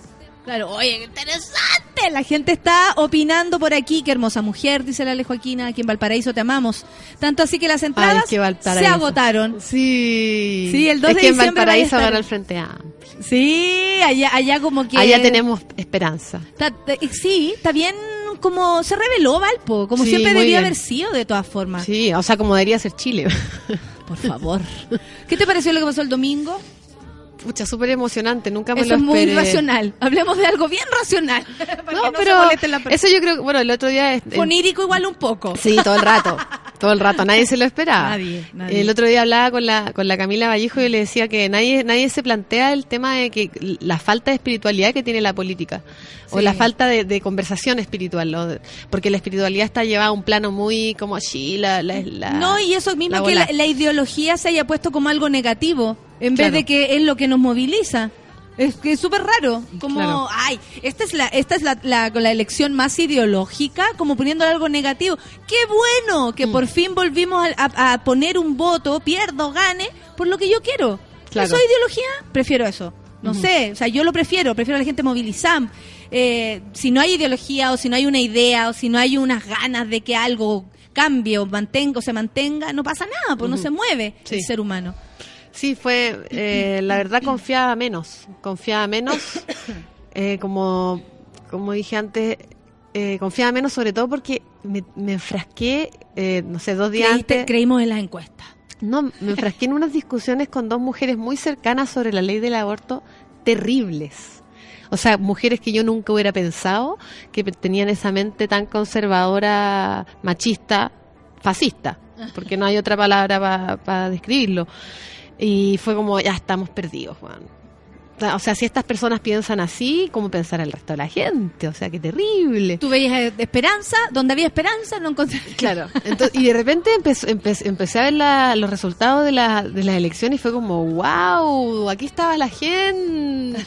Claro, oye, interesante. La gente está opinando por aquí. Qué hermosa mujer, dice la Joaquina. Aquí en Valparaíso te amamos. Tanto así que las entradas Ay, se agotaron. Sí. Sí, el 2 es de que en diciembre a Valparaíso gana el Frente Amplio. Sí, allá, allá como que. Allá tenemos esperanza. Está- te- sí, está bien como se reveló Valpo, como Sí, siempre debió haber sido de todas formas. Sí, o sea, como debería ser Chile. Por favor. ¿Qué te pareció lo que pasó el domingo? Pucha, súper emocionante, nunca me Eso lo es muy racional. Hablemos de algo bien racional. *laughs* Para No, que pero eso yo creo que, bueno, el otro día... este, Onírico igual un poco. Sí, todo el rato, *laughs* todo el rato, nadie se lo esperaba. Nadie, nadie. El otro día hablaba con la, con la Camila Vallejo y le decía que nadie, nadie se plantea el tema de que la falta de espiritualidad que tiene la política, o la falta de, de conversación espiritual, porque la espiritualidad está llevada a un plano muy como así, la... la, la- No, y eso mismo que la ideología se haya puesto como algo negativo, en vez de que es lo que nos moviliza. Es que es súper raro, como, Claro. ay, esta es la esta es la, la, la elección más ideológica, como poniéndole algo negativo. ¡Qué bueno! Que Mm. por fin volvimos a, a- a poner un voto, pierdo, gane, por lo que yo quiero. Claro. ¿Eso es ideología? Prefiero eso. No sé, o sea, yo lo prefiero, prefiero a la gente movilizada. Eh, si no hay ideología o si no hay una idea o si no hay unas ganas de que algo cambie o mantenga o se mantenga, no pasa nada, pues no se mueve Sí. el ser humano. Sí, fue, eh, la verdad confiaba menos, confiaba menos, *coughs* eh, como, como dije antes, eh, confiaba menos sobre todo porque me, me enfrasqué, eh, no sé, dos días Creíste- antes, creímos en las encuestas. no, me enfrasqué en unas discusiones con dos mujeres muy cercanas sobre la ley del aborto, terribles. O sea, mujeres que yo nunca hubiera pensado que tenían esa mente tan conservadora, machista, fascista, porque no hay otra palabra para describirlo. Y fue como, ya estamos perdidos, Juan. O sea, si estas personas piensan así, ¿cómo pensará el resto de la gente? O sea, qué terrible. Tú veías eh, esperanza, donde había esperanza no encontré. *laughs* Claro. Entonces, y de repente empezó- empe- empecé a ver la- los resultados de, la, de las elecciones y fue como, wow, aquí estaba la gente,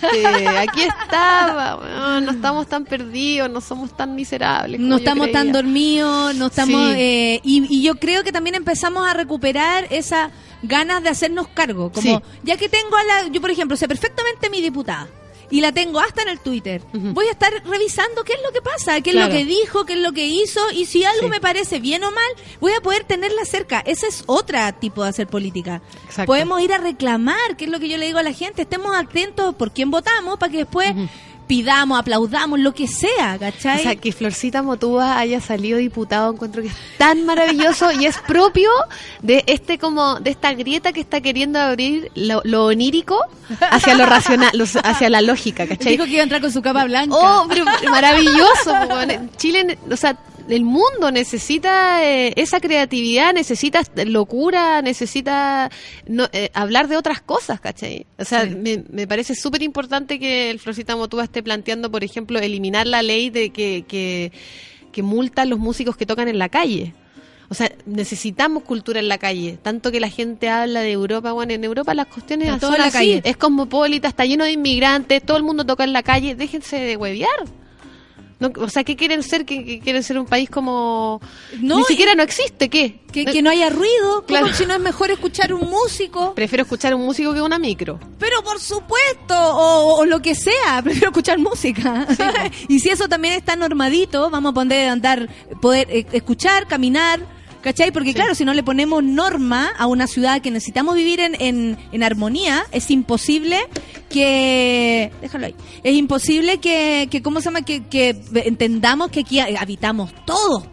aquí estaba, weón, no estamos tan perdidos, no somos tan miserables. como No estamos tan creía". dormidos, no estamos... Sí. eh, y, y yo creo que también empezamos a recuperar esa ganas de hacernos cargo. Como, Sí. ya que tengo a la... Yo, por ejemplo, sé perfectamente mi diputada. Y la tengo hasta en el Twitter. Voy a estar revisando qué es lo que pasa, qué Claro. es lo que dijo, qué es lo que hizo. Y si algo Sí. me parece bien o mal, voy a poder tenerla cerca. Ese es otro tipo de hacer política. Exacto. Podemos ir a reclamar, que es lo que yo le digo a la gente. Estemos atentos por quién votamos para que después. Pidamos, aplaudamos, lo que sea, ¿cachai? O sea, que Florcita Motúa haya salido diputado encuentro que es tan maravilloso y es propio de este como de esta grieta que está queriendo abrir lo, lo onírico hacia lo racional, los- hacia la lógica, ¿cachai? Dijo que iba a entrar con su capa blanca. Oh, pero maravilloso. weón. Chile, o sea, el mundo necesita eh, esa creatividad, necesita locura, necesita no, eh, hablar de otras cosas, ¿cachai? O sea, Sí. me, me parece súper importante que el Florcita Motúa esté planteando, por ejemplo, eliminar la ley de que, que, que multa a los músicos que tocan en la calle. O sea, necesitamos cultura en la calle. Tanto que la gente habla de Europa. Bueno, en Europa las cuestiones son la así. calle. Es cosmopolita, está lleno de inmigrantes, todo el mundo toca en la calle. Déjense de huevear. No, o sea, ¿qué quieren ser? ¿Qué, qué quieren ser un país como... No, Ni y- siquiera no existe, ¿qué? Que, que no haya ruido, Claro. si no es mejor escuchar un músico. Prefiero escuchar un músico que una micro. Pero por supuesto, o, o lo que sea, *laughs* prefiero escuchar música. *laughs* y si eso también está normadito, vamos a poder andar, poder eh, escuchar, caminar, ¿cachai? Porque Sí. claro, si no le ponemos norma a una ciudad que necesitamos vivir en, en, en armonía, es imposible que... Déjalo ahí. Es imposible que, que ¿cómo se llama? Que, que entendamos que aquí habitamos todos.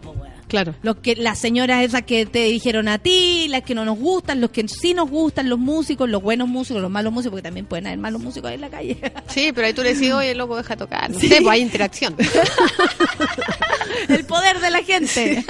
Claro. Los que, las señoras esas que te dijeron a ti, las que no nos gustan, los que sí nos gustan, los músicos, los buenos músicos, los malos músicos, porque también pueden haber malos músicos ahí en la calle. *laughs* Sí, pero ahí tú le decís, *laughs* oye, loco, deja tocar. No sé, pues hay interacción. *laughs* El poder de la gente.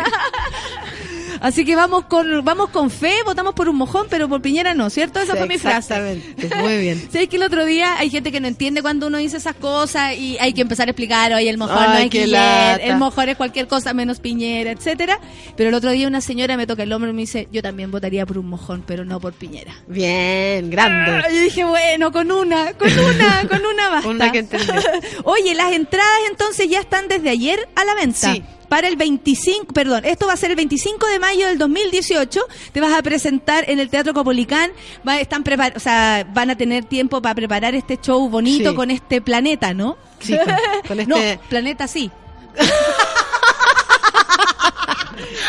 Así que vamos con vamos con fe, votamos por un mojón, pero por Piñera no, ¿cierto? Esa fue mi frase. Exactamente, muy bien. *laughs* ¿Sabes que el otro día hay gente que no entiende cuando uno dice esas cosas y hay que empezar a explicar, oye, el mojón no Ay, hay que lata. el mojón es cualquier cosa menos Piñera, etcétera. Pero el otro día una señora me toca el hombro y me dice, yo también votaría por un mojón, pero no por Piñera. Bien, grande. Ah, Yo dije, bueno, con una, con una, *laughs* con una basta. Una que. *laughs* Oye, las entradas entonces ya están desde ayer a la venta. Sí. Para el 25, perdón, esto va a ser el 25 de mayo del 2018. Te vas a presentar en el Teatro Copolicán. Va, están prepar o sea, van a tener tiempo para preparar este show bonito Sí. con este planeta, ¿no? Sí, con- con *laughs* este- No, planeta sí. *laughs*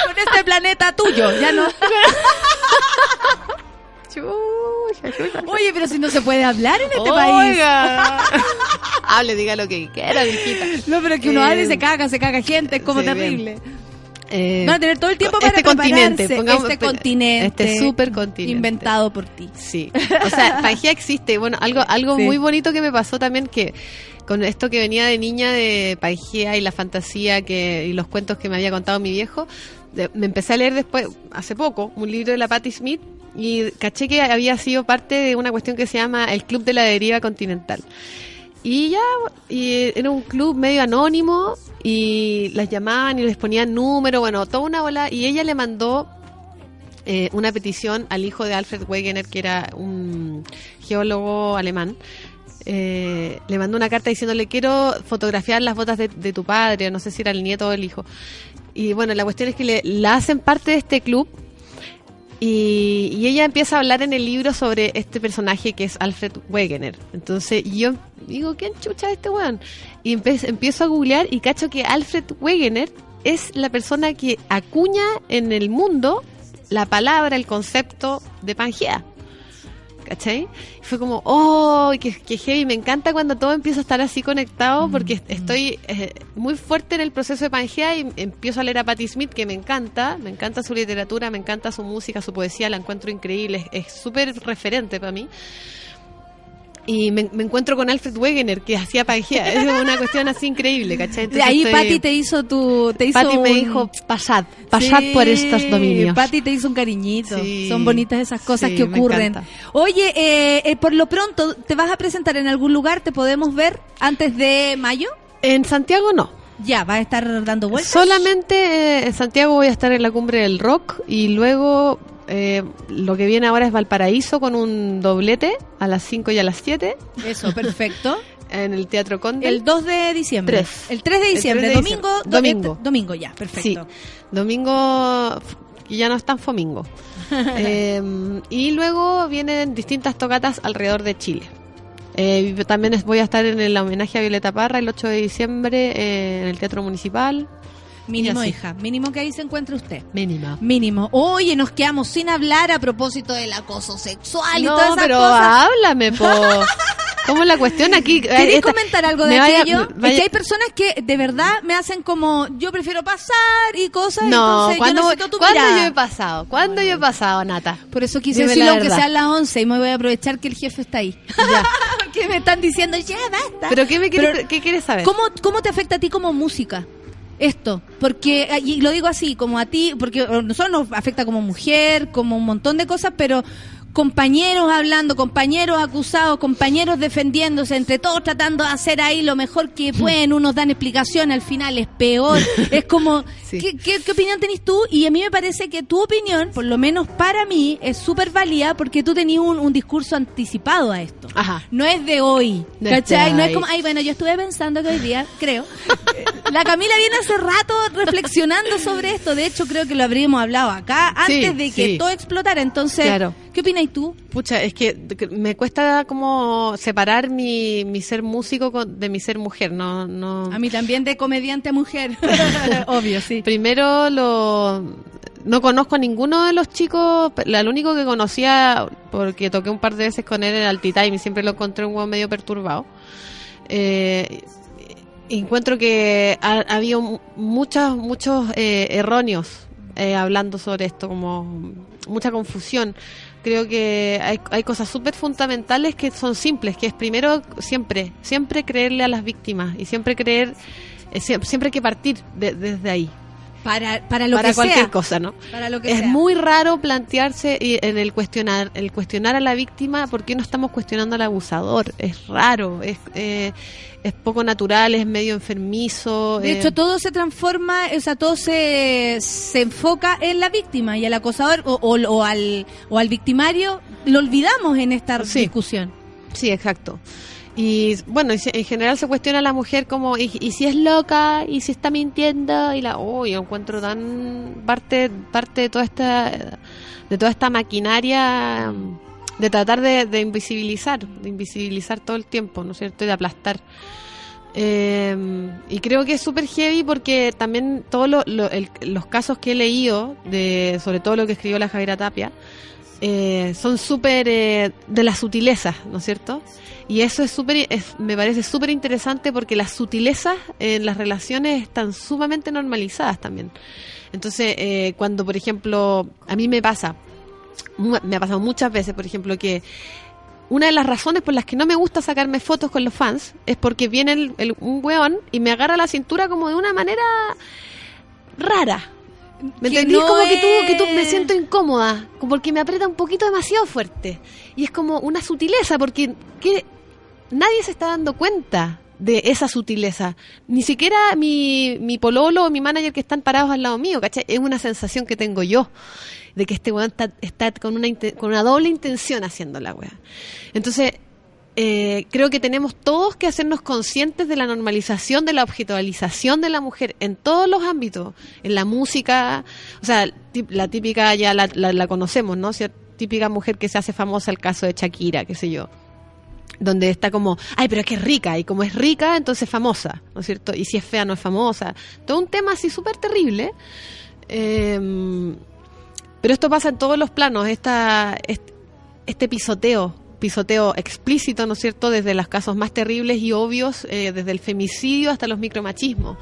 con este planeta tuyo, ya no. *laughs* Oye, pero si no se puede hablar en este país. Oiga. *laughs* Hable, diga lo que quiera, mijita. No, pero que uno Eh, habla y se caga, se caga gente, es como sí, terrible. Eh, Van a tener todo el tiempo para este continente, pongamos- este continente. este supercontinente. Inventado por ti. Sí. O sea, *laughs* Pangea existe. Bueno, algo, algo Sí. muy bonito que me pasó también que con esto que venía de niña de Pangea y la fantasía que y los cuentos que me había contado mi viejo, de- me empecé a leer después, hace poco, un libro de la Patti Smith y caché que había sido parte de una cuestión que se llama el Club de la Deriva Continental. Y ya, y era un club medio anónimo y las llamaban y les ponían número, bueno, toda una bola. Y ella le mandó eh, una petición al hijo de Alfred Wegener, que era un geólogo alemán. Eh, le mandó una carta diciéndole quiero fotografiar las botas de, de tu padre, no sé si era el nieto o el hijo. Y bueno, la cuestión es que le, la hacen parte de este club y, ella empieza a hablar en el libro sobre este personaje que es Alfred Wegener. Entonces yo digo, ¿quién chucha es este weón? Y empiezo a googlear y cacho que Alfred Wegener es la persona que acuña en el mundo la palabra, el concepto de Pangea. ¿Cachai? Y fue como, oh, qué, qué heavy, me encanta cuando todo empieza a estar así conectado porque estoy eh, muy fuerte en el proceso de Pangea y empiezo a leer a Patti Smith, que me encanta, me encanta su literatura, me encanta su música, su poesía, la encuentro increíble, es es súper referente para mí. Y me, me encuentro con Alfred Wegener, que hacía Pangea, es una cuestión así increíble, ¿cachai? De ahí estoy- Patti te hizo tu... Te hizo Patti me un- dijo, pasad, pasad Sí, por estos dominios. Patti te hizo un cariñito. Sí. Son bonitas esas cosas Sí, que me ocurren. Oye, eh, eh, por lo pronto, ¿te vas a presentar en algún lugar? ¿Te podemos ver antes de mayo? En Santiago no. Ya, ¿vas a estar dando vueltas? Solamente eh, en Santiago voy a estar en la cumbre del rock y luego eh, lo que viene ahora es Valparaíso con un doblete a las 5 y a las 7 Eso, perfecto. *laughs* en el Teatro Conde. El 2 de diciembre. El 3 de El diciembre. 3 de domingo. diciembre. Domingo. do- Domingo, ya, perfecto. Sí, domingo que ya no es tan fomingo. *laughs* Eh, y luego vienen distintas tocatas alrededor de Chile. Eh, también voy a estar en el homenaje a Violeta Parra el 8 de diciembre eh, en el Teatro Municipal. Mínimo, Y así. hija. Mínimo que ahí se encuentre usted. Mínima. Mínimo. Oye, nos quedamos sin hablar a propósito del acoso sexual y no, todas esas pero cosas. háblame, po. *laughs* ¿Cómo es la cuestión aquí? ¿Querés Esta- comentar algo de aquello? vaya- Es que hay personas que de verdad me hacen como yo prefiero pasar y cosas. No, entonces ¿cuándo, yo necesito tu ¿cuándo mirada. yo he pasado? ¿Cuándo yo he pasado, Nata? Por eso quise decirlo aunque sean las 11 y me voy a aprovechar que el jefe está ahí. Ya. *laughs* que me están diciendo, ya basta. ¿Pero qué, me quieres, Pero, qué quieres saber? ¿Cómo, ¿Cómo te afecta a ti como música? Esto, porque, y lo digo así, como a ti, porque a nosotros nos afecta como mujer, como un montón de cosas, pero compañeros hablando, compañeros acusados, compañeros defendiéndose, entre todos tratando de hacer ahí lo mejor que pueden, unos dan explicación, al final es peor. *laughs* es como, Sí. ¿qué, qué, qué opinión tenés tú? Y a mí me parece que tu opinión, por lo menos para mí, es súper válida porque tú tenías un, un discurso anticipado a esto. Ajá. No es de hoy, Desde ¿cachai? No es como, ay, bueno, yo estuve pensando que hoy día, creo. La Camila viene hace rato reflexionando sobre esto. De hecho, creo que lo habríamos hablado acá antes Sí, de que sí. todo explotara. Entonces, Claro. ¿Qué opinas tú? Pucha, es que me cuesta como separar mi, mi ser músico de mi ser mujer. No, no. A mí también de comediante mujer. *laughs* Obvio, sí. Primero lo no conozco a ninguno de los chicos, la- el único que conocía porque toqué un par de veces con él en Altitime y siempre lo encontré un hueón medio perturbado. Eh, encuentro que ha, ha habido mu- muchos muchos eh, erróneos eh, hablando sobre esto, como mucha confusión. Creo que hay, hay cosas súper fundamentales que son simples, que es primero siempre, siempre creerle a las víctimas y siempre creer, eh, sie- siempre hay que partir de- desde ahí. Para, para lo para que cualquier sea. cosa, ¿no? Para lo que es sea. muy raro plantearse y- en el cuestionar el cuestionar a la víctima por qué no estamos cuestionando al abusador es raro es eh, es poco natural es medio enfermizo De eh, hecho, todo se transforma, o sea, todo se, se enfoca en la víctima y al acosador o, o- o al, o al victimario lo olvidamos en esta Sí. discusión. sí exacto y bueno en general se cuestiona a la mujer como y, si es loca y si está mintiendo y la oh yo encuentro tan parte parte de toda esta de toda esta maquinaria de tratar de, invisibilizar de invisibilizar todo el tiempo no es cierto y de aplastar. Eh, y creo que es súper heavy porque también todos los casos que he leído, de, sobre todo lo que escribió la Javiera Tapia, eh, son súper eh, de las sutilezas, ¿no es cierto? Y eso es súper, es- me parece súper interesante porque las sutilezas en las relaciones están sumamente normalizadas también. Entonces, eh, cuando, por ejemplo, a mí me pasa, me ha pasado muchas veces, por ejemplo, que una de las razones por las que no me gusta sacarme fotos con los fans es porque viene el- un weón y me agarra la cintura como de una manera rara. ¿Me entendís? no como que tú, que tú me siento incómoda, como porque me aprieta un poquito demasiado fuerte. Y es como una sutileza, porque que nadie se está dando cuenta de esa sutileza. Ni siquiera mi, mi pololo o mi manager que están parados al lado mío, ¿cachai? Es una sensación que tengo yo, de que este weón está, está con, una, con una doble intención haciendo la weá. Entonces, eh, creo que tenemos todos que hacernos conscientes de la normalización, de la objetualización de la mujer en todos los ámbitos, en la música, o sea, la típica ya la, la- la conocemos, ¿no? Cier- típica mujer que se hace famosa, el caso de Shakira, qué sé yo, donde está como, ay, pero es que es rica, y como es rica, entonces es famosa, ¿no es cierto? Y si es fea, no es famosa. Todo un tema así súper terrible. Eh, pero esto pasa en todos los planos, esta, este, este pisoteo, pisoteo explícito, ¿no es cierto?, desde los casos más terribles y obvios, eh, desde el femicidio hasta los micromachismos.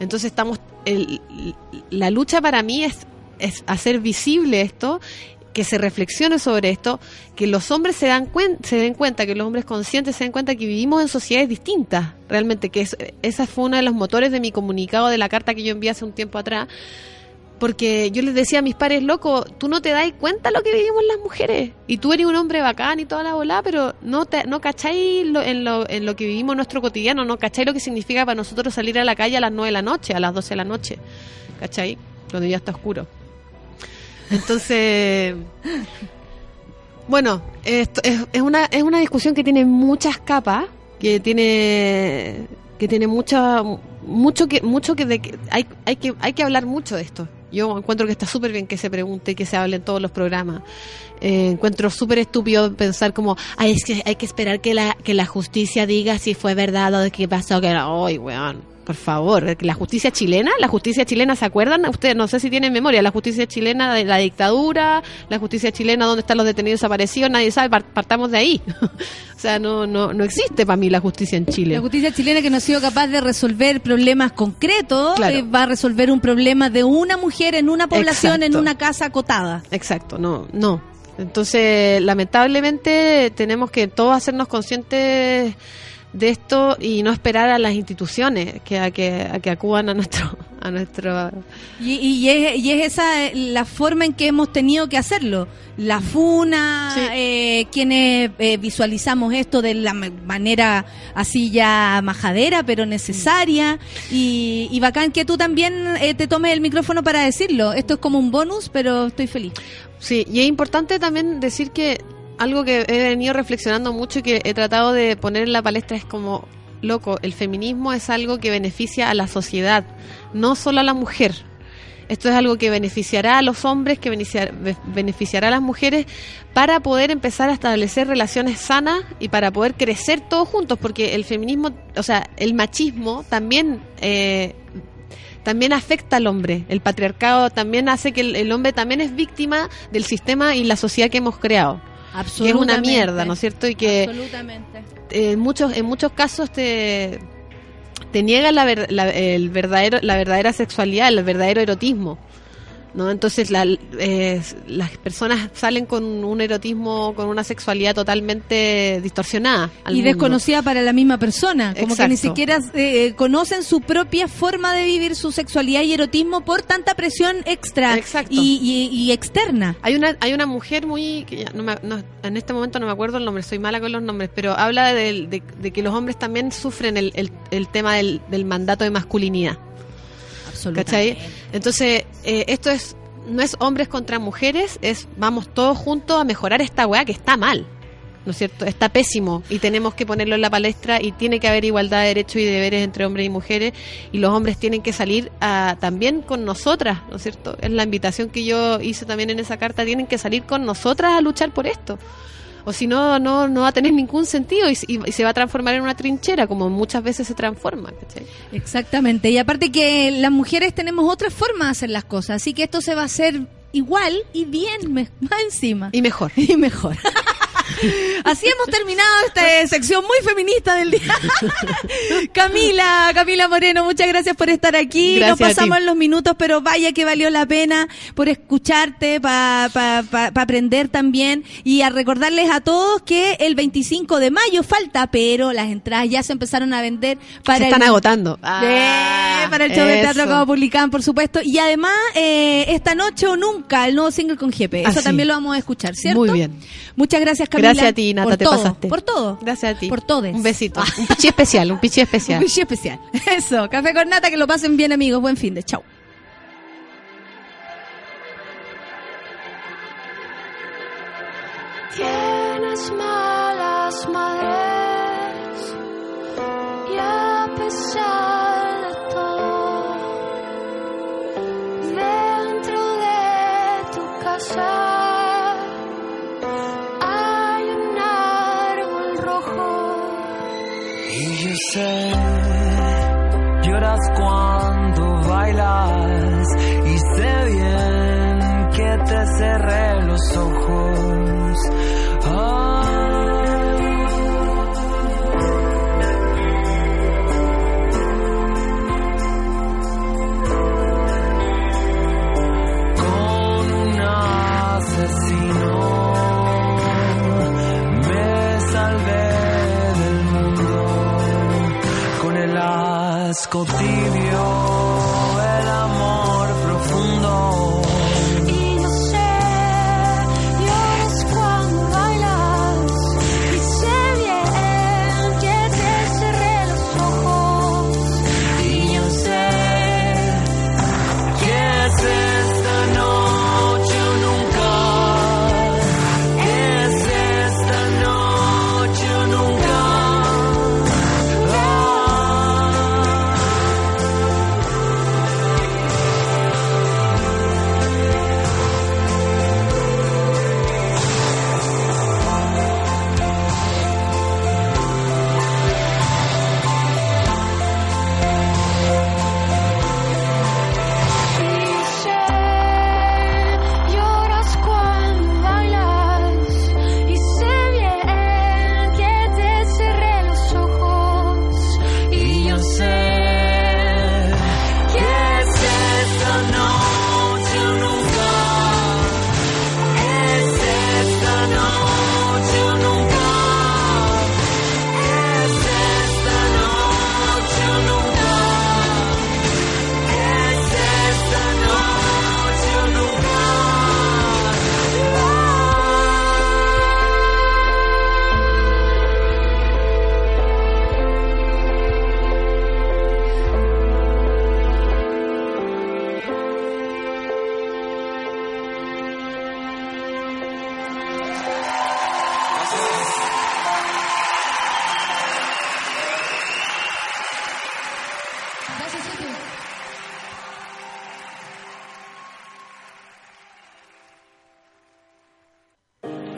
Entonces estamos, el- la lucha para mí es, es hacer visible esto, que se reflexione sobre esto, que los hombres se, dan se den cuenta, que los hombres conscientes se den cuenta que vivimos en sociedades distintas, realmente, que es, esa fue uno de los motores de mi comunicado de la carta que yo envié hace un tiempo atrás, porque yo les decía a mis pares, loco, tú no te das cuenta lo que vivimos las mujeres. Y tú eres un hombre bacán y toda la bola, pero no te, no cacháis lo, en, lo, en lo que vivimos nuestro cotidiano, no cacháis lo que significa para nosotros salir a la calle a las 9 de la noche, a las 12 de la noche. ¿Cachai? Cuando ya está oscuro. Entonces, *laughs* bueno, esto es, es una, es una discusión que tiene muchas capas, que tiene que tiene mucha mucho que mucho que, de, hay hay que hay que hablar mucho de esto. Yo encuentro que está súper bien que se pregunte y que se hable en todos los programas. Eh, encuentro súper estúpido pensar como, ay, es que hay que esperar que la, que la justicia diga si fue verdad o de qué pasó. Que era, ay, weón, por favor. La justicia chilena, la justicia chilena, ¿se acuerdan? Ustedes no sé si tienen memoria. La justicia chilena de la dictadura, la justicia chilena donde están los detenidos desaparecidos, nadie sabe, par- partamos de ahí. *laughs* o sea, no, no, no existe para mí la justicia en Chile. La justicia chilena que no ha sido capaz de resolver problemas concretos Claro. eh, va a resolver un problema de una mujer en una población, en una casa acotada. Exacto, no, no. Entonces, lamentablemente tenemos que todos hacernos conscientes de esto y no esperar a las instituciones que a que, a que acudan a nuestro a nuestro Y, y es, y es esa eh, la forma en que hemos tenido que hacerlo. La funa, Sí. eh, quienes eh, visualizamos esto de la ma- manera así ya majadera, pero necesaria. Y, y bacán que tú también eh, te tomes el micrófono para decirlo. Esto es como un bonus, pero estoy feliz. Sí, y es importante también decir que algo que he venido reflexionando mucho y que he tratado de poner en la palestra es como, loco, el feminismo es algo que beneficia a la sociedad, no solo a la mujer. Esto es algo que beneficiará a los hombres, que beneficiar- be- beneficiará a las mujeres para poder empezar a establecer relaciones sanas y para poder crecer todos juntos, porque el feminismo, o sea, el machismo también eh, también afecta al hombre. El patriarcado también hace que el, el hombre también es víctima del sistema y la sociedad que hemos creado. Que es una mierda, ¿no es cierto? Y que Absolutamente. eh, en muchos en muchos casos te te niega la, ver- la- el verdadero la verdadera sexualidad, el verdadero erotismo. ¿No? Entonces la- eh, las personas salen con un erotismo, con una sexualidad totalmente distorsionada. al y mundo. desconocida para la misma persona, como que ni siquiera eh, conocen su propia forma de vivir su sexualidad y erotismo por tanta presión extra y, y- y externa. Hay una, hay una mujer muy, que no me- no- en este momento no me acuerdo el nombre, soy mala con los nombres, pero habla de, de que los hombres también sufren el, el- el tema del, del mandato de masculinidad. ¿Cachai? Entonces, eh, esto es no es hombres contra mujeres, es vamos todos juntos a mejorar esta weá que está mal. ¿No es cierto? Está pésimo y tenemos que ponerlo en la palestra y tiene que haber igualdad de derechos y deberes entre hombres y mujeres y los hombres tienen que salir a- también con nosotras, ¿no es cierto? Es la invitación que yo hice también en esa carta, tienen que salir con nosotras a luchar por esto. O si no, no, no va a tener ningún sentido y, y- y se va a transformar en una trinchera, como muchas veces se transforma. ¿cachai? Exactamente. Y aparte que las mujeres tenemos otra forma de hacer las cosas, así que esto se va a hacer igual y bien, *laughs* más encima. Y mejor. Y mejor. *laughs* Así hemos terminado esta sección muy feminista del día. *laughs* Camila, Camila Moreno, muchas gracias por estar aquí. Gracias Nos pasamos los minutos, pero vaya que valió la pena por escucharte, para aprender también. Y a recordarles a todos que el 25 de mayo falta, pero las entradas ya se empezaron a vender para se están el agotando. Eh, para el show de teatro como publicaban, por supuesto. Y además, eh, esta noche o nunca, el nuevo single con Jepe. Eso Así. también lo vamos a escuchar, ¿cierto? Muy bien. Muchas gracias, Camila. Gracias a ti, Nata, por te todo, pasaste. Por todo. Gracias a ti. Por todes. Un besito. Un pichi especial, un pichi especial. *laughs* Un pichi especial. Eso, café con nata, que lo pasen bien, amigos. Buen fin de chau. Tienes malas madres y a pesar de todo, dentro de tu casa Lloras cuando bailas y sé bien que te cerré los ojos. ascoltivi